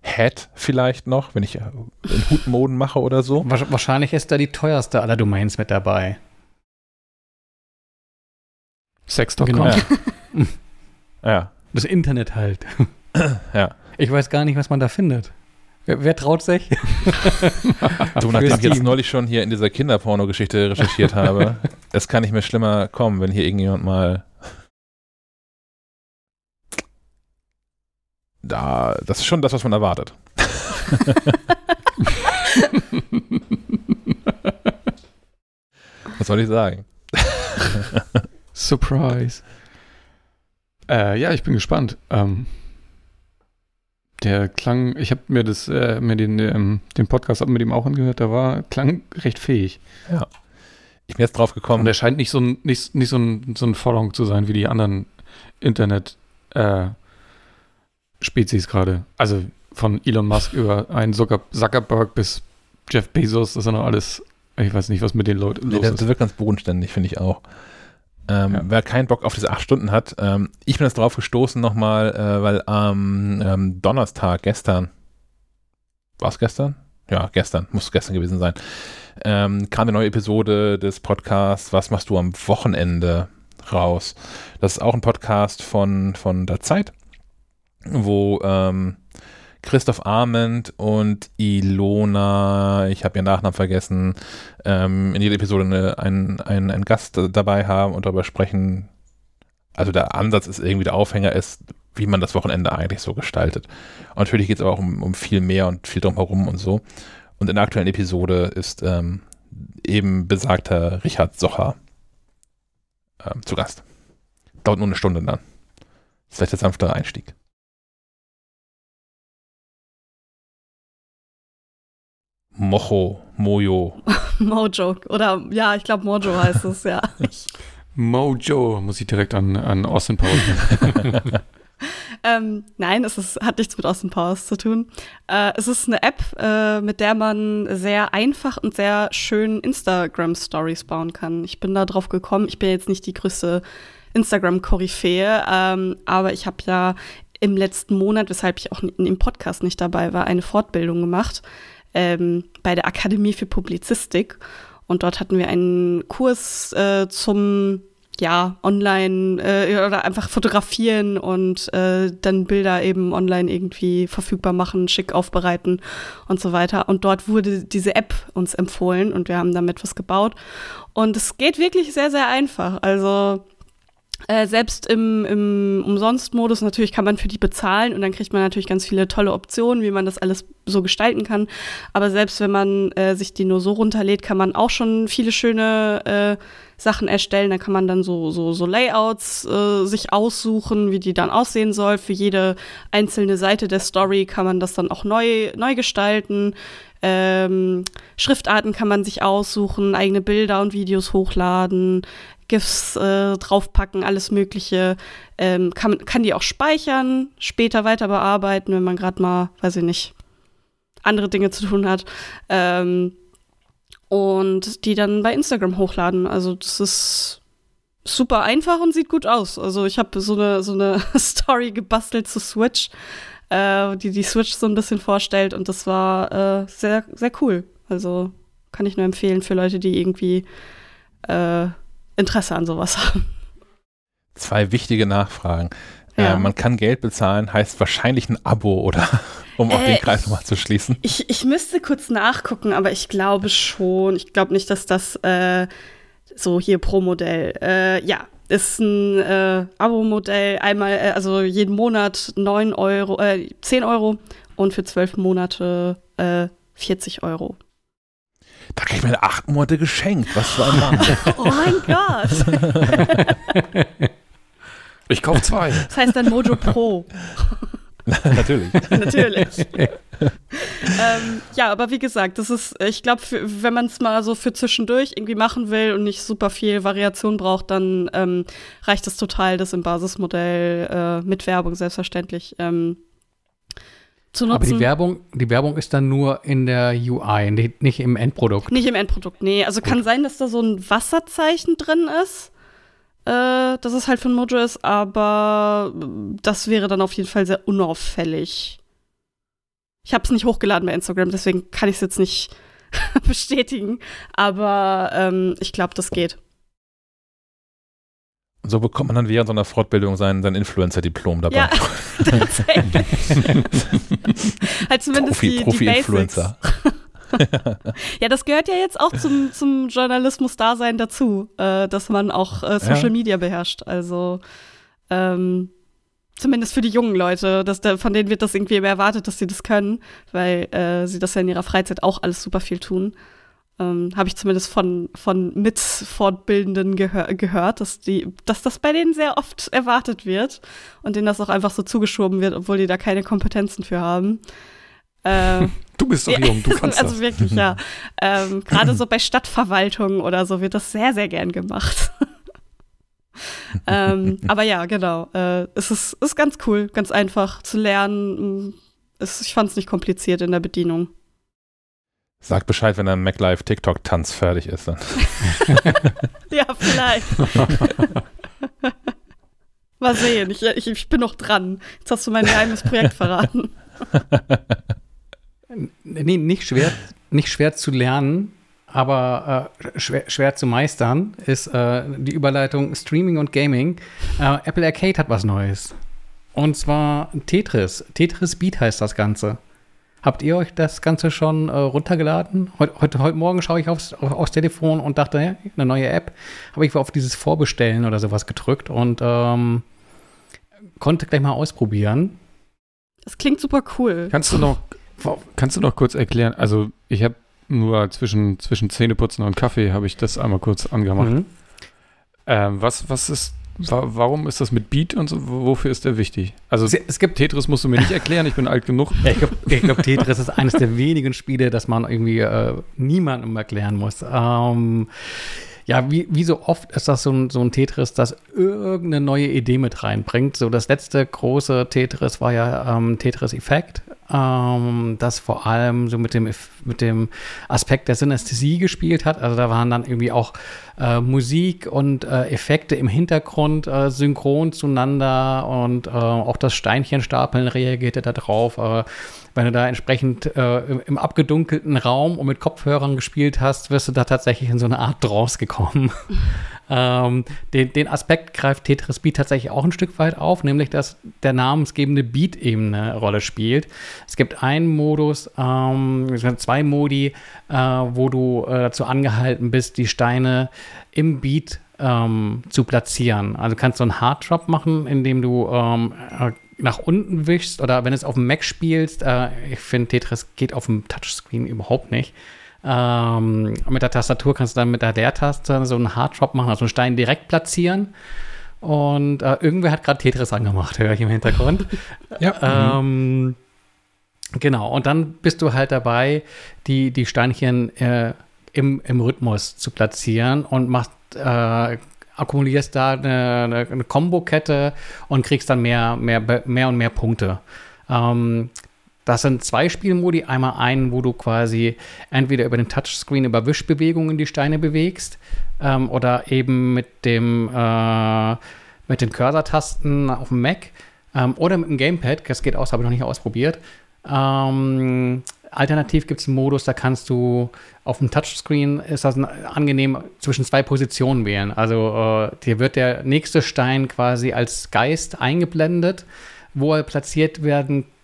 Head vielleicht noch, wenn ich äh, in Hutmoden mache oder so. Wahrscheinlich ist da die teuerste aller Domains mit dabei. Sex.com. Genau. *laughs* *laughs* Ja. Das Internet halt. *clears throat* ja. Ich weiß gar nicht, was man da findet. Wer, wer traut sich? du, nachdem ich jetzt neulich schon hier in dieser Kinderporno-Geschichte recherchiert habe, *laughs* es kann nicht mehr schlimmer kommen, wenn hier irgendjemand mal da, das ist schon das, was man erwartet. *laughs* was soll ich sagen? Surprise. Äh, ja, ich bin gespannt. Ähm, der klang, ich habe mir das, äh, mir den, ähm, den Podcast mit ihm auch angehört, der war, klang recht fähig. Ja. Ich bin jetzt drauf gekommen. Und er scheint nicht so ein, nicht, nicht so ein, so ein Forderung zu sein wie die anderen Internet, äh, Spezies gerade. Also von Elon Musk über einen Zuckerberg bis Jeff Bezos, das ist ja noch alles, ich weiß nicht, was mit den Leuten los nee, das, ist. wird ganz bodenständig, finde ich auch. Ähm, ja. Wer keinen Bock auf diese acht Stunden hat, ähm, ich bin jetzt drauf gestoßen nochmal, äh, weil am ähm, Donnerstag, gestern, war es gestern? Ja, gestern, muss gestern gewesen sein, ähm, kam eine neue Episode des Podcasts Was machst du am Wochenende? raus. Das ist auch ein Podcast von, von der Zeit, wo ähm, Christoph Arment und Ilona, ich habe ihren Nachnamen vergessen, ähm, in jeder Episode eine, einen, einen, einen Gast dabei haben und darüber sprechen. Also der Ansatz ist irgendwie, der Aufhänger ist, wie man das Wochenende eigentlich so gestaltet. Und natürlich geht es aber auch um, um viel mehr und viel drumherum und so. Und in der aktuellen Episode ist ähm, eben besagter Richard Socher ähm, zu Gast. Dauert nur eine Stunde dann. Das ist vielleicht der sanftere Einstieg. Mocho, Mojo. *laughs* Mojo. Oder ja, ich glaube Mojo heißt es, ja. *laughs* Mojo, muss ich direkt an, an Austin Powers. *laughs* ähm, nein, es ist, hat nichts mit Austin Powers zu tun. Äh, es ist eine App, äh, mit der man sehr einfach und sehr schön Instagram-Stories bauen kann. Ich bin da drauf gekommen. Ich bin jetzt nicht die größte Instagram-Koryphäe, ähm, aber ich habe ja im letzten Monat, weshalb ich auch in dem Podcast nicht dabei war, eine Fortbildung gemacht ähm, bei der Akademie für Publizistik. Und dort hatten wir einen Kurs äh, zum ja, online äh, oder einfach fotografieren und äh, dann Bilder eben online irgendwie verfügbar machen, schick aufbereiten und so weiter. Und dort wurde diese App uns empfohlen und wir haben damit was gebaut. Und es geht wirklich sehr, sehr einfach. Also äh, selbst im, im Umsonstmodus natürlich kann man für die bezahlen und dann kriegt man natürlich ganz viele tolle Optionen, wie man das alles so gestalten kann. Aber selbst wenn man äh, sich die nur so runterlädt, kann man auch schon viele schöne äh, Sachen erstellen. Da kann man dann so, so, so Layouts äh, sich aussuchen, wie die dann aussehen soll. Für jede einzelne Seite der Story kann man das dann auch neu, neu gestalten. Ähm, Schriftarten kann man sich aussuchen, eigene Bilder und Videos hochladen, GIFs äh, draufpacken, alles Mögliche. Ähm, kann, kann die auch speichern, später weiter bearbeiten, wenn man gerade mal, weiß ich nicht, andere Dinge zu tun hat. Ähm, und die dann bei Instagram hochladen. Also das ist super einfach und sieht gut aus. Also ich habe so eine, so eine *laughs* Story gebastelt zu Switch, äh, die die Switch so ein bisschen vorstellt und das war äh, sehr, sehr cool. Also kann ich nur empfehlen für Leute, die irgendwie äh, Interesse an sowas haben. Zwei wichtige Nachfragen. Ja. Äh, man kann Geld bezahlen, heißt wahrscheinlich ein Abo, oder? *laughs* um auch äh, den Kreis nochmal zu schließen. Ich, ich müsste kurz nachgucken, aber ich glaube schon. Ich glaube nicht, dass das äh, so hier pro Modell. Äh, ja, ist ein äh, Abo-Modell. Einmal, äh, also jeden Monat 9 Euro, äh, 10 Euro und für 12 Monate 40 Euro. Da kriege ich meine acht Monate geschenkt. Was für ein Mann. *laughs* oh mein Gott. *laughs* ich kaufe zwei. Das heißt dann Mojo Pro. *laughs* Natürlich. Natürlich. ähm, ja, aber wie gesagt, das ist, ich glaube, wenn man es mal so für zwischendurch irgendwie machen will und nicht super viel Variation braucht, dann ähm, reicht es total, das im Basismodell äh, mit Werbung selbstverständlich ähm, zu nutzen. Aber die Werbung, die Werbung ist dann nur in der UI, nicht im Endprodukt. Nicht im Endprodukt, nee. Also Gut. kann sein, dass da so ein Wasserzeichen drin ist, äh, dass es halt von Mojo ist, aber das wäre dann auf jeden Fall sehr unauffällig. Ich habe es nicht hochgeladen bei Instagram, deswegen kann ich es jetzt nicht *laughs* bestätigen, aber ähm, ich glaube, das geht. So bekommt man dann während so einer Fortbildung sein, sein Influencer-Diplom dabei. Ja, *laughs* tatsächlich. halt zumindest Profi, die, Profi die Influencer. *laughs* ja, das gehört ja jetzt auch zum, zum Journalismus-Dasein dazu, äh, dass man auch äh, Social ja. Media beherrscht. Also ähm, zumindest für die jungen Leute, dass da, von denen wird das irgendwie immer erwartet, dass sie das können, weil äh, sie das ja in ihrer Freizeit auch alles super viel tun. Ähm, Habe ich zumindest von, von Mitfortbildenden gehör gehört, dass, die, dass das bei denen sehr oft erwartet wird und denen das auch einfach so zugeschoben wird, obwohl die da keine Kompetenzen für haben. Äh, *laughs* du bist doch jung, du kannst Also das. wirklich, ja. *laughs* Ähm, Gerade so bei Stadtverwaltungen oder so wird das sehr, sehr gern gemacht. *laughs* ähm, aber ja, genau. Äh, es ist, ist ganz cool, ganz einfach zu lernen. Es, ich fand es nicht kompliziert in der Bedienung. Sag Bescheid, wenn dein MacLive TikTok-Tanz fertig ist. Dann. *laughs* ja, vielleicht. *laughs* Mal sehen, ich, ich, ich, bin noch dran. Jetzt hast du mein geheimes Projekt verraten. nee, nicht schwer, nicht schwer zu lernen. aber äh, schwer, schwer, zu meistern, ist äh, die Überleitung Streaming und Gaming. Äh, Apple Arcade hat was Neues. Und zwar Tetris. Tetris Beat heißt das Ganze. Habt ihr euch das Ganze schon äh, runtergeladen? Heute, heute, heute Morgen schaue ich aufs, aufs Telefon und dachte, ja, eine neue App. Habe ich auf dieses Vorbestellen oder sowas gedrückt und ähm, konnte gleich mal ausprobieren. Das klingt super cool. Kannst du noch, kannst du noch kurz erklären? Also ich habe nur zwischen, zwischen Zähneputzen und Kaffee habe ich das einmal kurz angemacht. Mhm. Ähm, was, was ist Warum ist das mit Beat und so? Wofür ist der wichtig? Also es gibt Tetris musst du mir nicht erklären, ich bin alt genug. Ja, *laughs* ich glaube, glaub, Tetris ist eines der wenigen Spiele, das man irgendwie äh, niemandem erklären muss. Ähm, ja, wie, wie so oft ist das so ein, so ein Tetris, das irgendeine neue Idee mit reinbringt. So das letzte große Tetris war ja ähm, Tetris Effect ähm, das vor allem so mit dem, mit dem Aspekt der Synästhesie gespielt hat. Also da waren dann irgendwie auch äh, Musik und äh, Effekte im Hintergrund äh, synchron zueinander und äh, auch das Steinchenstapeln reagierte da drauf. Äh, wenn du da entsprechend äh, im, im, abgedunkelten Raum und mit Kopfhörern gespielt hast, wirst du da tatsächlich in so eine Art Trance gekommen. *laughs* ähm, den, den, Aspekt greift Tetris Beat tatsächlich auch ein Stück weit auf, nämlich dass der namensgebende Beat eben eine Rolle spielt. Es gibt einen Modus, ähm, zwei Modi, äh, wo du äh, dazu angehalten bist, die Steine im Beat ähm, zu platzieren. Also du kannst so einen Hard Drop machen, indem du ähm, äh, nach unten wischst oder wenn es auf dem Mac spielst, äh, ich finde Tetris geht auf dem Touchscreen überhaupt nicht. Ähm, mit der Tastatur kannst du dann mit der Leertaste so einen Harddrop machen, also einen Stein direkt platzieren. Und äh, irgendwer hat gerade Tetris angemacht, höre ich im Hintergrund. *laughs* ja. Ähm, genau, und dann bist du halt dabei, die, die Steinchen äh, im, im Rhythmus zu platzieren und machst äh, akkumulierst da eine, eine Kombo-Kette und kriegst dann mehr, mehr, mehr und mehr Punkte. Ähm, das sind zwei Spielmodi. Einmal einen, wo du quasi entweder über den Touchscreen über Wischbewegungen die Steine bewegst ähm, oder eben mit dem äh, mit den Cursor-Tasten auf dem Mac ähm, oder mit dem Gamepad. Das geht aus, habe ich noch nicht ausprobiert. Ähm, Alternativ gibt es einen Modus, da kannst du auf dem Touchscreen, ist das angenehm, zwischen zwei Positionen wählen. Also äh, dir wird der nächste Stein quasi als Geist eingeblendet, wo er platziert werden kann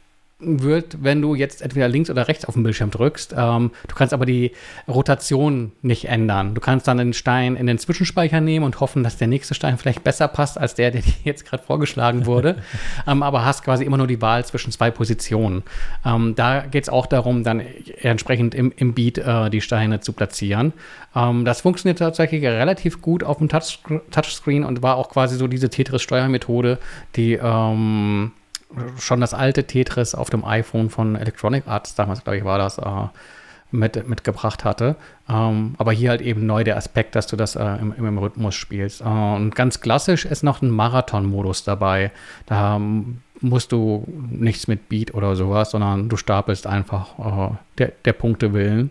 wird, wenn du jetzt entweder links oder rechts auf dem Bildschirm drückst. Ähm, du kannst aber die Rotation nicht ändern. Du kannst dann den Stein in den Zwischenspeicher nehmen und hoffen, dass der nächste Stein vielleicht besser passt als der, *laughs* der dir jetzt gerade vorgeschlagen wurde. *laughs* ähm, aber hast quasi immer nur die Wahl zwischen zwei Positionen. Ähm, da geht es auch darum, dann entsprechend im, im Beat äh, die Steine zu platzieren. Ähm, das funktioniert tatsächlich relativ gut auf dem Touch Touchscreen und war auch quasi so diese Tetris-Steuermethode, die ähm, schon das alte Tetris auf dem iPhone von Electronic Arts, damals glaube ich war das, äh, mit, mitgebracht hatte. Ähm, aber hier halt eben neu der Aspekt, dass du das äh, im, im, Rhythmus spielst. Äh, und ganz klassisch ist noch ein Marathon-Modus dabei. Da ähm, musst du nichts mit Beat oder sowas, sondern du stapelst einfach äh, der, der Punkte willen.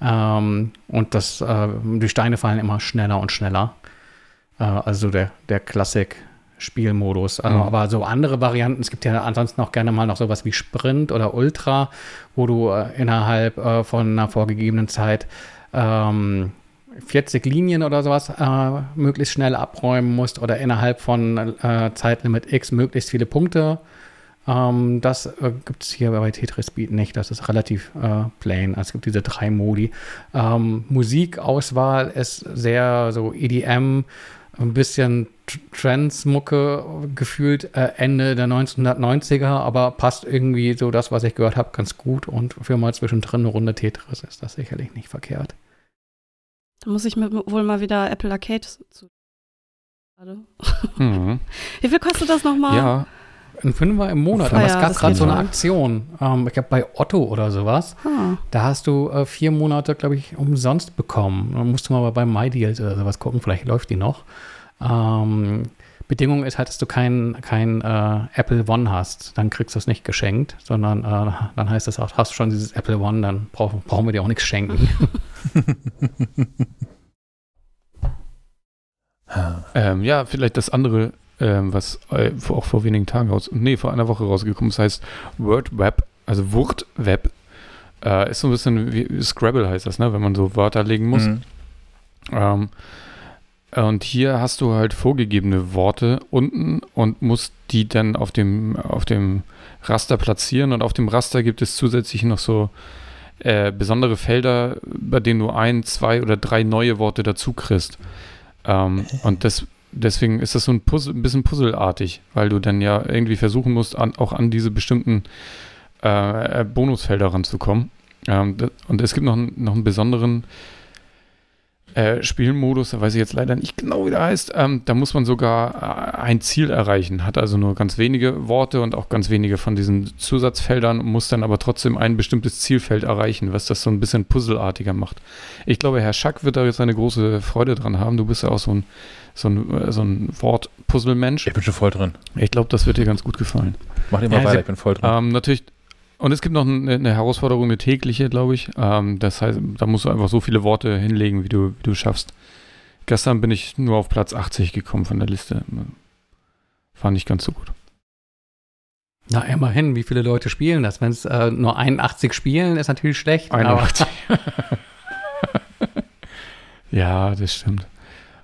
Ähm, und das, äh, die Steine fallen immer schneller und schneller. Äh, also der, der Klassik Spielmodus. Also, mhm. Aber so andere Varianten, es gibt ja ansonsten auch gerne mal noch sowas wie Sprint oder Ultra, wo du äh, innerhalb äh, von einer vorgegebenen Zeit ähm, 40 Linien oder sowas äh, möglichst schnell abräumen musst oder innerhalb von äh, Zeitlimit X möglichst viele Punkte. Ähm, das äh, gibt es hier bei Tetris Speed nicht. Das ist relativ äh, plain. Also es gibt diese drei Modi. Ähm, Musikauswahl ist sehr so EDM, ein bisschen Trance-Mucke gefühlt äh, Ende der 1990er, aber passt irgendwie so das, was ich gehört habe, ganz gut. Und für mal zwischendrin eine Runde Tetris ist das sicherlich nicht verkehrt. Da muss ich mir wohl mal wieder Apple Arcade zu. *laughs* Mhm. Wie viel kostet das nochmal? Ja, ein Fünfer im Monat. aber es gab gerade so eine Aktion. Ähm, ich glaube, bei Otto oder sowas. Ah. Da hast du äh, vier Monate, glaube ich, umsonst bekommen. Da musst du mal bei MyDeals oder sowas gucken. Vielleicht läuft die noch. Ähm, Bedingung ist halt, dass du kein, kein äh, Apple One hast. Dann kriegst du es nicht geschenkt, sondern äh, dann heißt es auch, hast du schon dieses Apple One, dann brauch, brauchen wir dir auch nichts schenken. *laughs* ähm, ja, vielleicht das andere, ähm, was äh, auch vor wenigen Tagen raus, nee, vor einer Woche rausgekommen ist, heißt Word Web, also Word Web. Äh, ist so ein bisschen wie Scrabble heißt das, ne? wenn man so Wörter legen muss. Mhm. Ähm, und hier hast du halt vorgegebene Worte unten und musst die dann auf dem, auf dem Raster platzieren. Und auf dem Raster gibt es zusätzlich noch so äh, besondere Felder, bei denen du ein, zwei oder drei neue Worte dazu kriegst. Ähm, und das, deswegen ist das so ein, Puzzle, ein bisschen puzzelartig, weil du dann ja irgendwie versuchen musst, an, auch an diese bestimmten äh, Bonusfelder ranzukommen. Ähm, und es gibt noch, noch einen besonderen äh, Spielmodus, da weiß ich jetzt leider nicht genau, wie der heißt. Ähm, da muss man sogar äh, ein Ziel erreichen, hat also nur ganz wenige Worte und auch ganz wenige von diesen Zusatzfeldern, muss dann aber trotzdem ein bestimmtes Zielfeld erreichen, was das so ein bisschen puzzelartiger macht. Ich glaube, Herr Schack wird da jetzt eine große Freude dran haben. Du bist ja auch so ein, so ein, äh, so ein Wort-Puzzle-Mensch. Ich bin schon voll drin. Ich glaube, das wird dir ganz gut gefallen. Mach immer Ja, weiter, ich bin voll drin. Ähm, natürlich. Und es gibt noch eine, eine Herausforderung, eine tägliche, glaube ich. Ähm, das heißt, da musst du einfach so viele Worte hinlegen, wie du, wie du schaffst. Gestern bin ich nur auf Platz 80 gekommen von der Liste. War nicht ganz so gut. Na, immerhin, wie viele Leute spielen das? Wenn es äh, nur 81 spielen, ist natürlich schlecht. aber- 81. *laughs* ja, das stimmt.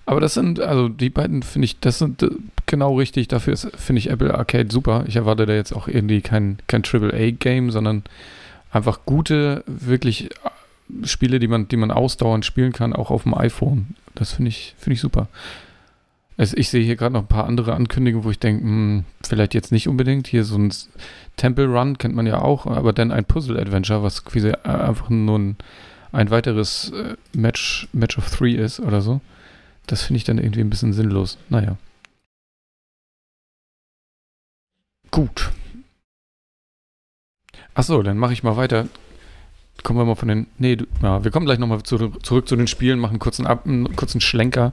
Aber das sind, also die beiden finde ich, das sind äh, genau richtig. Dafür finde ich Apple Arcade super. Ich erwarte da jetzt auch irgendwie kein, kein AAA-Game, sondern einfach gute, wirklich äh, Spiele, die man, die man ausdauernd spielen kann, auch auf dem iPhone. Das finde ich, finde ich super. Es, ich sehe hier gerade noch ein paar andere Ankündigungen, wo ich denke, hm, vielleicht jetzt nicht unbedingt. Hier so ein Temple Run kennt man ja auch, aber dann ein Puzzle-Adventure, was quasi äh, einfach nur ein, ein weiteres äh, Match, Match of Three ist oder so. Das finde ich dann irgendwie ein bisschen sinnlos. Naja. Gut. Achso, dann mache ich mal weiter. Kommen wir mal von den. Nee, du, ja, wir kommen gleich nochmal zu, zurück zu den Spielen, machen einen kurzen, Ab, einen kurzen Schlenker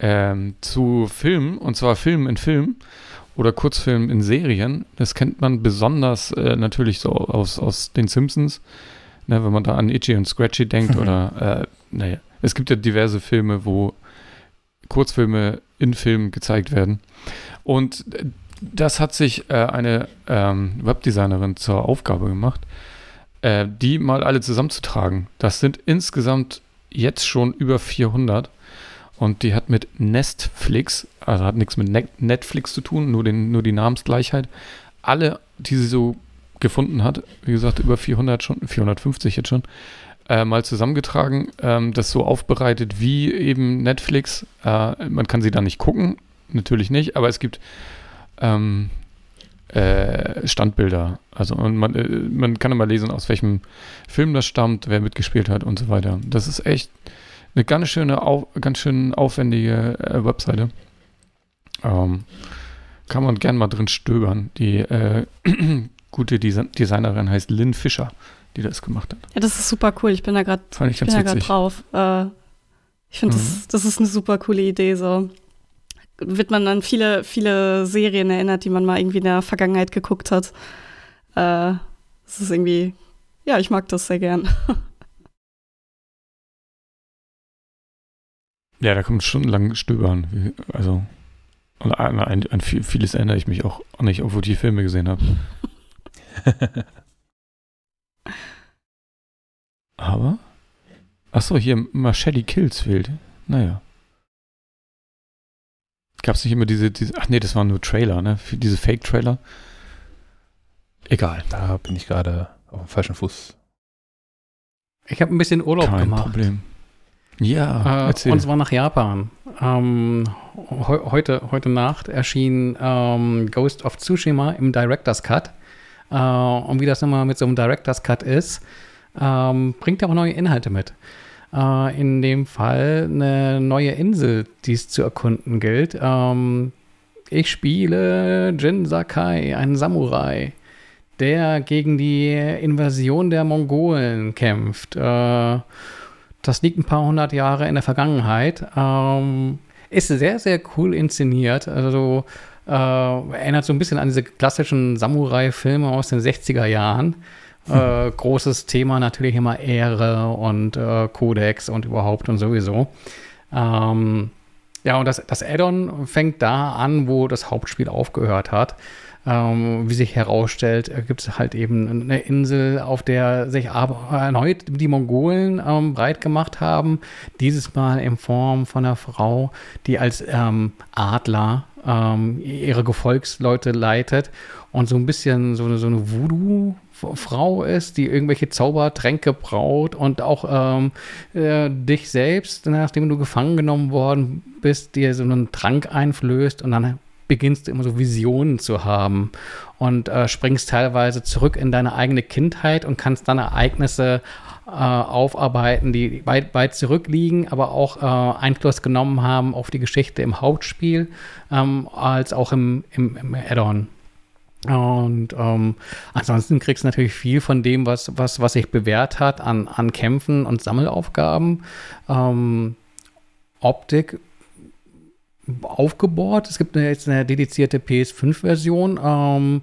ähm, zu Filmen, und zwar Filmen in Film oder Kurzfilmen in Serien. Das kennt man besonders äh, natürlich so aus, aus den Simpsons. Ne, wenn man da an Itchy und Scratchy denkt *laughs* oder, äh, naja, es gibt ja diverse Filme, wo Kurzfilme in Filmen gezeigt werden. Und äh, das hat sich äh, eine ähm, Webdesignerin zur Aufgabe gemacht, äh, die mal alle zusammenzutragen. Das sind insgesamt jetzt schon über 400. Und die hat mit Nestflix, also hat nichts mit Ne- Netflix zu tun, nur, den, nur die Namensgleichheit, alle, die sie so gefunden hat, wie gesagt, über 400 schon, 450 jetzt schon, äh, mal zusammengetragen, ähm, das so aufbereitet wie eben Netflix. Äh, man kann sie da nicht gucken, natürlich nicht, aber es gibt ähm, äh, Standbilder. Also und man, äh, man kann immer lesen, aus welchem Film das stammt, wer mitgespielt hat und so weiter. Das ist echt eine ganz schöne, au ganz schön aufwendige äh, Webseite. Ähm, kann man gern mal drin stöbern. Die äh, *clears throat* gute Desi Designerin heißt Lynn Fischer, die das gemacht hat. Ja, das ist super cool. Ich bin da gerade drauf. Äh, ich finde, Mhm. das, das ist eine super coole Idee. So wird man an viele, viele Serien erinnert, die man mal irgendwie in der Vergangenheit geguckt hat. Äh, das ist irgendwie, ja, ich mag das sehr gern. *laughs* Ja, da man stundenlang stöbern. Also, und an, an, an viel- vieles erinnere ich mich auch nicht, obwohl ich die Filme gesehen habe. *laughs* Aber? Achso, hier Machete Kills fehlt. Naja. Gab es nicht immer diese, diese. Ach nee, das waren nur Trailer, ne? Für diese Fake-Trailer. Egal. Da bin ich gerade auf dem falschen Fuß. Ich habe ein bisschen Urlaub Kein gemacht. Problem. Ja, Äh, erzähl. und zwar nach Japan. Ähm, heu heute, heute Nacht erschien ähm, Ghost of Tsushima im Director's Cut. Äh, und wie das immer mit so einem Director's Cut ist, ähm, bringt er auch neue Inhalte mit. Äh, in dem Fall eine neue Insel, die es zu erkunden gilt. Ähm, ich spiele Jin Sakai, einen Samurai, der gegen die Invasion der Mongolen kämpft. Äh, das liegt ein paar hundert Jahre in der Vergangenheit. Ähm, ist sehr, sehr cool inszeniert. Also äh, erinnert so ein bisschen an diese klassischen Samurai-Filme aus den 60er Jahren. Äh, großes Thema natürlich immer Ehre und äh, Kodex und überhaupt und sowieso. Ähm, ja, und das, das Add-on fängt da an, wo das Hauptspiel aufgehört hat. ähm, wie sich herausstellt, äh, gibt es halt eben eine Insel, auf der sich erneut die Mongolen ähm, breit gemacht haben. Dieses Mal in Form von einer Frau, die als ähm, Adler ähm, ihre Gefolgsleute leitet und so ein bisschen so, so eine Voodoo Frau ist, die irgendwelche Zaubertränke braut und auch ähm, äh, dich selbst, nachdem du gefangen genommen worden bist, dir so einen Trank einflößt und dann beginnst du immer so Visionen zu haben und äh, springst teilweise zurück in deine eigene Kindheit und kannst dann Ereignisse äh, aufarbeiten, die weit, weit zurückliegen, aber auch äh, Einfluss genommen haben auf die Geschichte im Hauptspiel, ähm, als auch im, im, im Add-on. Und ähm, ansonsten kriegst du natürlich viel von dem, was, was, was sich bewährt hat an, an Kämpfen und Sammelaufgaben. Ähm, Optik aufgebohrt. Es gibt jetzt eine dedizierte PS5-Version. Ähm,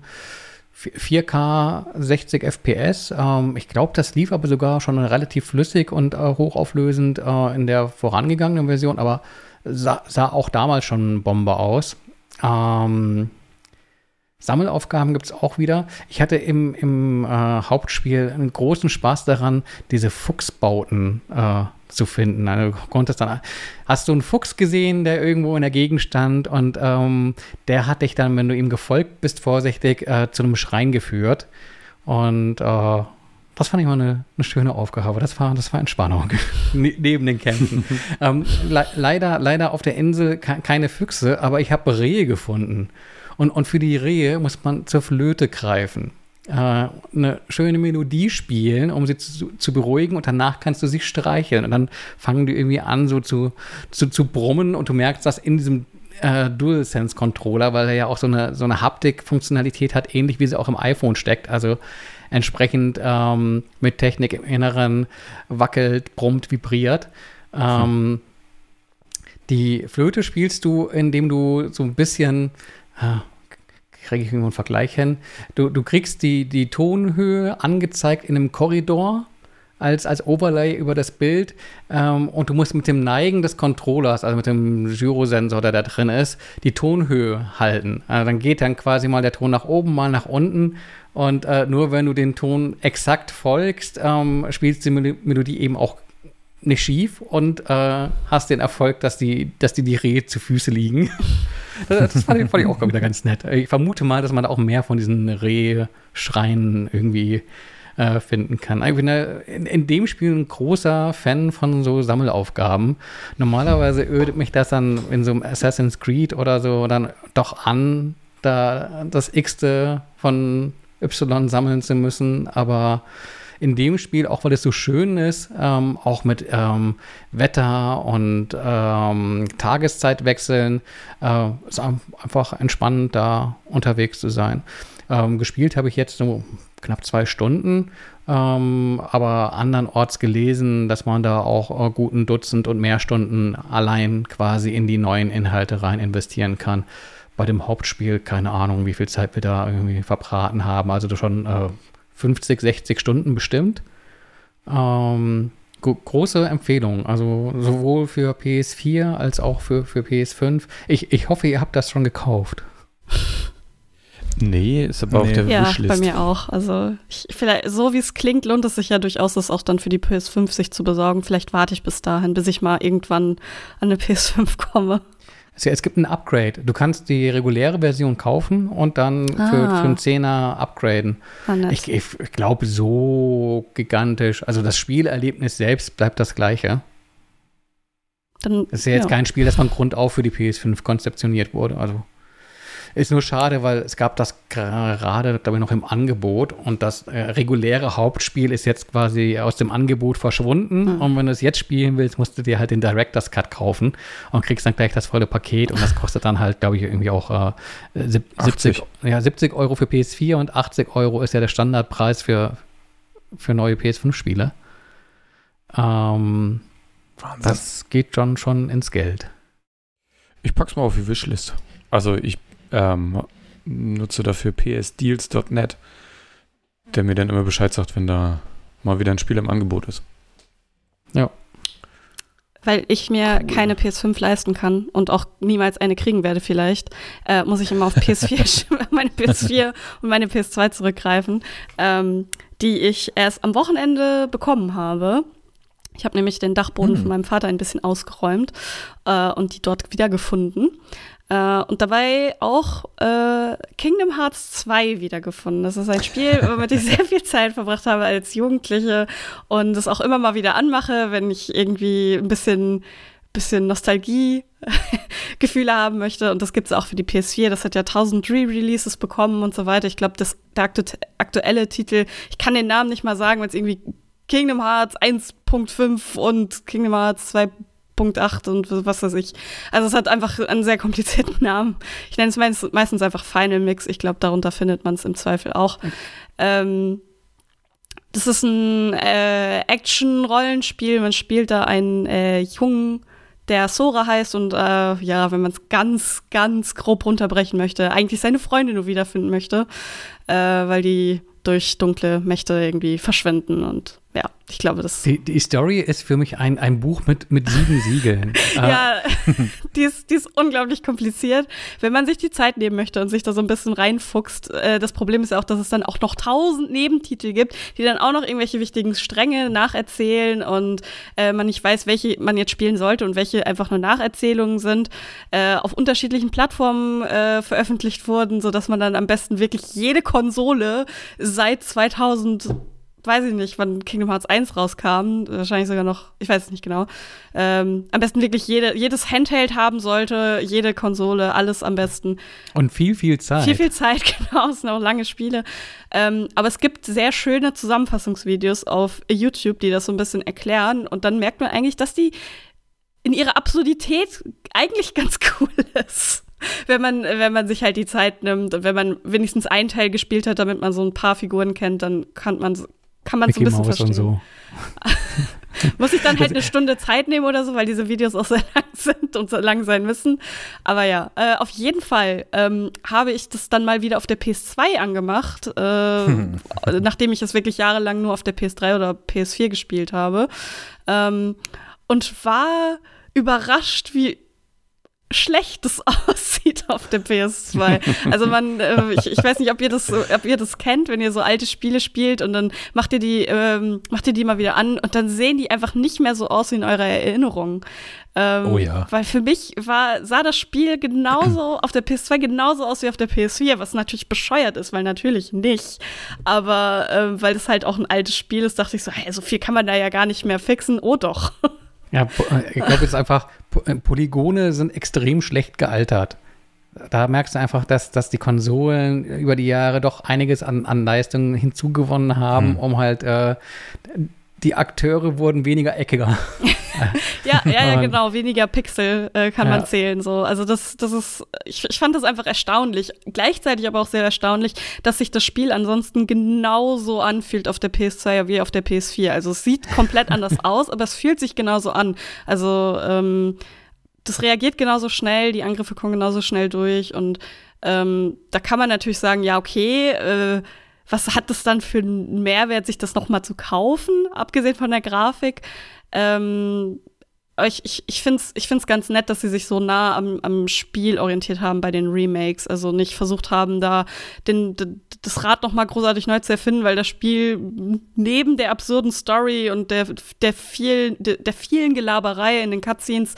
4K 60 FPS. Ähm, ich glaube, das lief aber sogar schon relativ flüssig und äh, hochauflösend äh, in der vorangegangenen Version, aber sah, sah, auch damals schon Bombe aus. Ähm, Sammelaufgaben gibt es auch wieder. Ich hatte im, im äh, Hauptspiel einen großen Spaß daran, diese Fuchsbauten äh, zu finden. Also konntest dann, hast du einen Fuchs gesehen, der irgendwo in der Gegend stand und ähm, der hat dich dann, wenn du ihm gefolgt bist, vorsichtig äh, zu einem Schrein geführt. Und äh, das fand ich mal eine, eine, schöne Aufgabe. Das war, das war Entspannung ne, neben den Kämpfen. *laughs* ähm, le leider, leider auf der Insel keine Füchse, aber ich habe Rehe gefunden. Und, und für die Rehe muss man zur Flöte greifen. Äh, eine schöne Melodie spielen, um sie zu, zu, beruhigen und danach kannst du sie streicheln. Und dann fangen die irgendwie an, so zu, zu, zu brummen und du merkst, dass in diesem äh, DualSense-Controller, weil er ja auch so eine, so eine Haptik-Funktionalität hat, ähnlich wie sie auch im iPhone steckt. Also entsprechend ähm, mit Technik im Inneren wackelt, brummt, vibriert. Ähm, hm. Die Flöte spielst du, indem du so ein bisschen, ah, kriege ich irgendwo einen Vergleich hin. Du, du kriegst die, die Tonhöhe angezeigt in einem Korridor als, als Overlay über das Bild ähm, und du musst mit dem Neigen des Controllers, also mit dem Gyrosensor, der da drin ist, die Tonhöhe halten. Also dann geht dann quasi mal der Ton nach oben, mal nach unten und äh, nur wenn du den Ton exakt folgst, ähm, spielst die Melodie eben auch nicht schief und äh, hast den Erfolg, dass die, dass die, die Rehe zu Füße liegen. *laughs* Das, das fand, ich, fand, ich, auch wieder ganz nett. Ich vermute mal, dass man da auch mehr von diesen Rehschreien irgendwie äh, finden kann. Ich bin in, in, dem Spiel ein großer Fan von so Sammelaufgaben. Normalerweise ödet mich das dann in so einem Assassin's Creed oder so dann doch an, da das X-te von Y sammeln zu müssen, aber in dem Spiel, auch weil es so schön ist, ähm, auch mit ähm, Wetter und ähm, Tageszeitwechseln, äh, ist einfach entspannend, da unterwegs zu sein. Ähm, gespielt habe ich jetzt so knapp zwei Stunden, ähm, aber andernorts gelesen, dass man da auch äh, guten Dutzend und mehr Stunden allein quasi in die neuen Inhalte rein investieren kann bei dem Hauptspiel, keine Ahnung, wie viel Zeit wir da irgendwie verbraten haben. Also schon äh, 50, 60 Stunden bestimmt. Ähm, große Empfehlung, also sowohl für PS4 als auch für, für PS5. Ich, ich hoffe, ihr habt das schon gekauft. Nee, ist aber nee. auf der ja, Wishlist. Ja, bei mir auch. Also ich, vielleicht, so wie es klingt, lohnt es sich ja durchaus, das auch dann für die PS5 sich zu besorgen. Vielleicht warte ich bis dahin, bis ich mal irgendwann an eine PS5 komme. Es gibt ein Upgrade. Du kannst die reguläre Version kaufen und dann ah. für, für einen Zehner upgraden. Ich, ich, ich glaube, so gigantisch. Also das Spielerlebnis selbst bleibt das gleiche. Dann, das ist ja jetzt ja. kein Spiel, das von Grund auf für die PS5 konzeptioniert wurde. Also ist nur schade, weil es gab das gerade, glaube ich, noch im Angebot und das äh, reguläre Hauptspiel ist jetzt quasi aus dem Angebot verschwunden. Mhm. Und wenn du es jetzt spielen willst, musst du dir halt den Director's Cut kaufen und kriegst dann gleich das volle Paket und das kostet dann halt, glaube ich, irgendwie auch äh, 70, ja, 70 Euro für PS4 und 80 Euro ist ja der Standardpreis für, für neue PS5-Spiele. Ähm, das geht schon, schon ins Geld. Ich pack's mal auf die Wishlist. Also ich ähm, nutze dafür psdeals.net, der mir dann immer Bescheid sagt, wenn da mal wieder ein Spiel im Angebot ist. Ja. weil ich mir cool. keine PS5 leisten kann und auch niemals eine kriegen werde vielleicht, äh, muss ich immer auf PS4, *laughs* *laughs* meine PS4 und meine PS2 zurückgreifen, ähm, die ich erst am Wochenende bekommen habe. Ich habe nämlich den Dachboden hm. von meinem Vater ein bisschen ausgeräumt äh, und die dort wiedergefunden. Äh, und dabei auch äh, Kingdom Hearts 2 wiedergefunden. Das ist ein Spiel, womit ich sehr viel Zeit verbracht habe als Jugendliche und es auch immer mal wieder anmache, wenn ich irgendwie ein bisschen, bisschen Nostalgie Gefühle *laughs* haben möchte. Und das gibt es auch für die PS4. Das hat ja 1000 Re-Releases bekommen und so weiter. Ich glaube, der aktu aktuelle Titel, ich kann den Namen nicht mal sagen, weil es irgendwie Kingdom Hearts 1.5 und Kingdom Hearts 2. 8 und was weiß ich. Also es hat einfach einen sehr komplizierten *laughs* Namen. Ich nenne es meist, meistens einfach Final Mix. Ich glaube, darunter findet man es im Zweifel auch. Okay. Ähm, das ist ein äh, Action-Rollenspiel. Man spielt da einen äh, Jungen, der Sora heißt und äh, ja, wenn man es ganz, ganz grob runterbrechen möchte, eigentlich seine Freunde nur wiederfinden möchte, äh, weil die durch dunkle Mächte irgendwie verschwinden und ja, ich glaube, das. Die, die Story ist für mich ein, ein Buch mit, mit sieben *laughs* Siegeln. ja, *laughs* die ist, die ist unglaublich kompliziert. Wenn man sich die Zeit nehmen möchte und sich da so ein bisschen reinfuchst, äh, das Problem ist ja auch, dass es dann auch noch tausend Nebentitel gibt, die dann auch noch irgendwelche wichtigen Stränge nacherzählen und äh, man nicht weiß, welche man jetzt spielen sollte und welche einfach nur Nacherzählungen sind, äh, auf unterschiedlichen Plattformen äh, veröffentlicht wurden, sodass man dann am besten wirklich jede Konsole seit 2000 weiß ich nicht, wann Kingdom Hearts 1 rauskam, wahrscheinlich sogar noch, ich weiß es nicht genau, ähm, am besten wirklich jede, jedes Handheld haben sollte, jede Konsole, alles am besten. Und viel, viel Zeit. Viel, viel Zeit, *laughs* genau, es sind auch lange Spiele. Ähm, aber es gibt sehr schöne Zusammenfassungsvideos auf YouTube, die das so ein bisschen erklären und dann merkt man eigentlich, dass die in ihrer Absurdität eigentlich *laughs* ganz cool ist wenn man, wenn man sich halt die Zeit nimmt und wenn man wenigstens einen Teil gespielt hat, damit man so ein paar Figuren kennt, dann kann man kann man so ein bisschen verstehen. So. *laughs* Muss ich dann halt eine Stunde Zeit nehmen oder so, weil diese Videos auch sehr *laughs* lang sind und so lang sein müssen. Aber ja, äh, auf jeden Fall ähm, habe ich das dann mal wieder auf der PS2 angemacht, äh, *laughs* nachdem ich es wirklich jahrelang nur auf der PS3 oder PS4 gespielt habe. Ähm, und war überrascht, wie schlecht es *laughs* aussieht auf der PS2. Also man, äh, ich, ich, weiß nicht, ob ihr das, ob ihr das kennt, wenn ihr so alte Spiele spielt und dann macht ihr die, ähm, macht ihr die mal wieder an und dann sehen die einfach nicht mehr so aus wie in eurer Erinnerung. Ähm, oh ja. Weil für mich war, sah das Spiel genauso *clears throat* auf der PS2 genauso aus wie auf der PS4, was natürlich bescheuert ist, weil natürlich nicht. Aber äh, weil das halt auch ein altes Spiel ist, dachte ich so, hey, so viel kann man da ja gar nicht mehr fixen. Oh doch. Ja, äh, ich glaube jetzt einfach, äh, Polygone sind extrem schlecht gealtert. Da merkst du einfach, dass, dass die Konsolen über die Jahre doch einiges an, an Leistung hinzugewonnen haben, hm. um halt äh, die Akteure wurden weniger eckiger. *laughs* ja, ja, ja, genau, weniger Pixel äh, kann ja. man zählen. So. Also das, das ist, ich, ich fand das einfach erstaunlich. Gleichzeitig aber auch sehr erstaunlich, dass sich das Spiel ansonsten genauso anfühlt auf der PS2 wie auf der PS4. Also es sieht komplett *laughs* anders aus, aber es fühlt sich genauso an. Also ähm, das reagiert genauso schnell, die Angriffe kommen genauso schnell durch und ähm, da kann man natürlich sagen, ja, okay, äh, was hat es dann für einen Mehrwert, sich das nochmal zu kaufen, abgesehen von der Grafik? Ähm, ich, ich, ich finde es ich find's ganz nett, dass sie sich so nah am, am Spiel orientiert haben bei den Remakes. Also nicht versucht haben, da den, das Rad noch mal großartig neu zu erfinden, weil das Spiel neben der absurden Story und der, der, viel, der, der vielen Gelaberei in den Cutscenes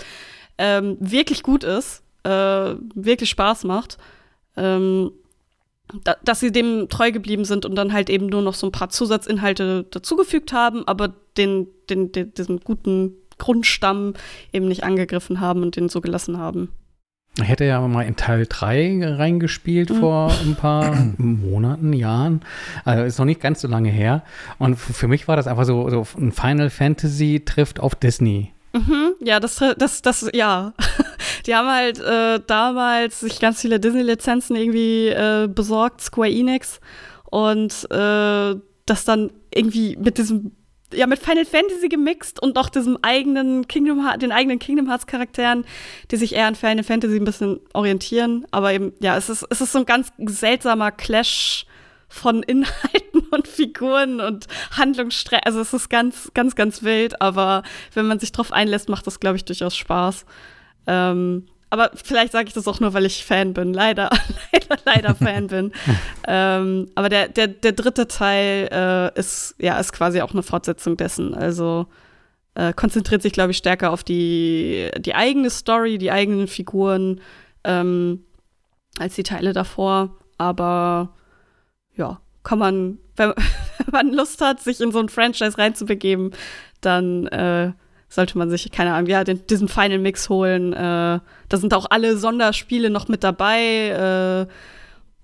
ähm, wirklich gut ist, äh, wirklich Spaß macht. Ähm, da, dass sie dem treu geblieben sind und dann halt eben nur noch so ein paar Zusatzinhalte dazugefügt haben, aber den, den, den, diesen guten Grundstamm eben nicht angegriffen haben und den so gelassen haben. Ich hätte ja mal in Teil 3 reingespielt mhm. vor ein paar Monaten, Jahren. Also ist noch nicht ganz so lange her. Und für mich war das einfach so, so ein Final Fantasy trifft auf Disney. Mhm, ja, das, das, das, ja. *laughs* Die haben halt äh, damals sich ganz viele Disney-Lizenzen irgendwie äh, besorgt, Square Enix. Und äh, das dann irgendwie mit diesem, ja, mit Final Fantasy gemixt und auch diesem eigenen Kingdom Hearts, den eigenen Kingdom Hearts Charakteren, die sich eher an Final Fantasy ein bisschen orientieren. Aber eben, ja, es ist, es ist so ein ganz seltsamer Clash von Inhalten *laughs* und Figuren und Handlungsstränge. Also es ist ganz, ganz, ganz wild, aber wenn man sich drauf einlässt, macht das, glaube ich, durchaus Spaß. Ähm, aber vielleicht sage ich das auch nur, weil ich Fan bin. Leider, *laughs* leider, leider Fan bin. *laughs* ähm, aber der, der, der dritte Teil äh, ist, ja, ist quasi auch eine Fortsetzung dessen. Also äh, konzentriert sich, glaube ich, stärker auf die, die eigene Story, die eigenen Figuren, ähm, als die Teile davor. Aber ja, kann man, *laughs* wenn, wenn, man Lust hat, sich in so ein Franchise reinzubegeben, dann äh, sollte man sich, keine Ahnung, ja, den, diesen Final Mix holen. Äh, da sind auch alle Sonderspiele noch mit dabei. Äh,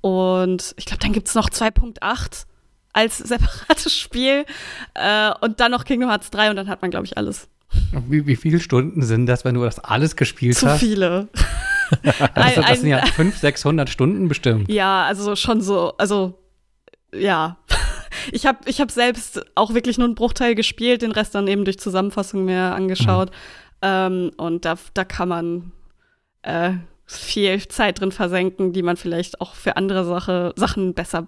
und ich glaube, dann gibt es noch 2.8 als *laughs* separates Spiel. Äh, und dann noch Kingdom Hearts 3 und dann hat man, glaube ich, alles. Wie, wie viele Stunden sind das, wenn du das alles gespielt Zu hast? Zu viele. *laughs* also, das sind ja 500, 600 Stunden bestimmt. Ja, also schon so, also ja. *laughs* Ich habe ich hab selbst auch wirklich nur einen Bruchteil gespielt, den Rest dann eben durch Zusammenfassung mehr angeschaut. Mhm. Ähm, und da, da kann man äh, viel Zeit drin versenken, die man vielleicht auch für andere Sache, Sachen besser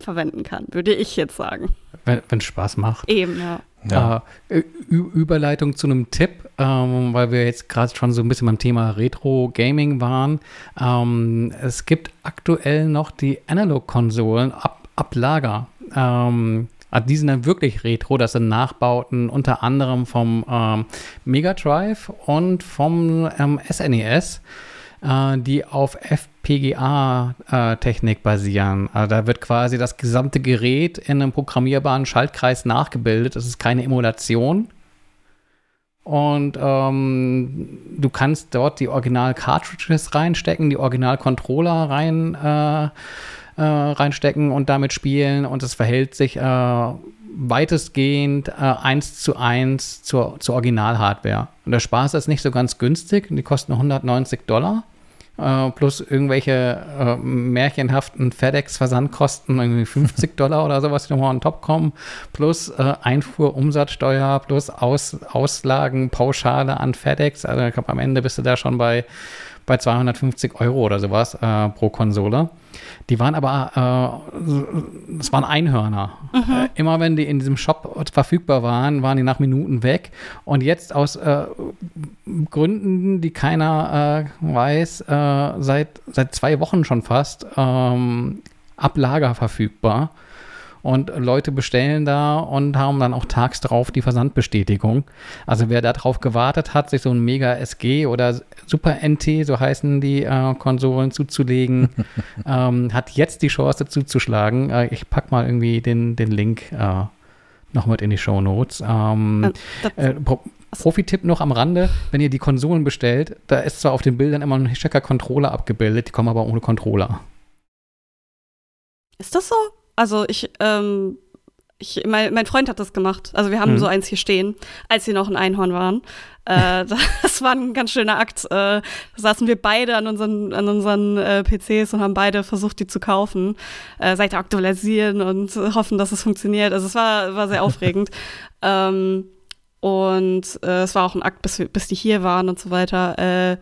verwenden kann, würde ich jetzt sagen. Wenn es Spaß macht. Eben, ja. Ja. Äh, Überleitung zu einem Tipp, ähm, weil wir jetzt gerade schon so ein bisschen beim Thema Retro-Gaming waren. Ähm, es gibt aktuell noch die Analog-Konsolen ab, ab Lager. Ähm, also die sind dann wirklich retro, das sind Nachbauten unter anderem vom ähm, Mega Drive und vom SNES. Ähm, äh, die auf FPGA-Technik äh, basieren. Also da wird quasi das gesamte Gerät in einem programmierbaren Schaltkreis nachgebildet. Das ist keine Emulation. Und ähm, du kannst dort die Original-Cartridges reinstecken, die Original-Controller rein, äh, äh, reinstecken und damit spielen. Und es verhält sich äh, weitestgehend äh, eins zu eins zur, zur Original-Hardware. Und der Spaß ist nicht so ganz günstig. Die kosten 190 Dollar äh, plus irgendwelche äh, märchenhaften FedEx-Versandkosten, irgendwie 50 *laughs* Dollar oder sowas, die nochmal on top kommen, plus äh, Einfuhrumsatzsteuer, plus Aus, Auslagen, Pauschale an FedEx. Also ich glaube, am Ende bist du da schon bei bei 250 Euro oder sowas äh, pro Konsole. Die waren aber, äh, es waren Einhörner. Mhm. Äh, immer wenn die in diesem Shop verfügbar waren, waren die nach Minuten weg. Und jetzt aus äh, Gründen, die keiner äh, weiß, äh, seit, seit zwei Wochen schon fast, ähm, ab Lager verfügbar. Und Leute bestellen da und haben dann auch tags drauf die Versandbestätigung. Also wer darauf gewartet hat, sich so ein Mega SG oder Super NT, so heißen die äh, Konsolen, zuzulegen, *laughs* ähm, hat jetzt die Chance zuzuschlagen. Äh, ich pack mal irgendwie den, den Link äh, noch mit in die Show Notes. Ähm, äh, Pro Profi-Tipp noch am Rande, wenn ihr die Konsolen bestellt, da ist zwar auf den Bildern immer ein Checker Controller abgebildet, die kommen aber ohne Controller. Ist das so? Also ich, ähm, ich, mein, mein Freund hat das gemacht. Also wir haben mhm. so eins hier stehen, als sie noch ein Einhorn waren. Äh, *laughs* das war ein ganz schöner Akt. Äh, da saßen wir beide an unseren, an unseren äh, PCs und haben beide versucht, die zu kaufen, äh, Seite aktualisieren und hoffen, dass es funktioniert. Also es war, war sehr aufregend. *laughs* ähm, und äh, es war auch ein Akt, bis, bis die hier waren und so weiter. Äh,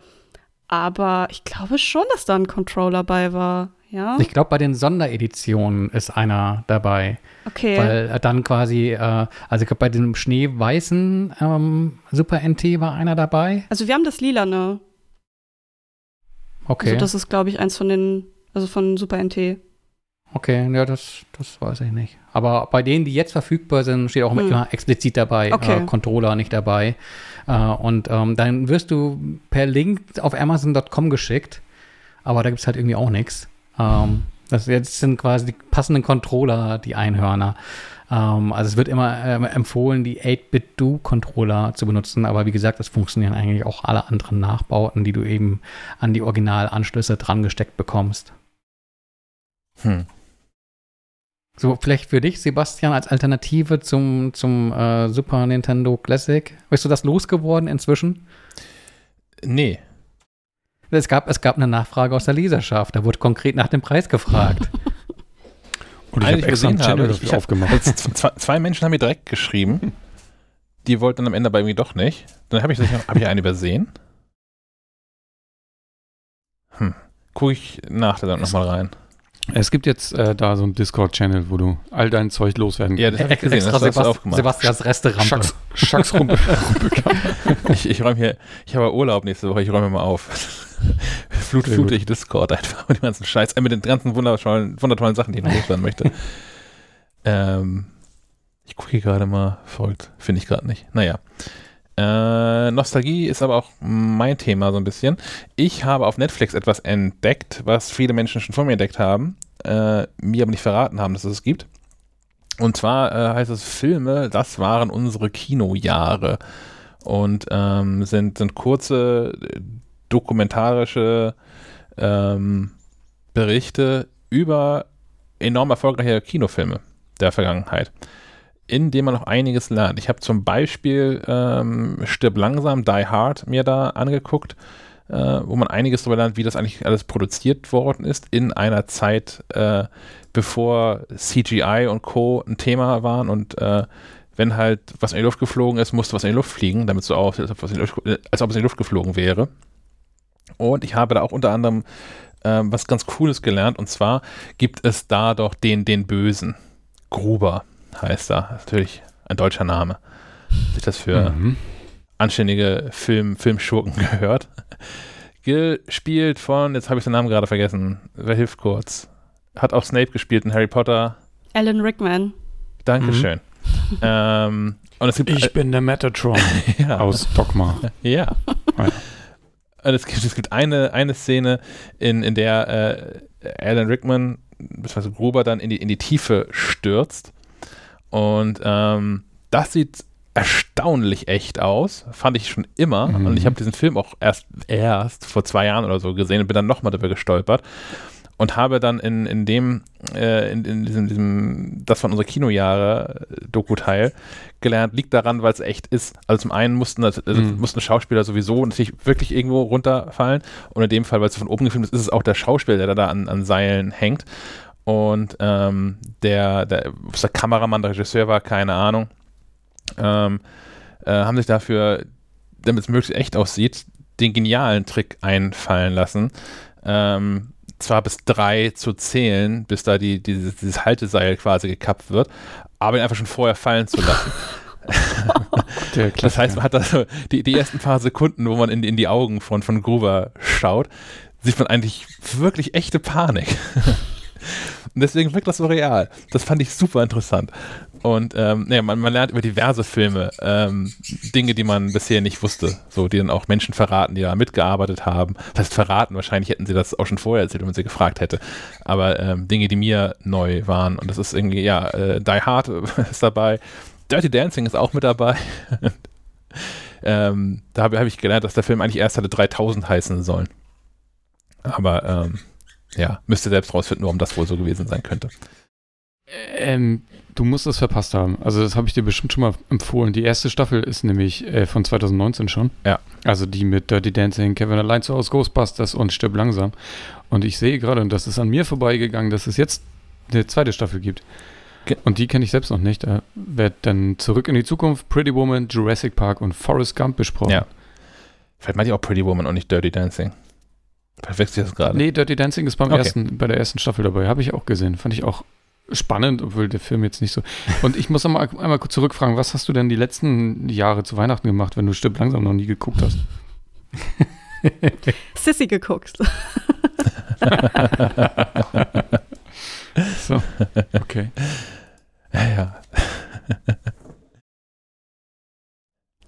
aber ich glaube schon, dass da ein Controller bei war. Ja. Ich glaube, bei den Sondereditionen ist einer dabei. Okay. Weil dann quasi, äh, also ich glaube, bei dem schneeweißen ähm, Super NT war einer dabei. Also wir haben das lila, ne? Okay. Also das ist, glaube ich, eins von den, also von Super NT. Okay, ja, das, das weiß ich nicht. Aber bei denen, die jetzt verfügbar sind, steht auch hm. immer explizit dabei, okay. äh, Controller nicht dabei. Äh, und ähm, dann wirst du per Link auf Amazon.com geschickt, aber da gibt es halt irgendwie auch nichts. Ähm, das jetzt sind quasi die passenden Controller, die Einhörner. Ähm, also es wird immer äh, empfohlen, die 8-Bit-Do-Controller zu benutzen, aber wie gesagt, es funktionieren eigentlich auch alle anderen Nachbauten, die du eben an die Originalanschlüsse dran gesteckt bekommst. Hm. So, vielleicht für dich, Sebastian, als Alternative zum, zum äh, Super Nintendo Classic. Bist du das losgeworden inzwischen? Nee, es gab, es gab eine Nachfrage aus der Leserschaft. Da wurde konkret nach dem Preis gefragt. *laughs* Und ich habe extra einen Channel habe, ich aufgemacht. *laughs* Zwei, zwei, Menschen haben mir direkt geschrieben. Die wollten dann am Ende aber irgendwie doch nicht. Dann habe ich, hab ich einen übersehen. Hm. Gucke ich nach dann nochmal rein. Es gibt jetzt äh, da so einen Discord-Channel, wo du all dein Zeug loswerden Ja, das habe ich gesehen. Extra Das hast du Sebast aufgemacht. Sebastians Resterampe. Schacks, Schacks Rumpel. *laughs* Ich, ich räume hier, ich habe Urlaub nächste Woche, ich räume mal auf. *laughs* Flute gut. ich Discord einfach mit dem ganzen Scheiß, äh, mit den ganzen wundervollen, wundertollen Sachen, die ich noch loswerden möchte. *laughs* ähm, ich gucke hier gerade mal, folgt, finde ich gerade nicht. Naja. Äh, Nostalgie ist aber auch mein Thema so ein bisschen. Ich habe auf Netflix etwas entdeckt, was viele Menschen schon vor mir entdeckt haben, äh, mir aber nicht verraten haben, dass es es gibt. Und zwar äh, heißt es Filme, das waren unsere Kinojahre. Und ähm, sind, sind kurze dokumentarische ähm, Berichte über enorm erfolgreiche Kinofilme der Vergangenheit, in denen man noch einiges lernt. Ich habe zum Beispiel ähm, Stirb langsam, Die Hard mir da angeguckt, äh, wo man einiges darüber lernt, wie das eigentlich alles produziert worden ist in einer Zeit, äh, bevor CGI und Co. ein Thema waren und äh, wenn halt was in die Luft geflogen ist, musste was in die Luft fliegen, damit so aussieht, äh, als ob es in die Luft geflogen wäre. Und ich habe da auch unter anderem ähm, was ganz Cooles gelernt. Und zwar gibt es da doch den, den Bösen. Gruber heißt er. Natürlich ein deutscher Name. Sich das für Mhm. anständige Film, Filmschurken *laughs* gehört. Gespielt von, jetzt habe ich den Namen gerade vergessen. Wer hilft kurz? Hat auch Snape gespielt in Harry Potter. Alan Rickman. Dankeschön. *laughs* Ähm, und es gibt Ich bin der Metatron *laughs* ja, aus Dogma. Ja. Ja. Und es gibt, es gibt eine, eine Szene, in, in der äh, Alan Rickman, beziehungsweise Gruber, dann in die, in die Tiefe stürzt. Und ähm, das sieht erstaunlich echt aus. Fand ich schon immer. Mhm. Und ich habe diesen Film auch erst, erst vor zwei Jahren oder so gesehen und bin dann nochmal darüber gestolpert. Und habe dann in, in dem, äh, in, in diesem, diesem, das von unserer Kinojahre äh, Doku-Teil gelernt, liegt daran, weil es echt ist. Also zum einen mussten, also Mhm. mussten Schauspieler sowieso natürlich wirklich irgendwo runterfallen. Und in dem Fall, weil es von oben gefilmt ist, ist es auch der Schauspieler, der da an, an Seilen hängt. Und ähm, der, der, ob es der Kameramann, der Regisseur war, keine Ahnung, ähm, äh, haben sich dafür, damit es möglichst echt aussieht, den genialen Trick einfallen lassen. Ähm, zwar bis drei zu zählen, bis da die, dieses, dieses Halteseil quasi gekappt wird, aber ihn einfach schon vorher fallen zu lassen. *laughs* *laughs* Das heißt, man hat da so die, die ersten paar Sekunden, wo man in, in die Augen von, von Gruber schaut, sieht man eigentlich wirklich echte Panik. *laughs* Und deswegen wirkt das so real. Das fand ich super interessant. Und ähm, ja, man, man lernt über diverse Filme ähm, Dinge, die man bisher nicht wusste. So, die dann auch Menschen verraten, die da mitgearbeitet haben. Das heißt, verraten, wahrscheinlich hätten sie das auch schon vorher erzählt, wenn man sie gefragt hätte. Aber ähm, Dinge, die mir neu waren. Und das ist irgendwie, ja, äh, Die Hard *laughs* ist dabei. Dirty Dancing ist auch mit dabei. *laughs* ähm, da habe hab ich gelernt, dass der Film eigentlich erst hatte 3000 heißen sollen. Aber ähm, ja, müsst ihr selbst rausfinden, warum das wohl so gewesen sein könnte. Ähm, du musst das verpasst haben. Also das habe ich dir bestimmt schon mal empfohlen. Die erste Staffel ist nämlich äh, von 2019 schon. Ja. Also die mit Dirty Dancing, Kevin Allein zu Hause, Ghostbusters und Stirb langsam. Und ich sehe gerade, und das ist an mir vorbeigegangen, dass es jetzt eine zweite Staffel gibt. Ge- Und die kenne ich selbst noch nicht. Da wird dann Zurück in die Zukunft, Pretty Woman, Jurassic Park und Forrest Gump besprochen. Ja. Vielleicht meinte ich auch Pretty Woman und nicht Dirty Dancing. Verwechsel ich das gerade? Nee, Dirty Dancing ist beim Okay. ersten, bei der ersten Staffel dabei. Habe ich auch gesehen. Fand ich auch spannend, obwohl der Film jetzt nicht so. Und ich muss noch mal einmal kurz zurückfragen, was hast du denn die letzten Jahre zu Weihnachten gemacht, wenn du Stirb langsam noch nie geguckt hast? *laughs* Sissy geguckt. So, okay. Ja, ja.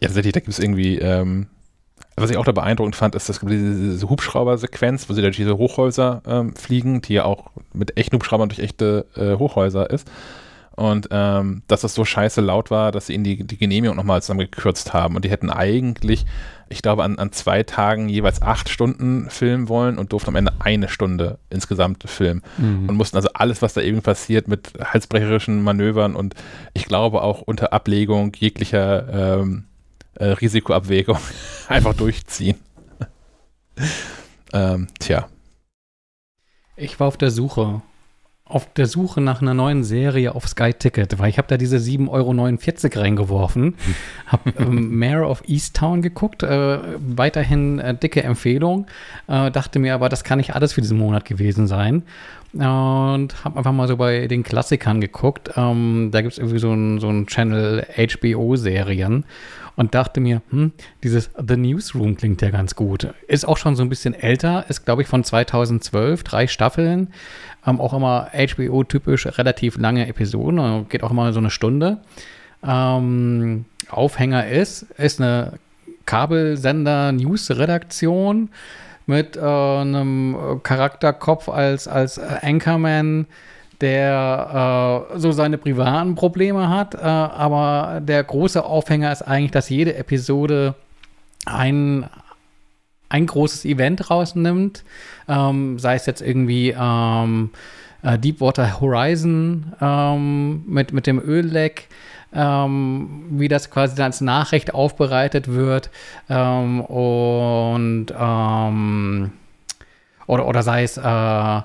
ja, tatsächlich, da gibt es irgendwie, ähm, was ich auch da beeindruckend fand, ist, dass diese, diese Hubschrauber-Sequenz, wo sie durch diese Hochhäuser ähm, fliegen, die ja auch mit echten Hubschraubern durch echte äh, Hochhäuser ist. Und ähm, dass das so scheiße laut war, dass sie ihnen die, die Genehmigung nochmal zusammengekürzt haben. Und die hätten eigentlich, ich glaube, an, an zwei Tagen jeweils acht Stunden filmen wollen und durften am Ende eine Stunde insgesamt filmen Mhm. und mussten also alles, was da irgendwie passiert, mit halsbrecherischen Manövern und ich glaube auch unter Ablegung jeglicher ähm, äh, Risikoabwägung *laughs* einfach durchziehen. ähm, tja, Ich war auf der Suche. Auf der Suche nach einer neuen Serie auf Sky Ticket, weil ich habe da diese 7,49 Euro reingeworfen, *laughs* habe ähm, Mayor of Easttown geguckt, äh, weiterhin äh, dicke Empfehlung, äh, dachte mir aber, das kann nicht alles für diesen Monat gewesen sein und habe einfach mal so bei den Klassikern geguckt. Ähm, da gibt es irgendwie so ein, so Channel HBO-Serien und dachte mir, hm, dieses The Newsroom klingt ja ganz gut. Ist auch schon so ein bisschen älter, ist glaube ich von 2012, drei Staffeln, ähm, auch immer HBO-typisch relativ lange Episoden, geht auch immer so eine Stunde. Ähm, Aufhänger ist, ist eine Kabelsender-News-Redaktion mit äh, einem Charakterkopf als, als Anchorman, der äh, so seine privaten Probleme hat. Äh, aber der große Aufhänger ist eigentlich, dass jede Episode ein, ein großes Event rausnimmt. Ähm, sei es jetzt irgendwie ähm, äh, Deepwater Horizon ähm, mit, mit dem Ölleck. Ähm, wie das quasi dann als Nachricht aufbereitet wird ähm, und ähm, oder, oder sei es äh,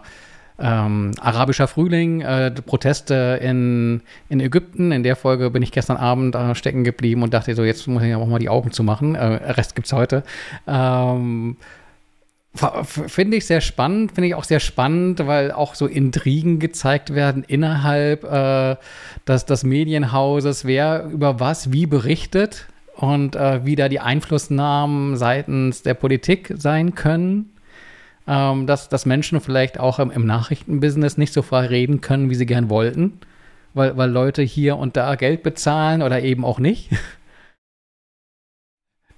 ähm, arabischer Frühling, äh, Proteste in, in Ägypten. In der Folge bin ich gestern Abend äh, stecken geblieben und dachte so, jetzt muss ich auch mal die Augen zumachen. Äh, Rest gibt's heute. Ähm, Finde ich sehr spannend, finde ich auch sehr spannend, weil auch so Intrigen gezeigt werden innerhalb äh, des, des Medienhauses, wer über was wie berichtet und äh, wie da die Einflussnahmen seitens der Politik sein können ähm, dass, dass Menschen vielleicht auch im, im Nachrichtenbusiness nicht so frei reden können, wie sie gern wollten, weil, weil Leute hier und da Geld bezahlen oder eben auch nicht. *laughs*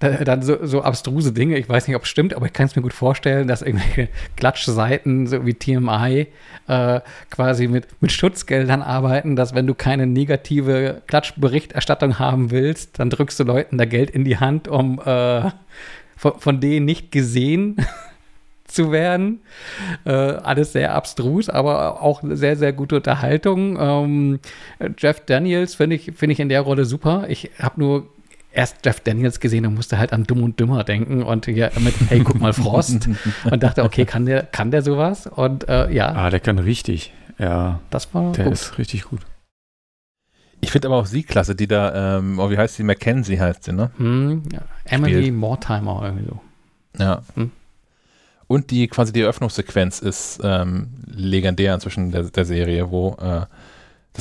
dann so, so, abstruse Dinge, ich weiß nicht, ob es stimmt, aber ich kann es mir gut vorstellen, dass irgendwelche *laughs* Klatschseiten, so wie TMI, äh, quasi mit, mit Schutzgeldern arbeiten, dass wenn du keine negative Klatschberichterstattung haben willst, dann drückst du Leuten da Geld in die Hand, um äh, von, von denen nicht gesehen *laughs* zu werden. Äh, alles sehr abstrus, aber auch sehr, sehr gute Unterhaltung. Ähm, Jeff Daniels finde ich, find ich in der Rolle super. Ich habe nur erst Jeff Daniels gesehen und musste halt an Dumm und Dümmer denken und hier mit, hey, guck mal, Frost. *laughs* und dachte, okay, kann der, kann der sowas? Und äh, ja. Ah, der kann richtig. Ja. Das war Der gut. ist richtig gut. Ich finde aber auch sie klasse, die da, ähm, oh, wie heißt sie? Mackenzie heißt sie, ne? Hm, ja. Emily Spielt. Mortimer irgendwie so. Ja. Hm. Und die quasi die Eröffnungssequenz ist ähm, legendär inzwischen der, der Serie, wo äh,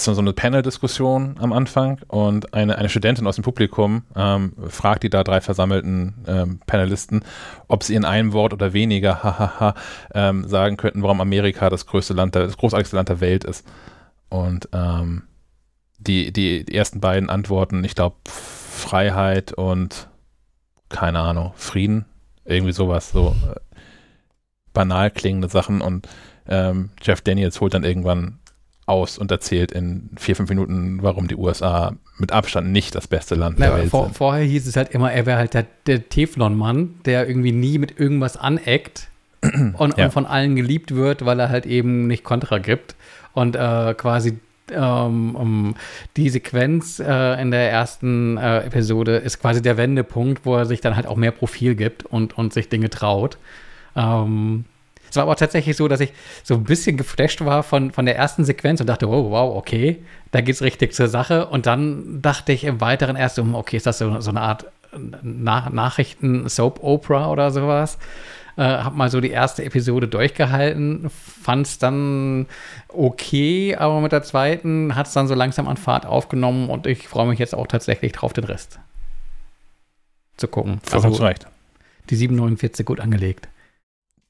ist so eine Panel-Diskussion am Anfang und eine, eine Studentin aus dem Publikum ähm, fragt die da drei versammelten ähm, Panelisten, ob sie in einem Wort oder weniger *laughs* hahaha ähm, sagen könnten, warum Amerika das größte Land, der, das großartigste Land der Welt ist. Und ähm, die, die, die ersten beiden Antworten, ich glaube, Freiheit und keine Ahnung, Frieden, irgendwie sowas, so äh, banal klingende Sachen und ähm, Jeff Daniels holt dann irgendwann aus und erzählt in vier, fünf Minuten, warum die USA mit Abstand nicht das beste Land der Welt vor, sind. Vorher hieß es halt immer, er wäre halt der, der Teflon-Mann, der irgendwie nie mit irgendwas aneckt *clears throat* und, ja. und, von allen geliebt wird, weil er halt eben nicht Kontra gibt und äh, quasi ähm, um, die Sequenz äh, in der ersten äh, Episode ist quasi der Wendepunkt, wo er sich dann halt auch mehr Profil gibt und, und sich Dinge traut. Ähm, es war aber tatsächlich so, dass ich so ein bisschen geflasht war von, von der ersten Sequenz und dachte, oh, wow, okay, da geht es richtig zur Sache. Und dann dachte ich im Weiteren erst, so, okay, ist das so, so eine Art Na Nachrichten-Soap-Opera oder sowas? Äh, hab mal so die erste Episode durchgehalten, fand es dann okay, aber mit der zweiten hat es dann so langsam an Fahrt aufgenommen und ich freue mich jetzt auch tatsächlich drauf, den Rest zu gucken. Vollkommen also, recht. Die 749 gut angelegt.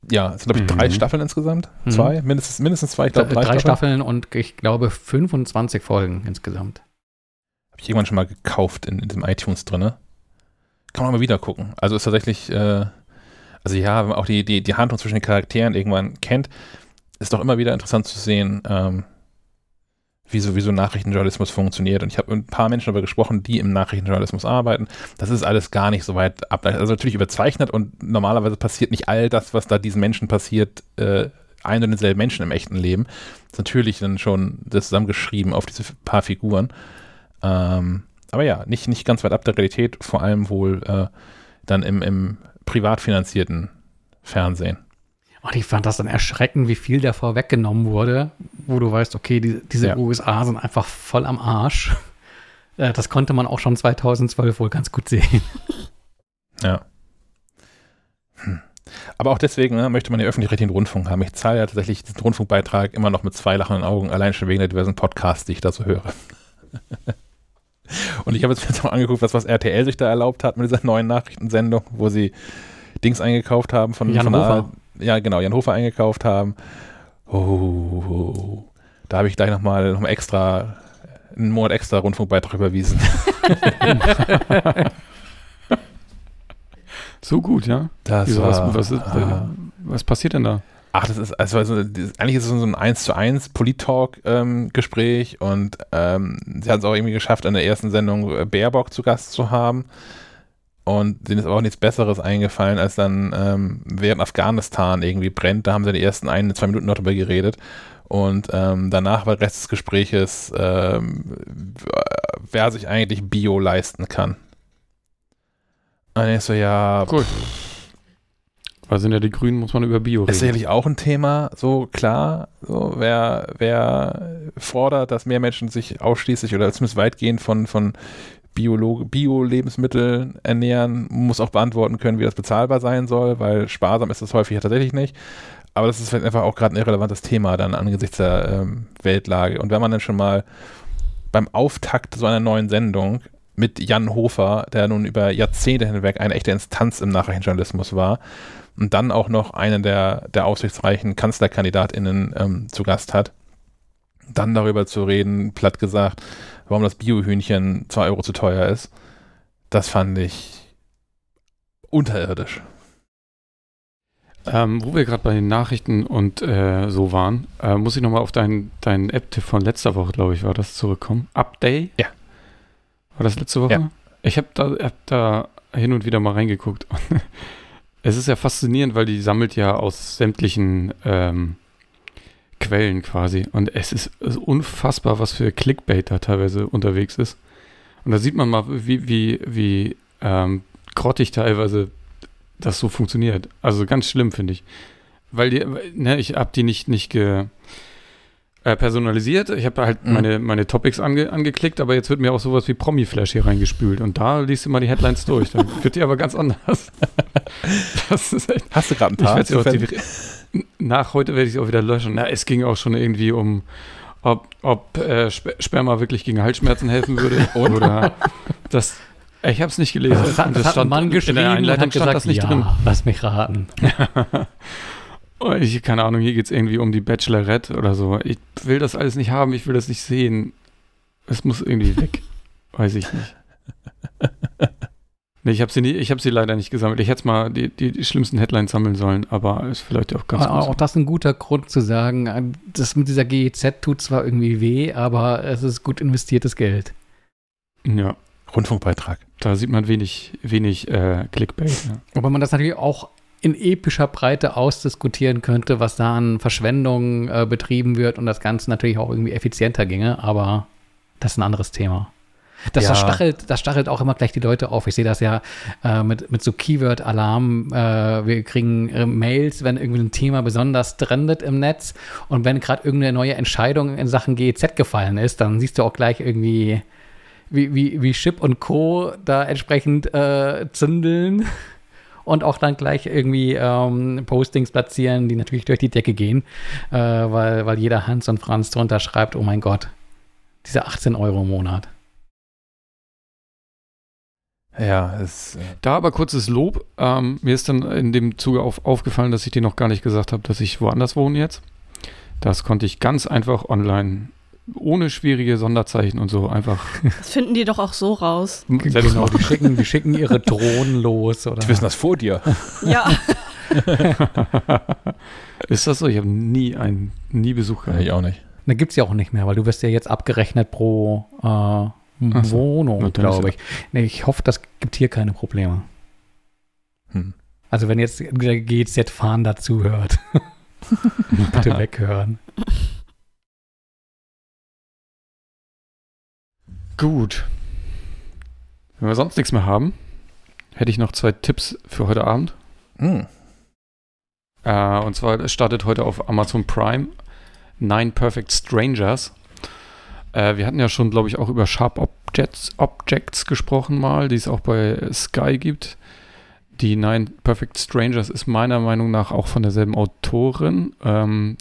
Ja, es sind, glaube ich, drei mhm. Staffeln insgesamt. Mhm. Zwei, mindestens, mindestens zwei, ich glaube, drei, drei Staffeln. Staffeln. und ich glaube 25 Folgen insgesamt. Habe ich irgendwann schon mal gekauft in, in diesem iTunes drin. Kann man mal wieder gucken. Also ist tatsächlich, äh, also ja, wenn man auch die, die, die Handlung zwischen den Charakteren irgendwann kennt, ist doch immer wieder interessant zu sehen, ähm, wie so, wie so Nachrichtenjournalismus funktioniert. Und ich habe mit ein paar Menschen darüber gesprochen, die im Nachrichtenjournalismus arbeiten. Das ist alles gar nicht so weit ab. Also natürlich überzeichnet und normalerweise passiert nicht all das, was da diesen Menschen passiert, äh, ein und denselben Menschen im echten Leben. Das ist natürlich dann schon das zusammengeschrieben auf diese paar Figuren. Ähm, aber ja, nicht, nicht ganz weit ab der Realität, vor allem wohl äh, dann im, im privat finanzierten Fernsehen. Und ich fand das dann erschreckend, wie viel davor weggenommen wurde, wo du weißt, okay, die, diese Ja. USA sind einfach voll am Arsch. *laughs* Äh, Das konnte man auch schon 2012 wohl ganz gut sehen. *laughs* Ja. Hm. Aber auch deswegen ne, möchte man den öffentlich-rechtlichen Rundfunk haben. Ich zahle ja tatsächlich diesen Rundfunkbeitrag immer noch mit zwei lachenden Augen, allein schon wegen der diversen Podcasts, die ich da so höre. *laughs* Und ich habe jetzt mir jetzt mal angeguckt, was, was RTL sich da erlaubt hat mit dieser neuen Nachrichtensendung, wo sie Dings eingekauft haben von Jan von Hofer. Ja, genau, Jan Hofer eingekauft haben. Oh, da habe ich gleich nochmal noch mal extra, einen Monat extra Rundfunkbeitrag überwiesen. *laughs* So gut, ja. Das Wieso, war, was, was, ist, ah. was passiert denn da? Ach, das ist, also, also eigentlich ist es so ein 1 zu 1 Polit-Talk-Gespräch und ähm, sie hat es auch irgendwie geschafft, in der ersten Sendung äh, Baerbock zu Gast zu haben. Und denen ist aber auch nichts Besseres eingefallen, als dann ähm, während Afghanistan irgendwie brennt. Da haben sie die ersten ein, zwei Minuten noch drüber geredet. Und ähm, danach war der Rest des Gespräches, ähm, wer sich eigentlich Bio leisten kann. Und ich so, ja, Cool. Weil sind ja die Grünen, muss man über Bio ist reden. sicherlich auch ein Thema, so klar. So, wer, wer fordert, dass mehr Menschen sich ausschließlich oder zumindest weitgehend von, von Bio-Lebensmitteln ernähren, muss auch beantworten können, wie das bezahlbar sein soll, weil sparsam ist das häufig ja tatsächlich nicht. Aber das ist einfach auch gerade ein irrelevantes Thema dann angesichts der ähm, Weltlage. Und wenn man dann schon mal beim Auftakt so einer neuen Sendung mit Jan Hofer, der nun über Jahrzehnte hinweg eine echte Instanz im Nachrichtenjournalismus war, und dann auch noch einen der, der aussichtsreichen KanzlerkandidatInnen ähm, zu Gast hat, dann darüber zu reden, platt gesagt, warum das Biohühnchen 2 Euro zu teuer ist, das fand ich unterirdisch. Ähm, wo wir gerade bei den Nachrichten und äh, so waren, äh, muss ich nochmal auf deinen deinen App-Tipp von letzter Woche, glaube ich, war das zurückkommen. Update? Ja. War das letzte Woche? Ja. Ich habe da, hab da hin und wieder mal reingeguckt. *laughs* es ist ja faszinierend, weil die sammelt ja aus sämtlichen ähm, Quellen quasi. Und es ist, ist unfassbar, was für Clickbait da teilweise unterwegs ist. Und da sieht man mal, wie, wie, wie ähm, grottig teilweise das so funktioniert. Also ganz schlimm, finde ich. Weil die, ne, ich habe die nicht, nicht ge, äh, personalisiert. Ich habe halt Mhm. meine, meine Topics ange, angeklickt, aber jetzt wird mir auch sowas wie Promi-Flash hier reingespült. Und da liest du mal die Headlines durch. Dann wird die aber ganz anders. *laughs* das ist echt. Hast du gerade sie auch die, nach heute werde ich sie auch wieder löschen. Na, es ging auch schon irgendwie um, ob, ob äh, Sper Sperma wirklich gegen Halsschmerzen helfen würde. *laughs* Oder das. Ich habe es nicht gelesen. Das das hat ein Mann in geschrieben der und hat stand gesagt, das nicht ja, drin. lass mich raten. *laughs* Oh, Ich, keine Ahnung, hier geht es irgendwie um die Bachelorette oder so. Ich will das alles nicht haben, ich will das nicht sehen. Es muss irgendwie weg. *laughs* Weiß ich nicht. Nee, ich habe sie, nie- ich hab sie leider nicht gesammelt. Ich hätte mal die, die, die schlimmsten Headlines sammeln sollen, aber ist vielleicht auch ganz Aber gut. auch das ist ein guter Grund zu sagen, äh, das mit dieser GEZ tut zwar irgendwie weh, aber es ist gut investiertes Geld. Ja, Rundfunkbeitrag. da sieht man wenig, wenig äh, Clickbait. Ja. Wobei man das natürlich auch in epischer Breite ausdiskutieren könnte, was da an Verschwendung äh, betrieben wird und das Ganze natürlich auch irgendwie effizienter ginge, aber das ist ein anderes Thema. Das, Ja. das, stachelt, das stachelt auch immer gleich die Leute auf. Ich sehe das ja äh, mit, mit so Keyword-Alarm. Äh, wir kriegen äh, Mails, wenn irgendwie ein Thema besonders trendet im Netz und wenn gerade irgendeine neue Entscheidung in Sachen GEZ gefallen ist, dann siehst du auch gleich irgendwie, wie, wie, wie Chip und Co. da entsprechend äh, zündeln und auch dann gleich irgendwie ähm, Postings platzieren, die natürlich durch die Decke gehen, äh, weil, weil jeder Hans und Franz drunter schreibt, oh mein Gott, diese 18 Euro im Monat. Ja, es, äh, Da aber kurzes Lob. Ähm, mir ist dann in dem Zuge auf, aufgefallen, dass ich dir noch gar nicht gesagt habe, dass ich woanders wohne jetzt. Das konnte ich ganz einfach online, ohne schwierige Sonderzeichen und so, einfach Das finden die doch auch so raus. Genau, die schicken, die schicken ihre Drohnen los. Oder? die wissen das vor dir. Ja, *laughs* Ist das so? Ich habe nie einen, nie Besuch gehabt. ich auch nicht. Da gibt es ja auch nicht mehr, weil du wirst ja jetzt abgerechnet pro äh, so. Wohnung, ist glaube ich. Nee, ich hoffe, das gibt hier keine Probleme. Hm. Also wenn jetzt der GZ-Fahren dazu hört, bitte *laughs* weghören. Gut. Wenn wir sonst nichts mehr haben, hätte ich noch zwei Tipps für heute Abend. Hm. Äh, und zwar startet heute auf Amazon Prime Nine Perfect Strangers. Äh, wir hatten ja schon, glaube ich, auch über Sharp Objects, Objects gesprochen mal, die es auch bei Sky gibt. Die Nine Perfect Strangers ist meiner Meinung nach auch von derselben Autorin. Ähm,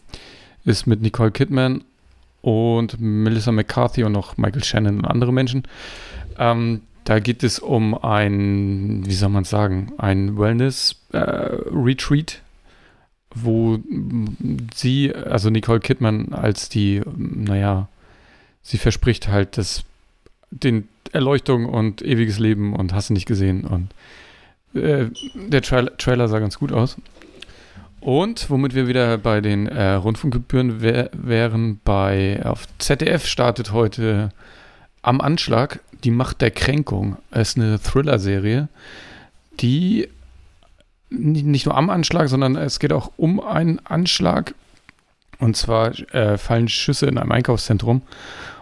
ist mit Nicole Kidman und Melissa McCarthy und noch Michael Shannon und andere Menschen. Ähm, da geht es um ein, wie soll man sagen, ein Wellness-Retreat, äh, wo sie, also Nicole Kidman, als die, naja, sie verspricht halt das, den Erleuchtung und ewiges Leben und hast du nicht gesehen und äh, der Tra Trailer sah ganz gut aus. Und womit wir wieder bei den äh, Rundfunkgebühren wär, wären, bei auf ZDF startet heute am Anschlag die Macht der Kränkung. Es ist eine Thriller-Serie, die nicht nur am Anschlag, sondern es geht auch um einen Anschlag. Und zwar äh, fallen Schüsse in einem Einkaufszentrum.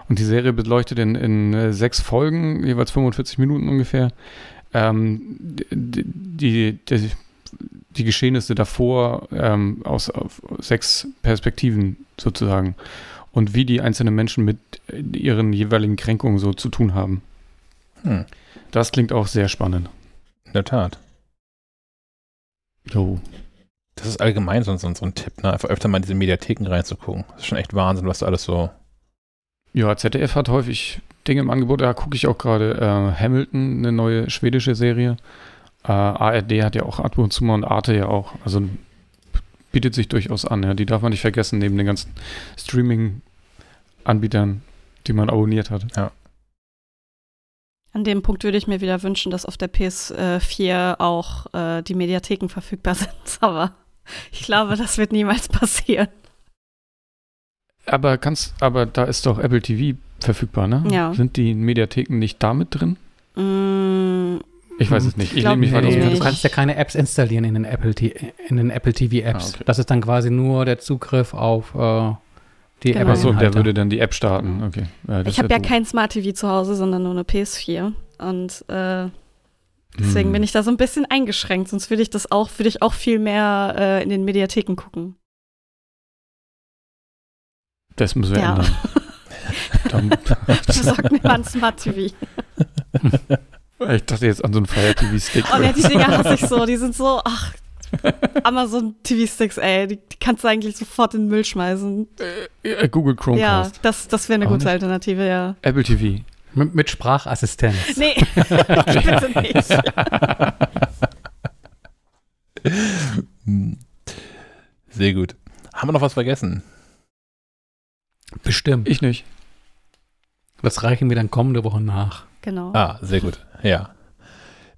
Und die Serie beleuchtet in, in äh, sechs Folgen, jeweils 45 Minuten ungefähr, ähm, die, die, die, die, Geschehnisse davor ähm, aus sechs Perspektiven sozusagen und wie die einzelnen Menschen mit ihren jeweiligen Kränkungen so zu tun haben. Hm. Das klingt auch sehr spannend. In der Tat. Jo. Das ist allgemein so, so, so ein Tipp, ne? Einfach öfter mal in diese Mediatheken reinzugucken. Das ist schon echt Wahnsinn, was da alles so. Ja, ZDF hat häufig Dinge im Angebot. Da gucke ich auch gerade äh, Hamilton, eine neue schwedische Serie. Äh, ARD hat ja auch ab und zu mal und Arte ja auch. Also bietet sich durchaus an. Ja. Die darf man nicht vergessen, neben den ganzen Streaming-Anbietern, die man abonniert hat. Ja. An dem Punkt würde ich mir wieder wünschen, dass auf der PS4 auch äh, die Mediatheken verfügbar *laughs* sind. Aber ich glaube, das wird niemals passieren. Aber kannst, aber da ist doch Apple TV verfügbar, ne? Ja. Sind die Mediatheken nicht damit drin? Mm, ich weiß es nicht. Ich lehne mich nee, nee, Du kannst ja keine Apps installieren in den Apple, in den Apple TV Apps. Ah, okay. Das ist dann quasi nur der Zugriff auf äh, die genau. App. Achso, der würde dann die App starten. Okay. Ja, ich habe ja kein Smart TV zu Hause, sondern nur eine PS4. Und äh, deswegen hm. bin ich da so ein bisschen eingeschränkt. Sonst würde ich das auch, würde ich auch viel mehr äh, in den Mediatheken gucken. Das müssen wir ja. ändern. *laughs* Besorgt mir mal ein Smart TV. *laughs* ich dachte jetzt an so einen Fire TV-Stick. Oh, ne, die Dinger hasse ich so. *laughs* Die sind so, ach, Amazon TV-Sticks, ey, die, die, kannst du eigentlich sofort in den Müll schmeißen. Äh, äh, Google Chromecast. Ja, das, das wäre eine Auch gute nicht? Alternative, ja. Apple TV. Mit, mit Sprachassistenz. Nee, bitte *laughs* nicht. *laughs* Sehr gut. Haben wir noch was vergessen? Bestimmt. Ich nicht. Das reichen wir dann kommende Woche nach. Genau. Ah, sehr gut. Ja.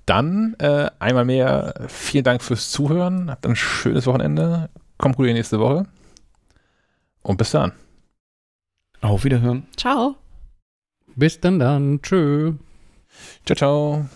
Dann äh, einmal mehr vielen Dank fürs Zuhören. Habt ein schönes Wochenende. Kommt gut in die nächste Woche. Und bis dann. Auf Wiederhören. Ciao. Bis dann dann. Tschö. Ciao, ciao.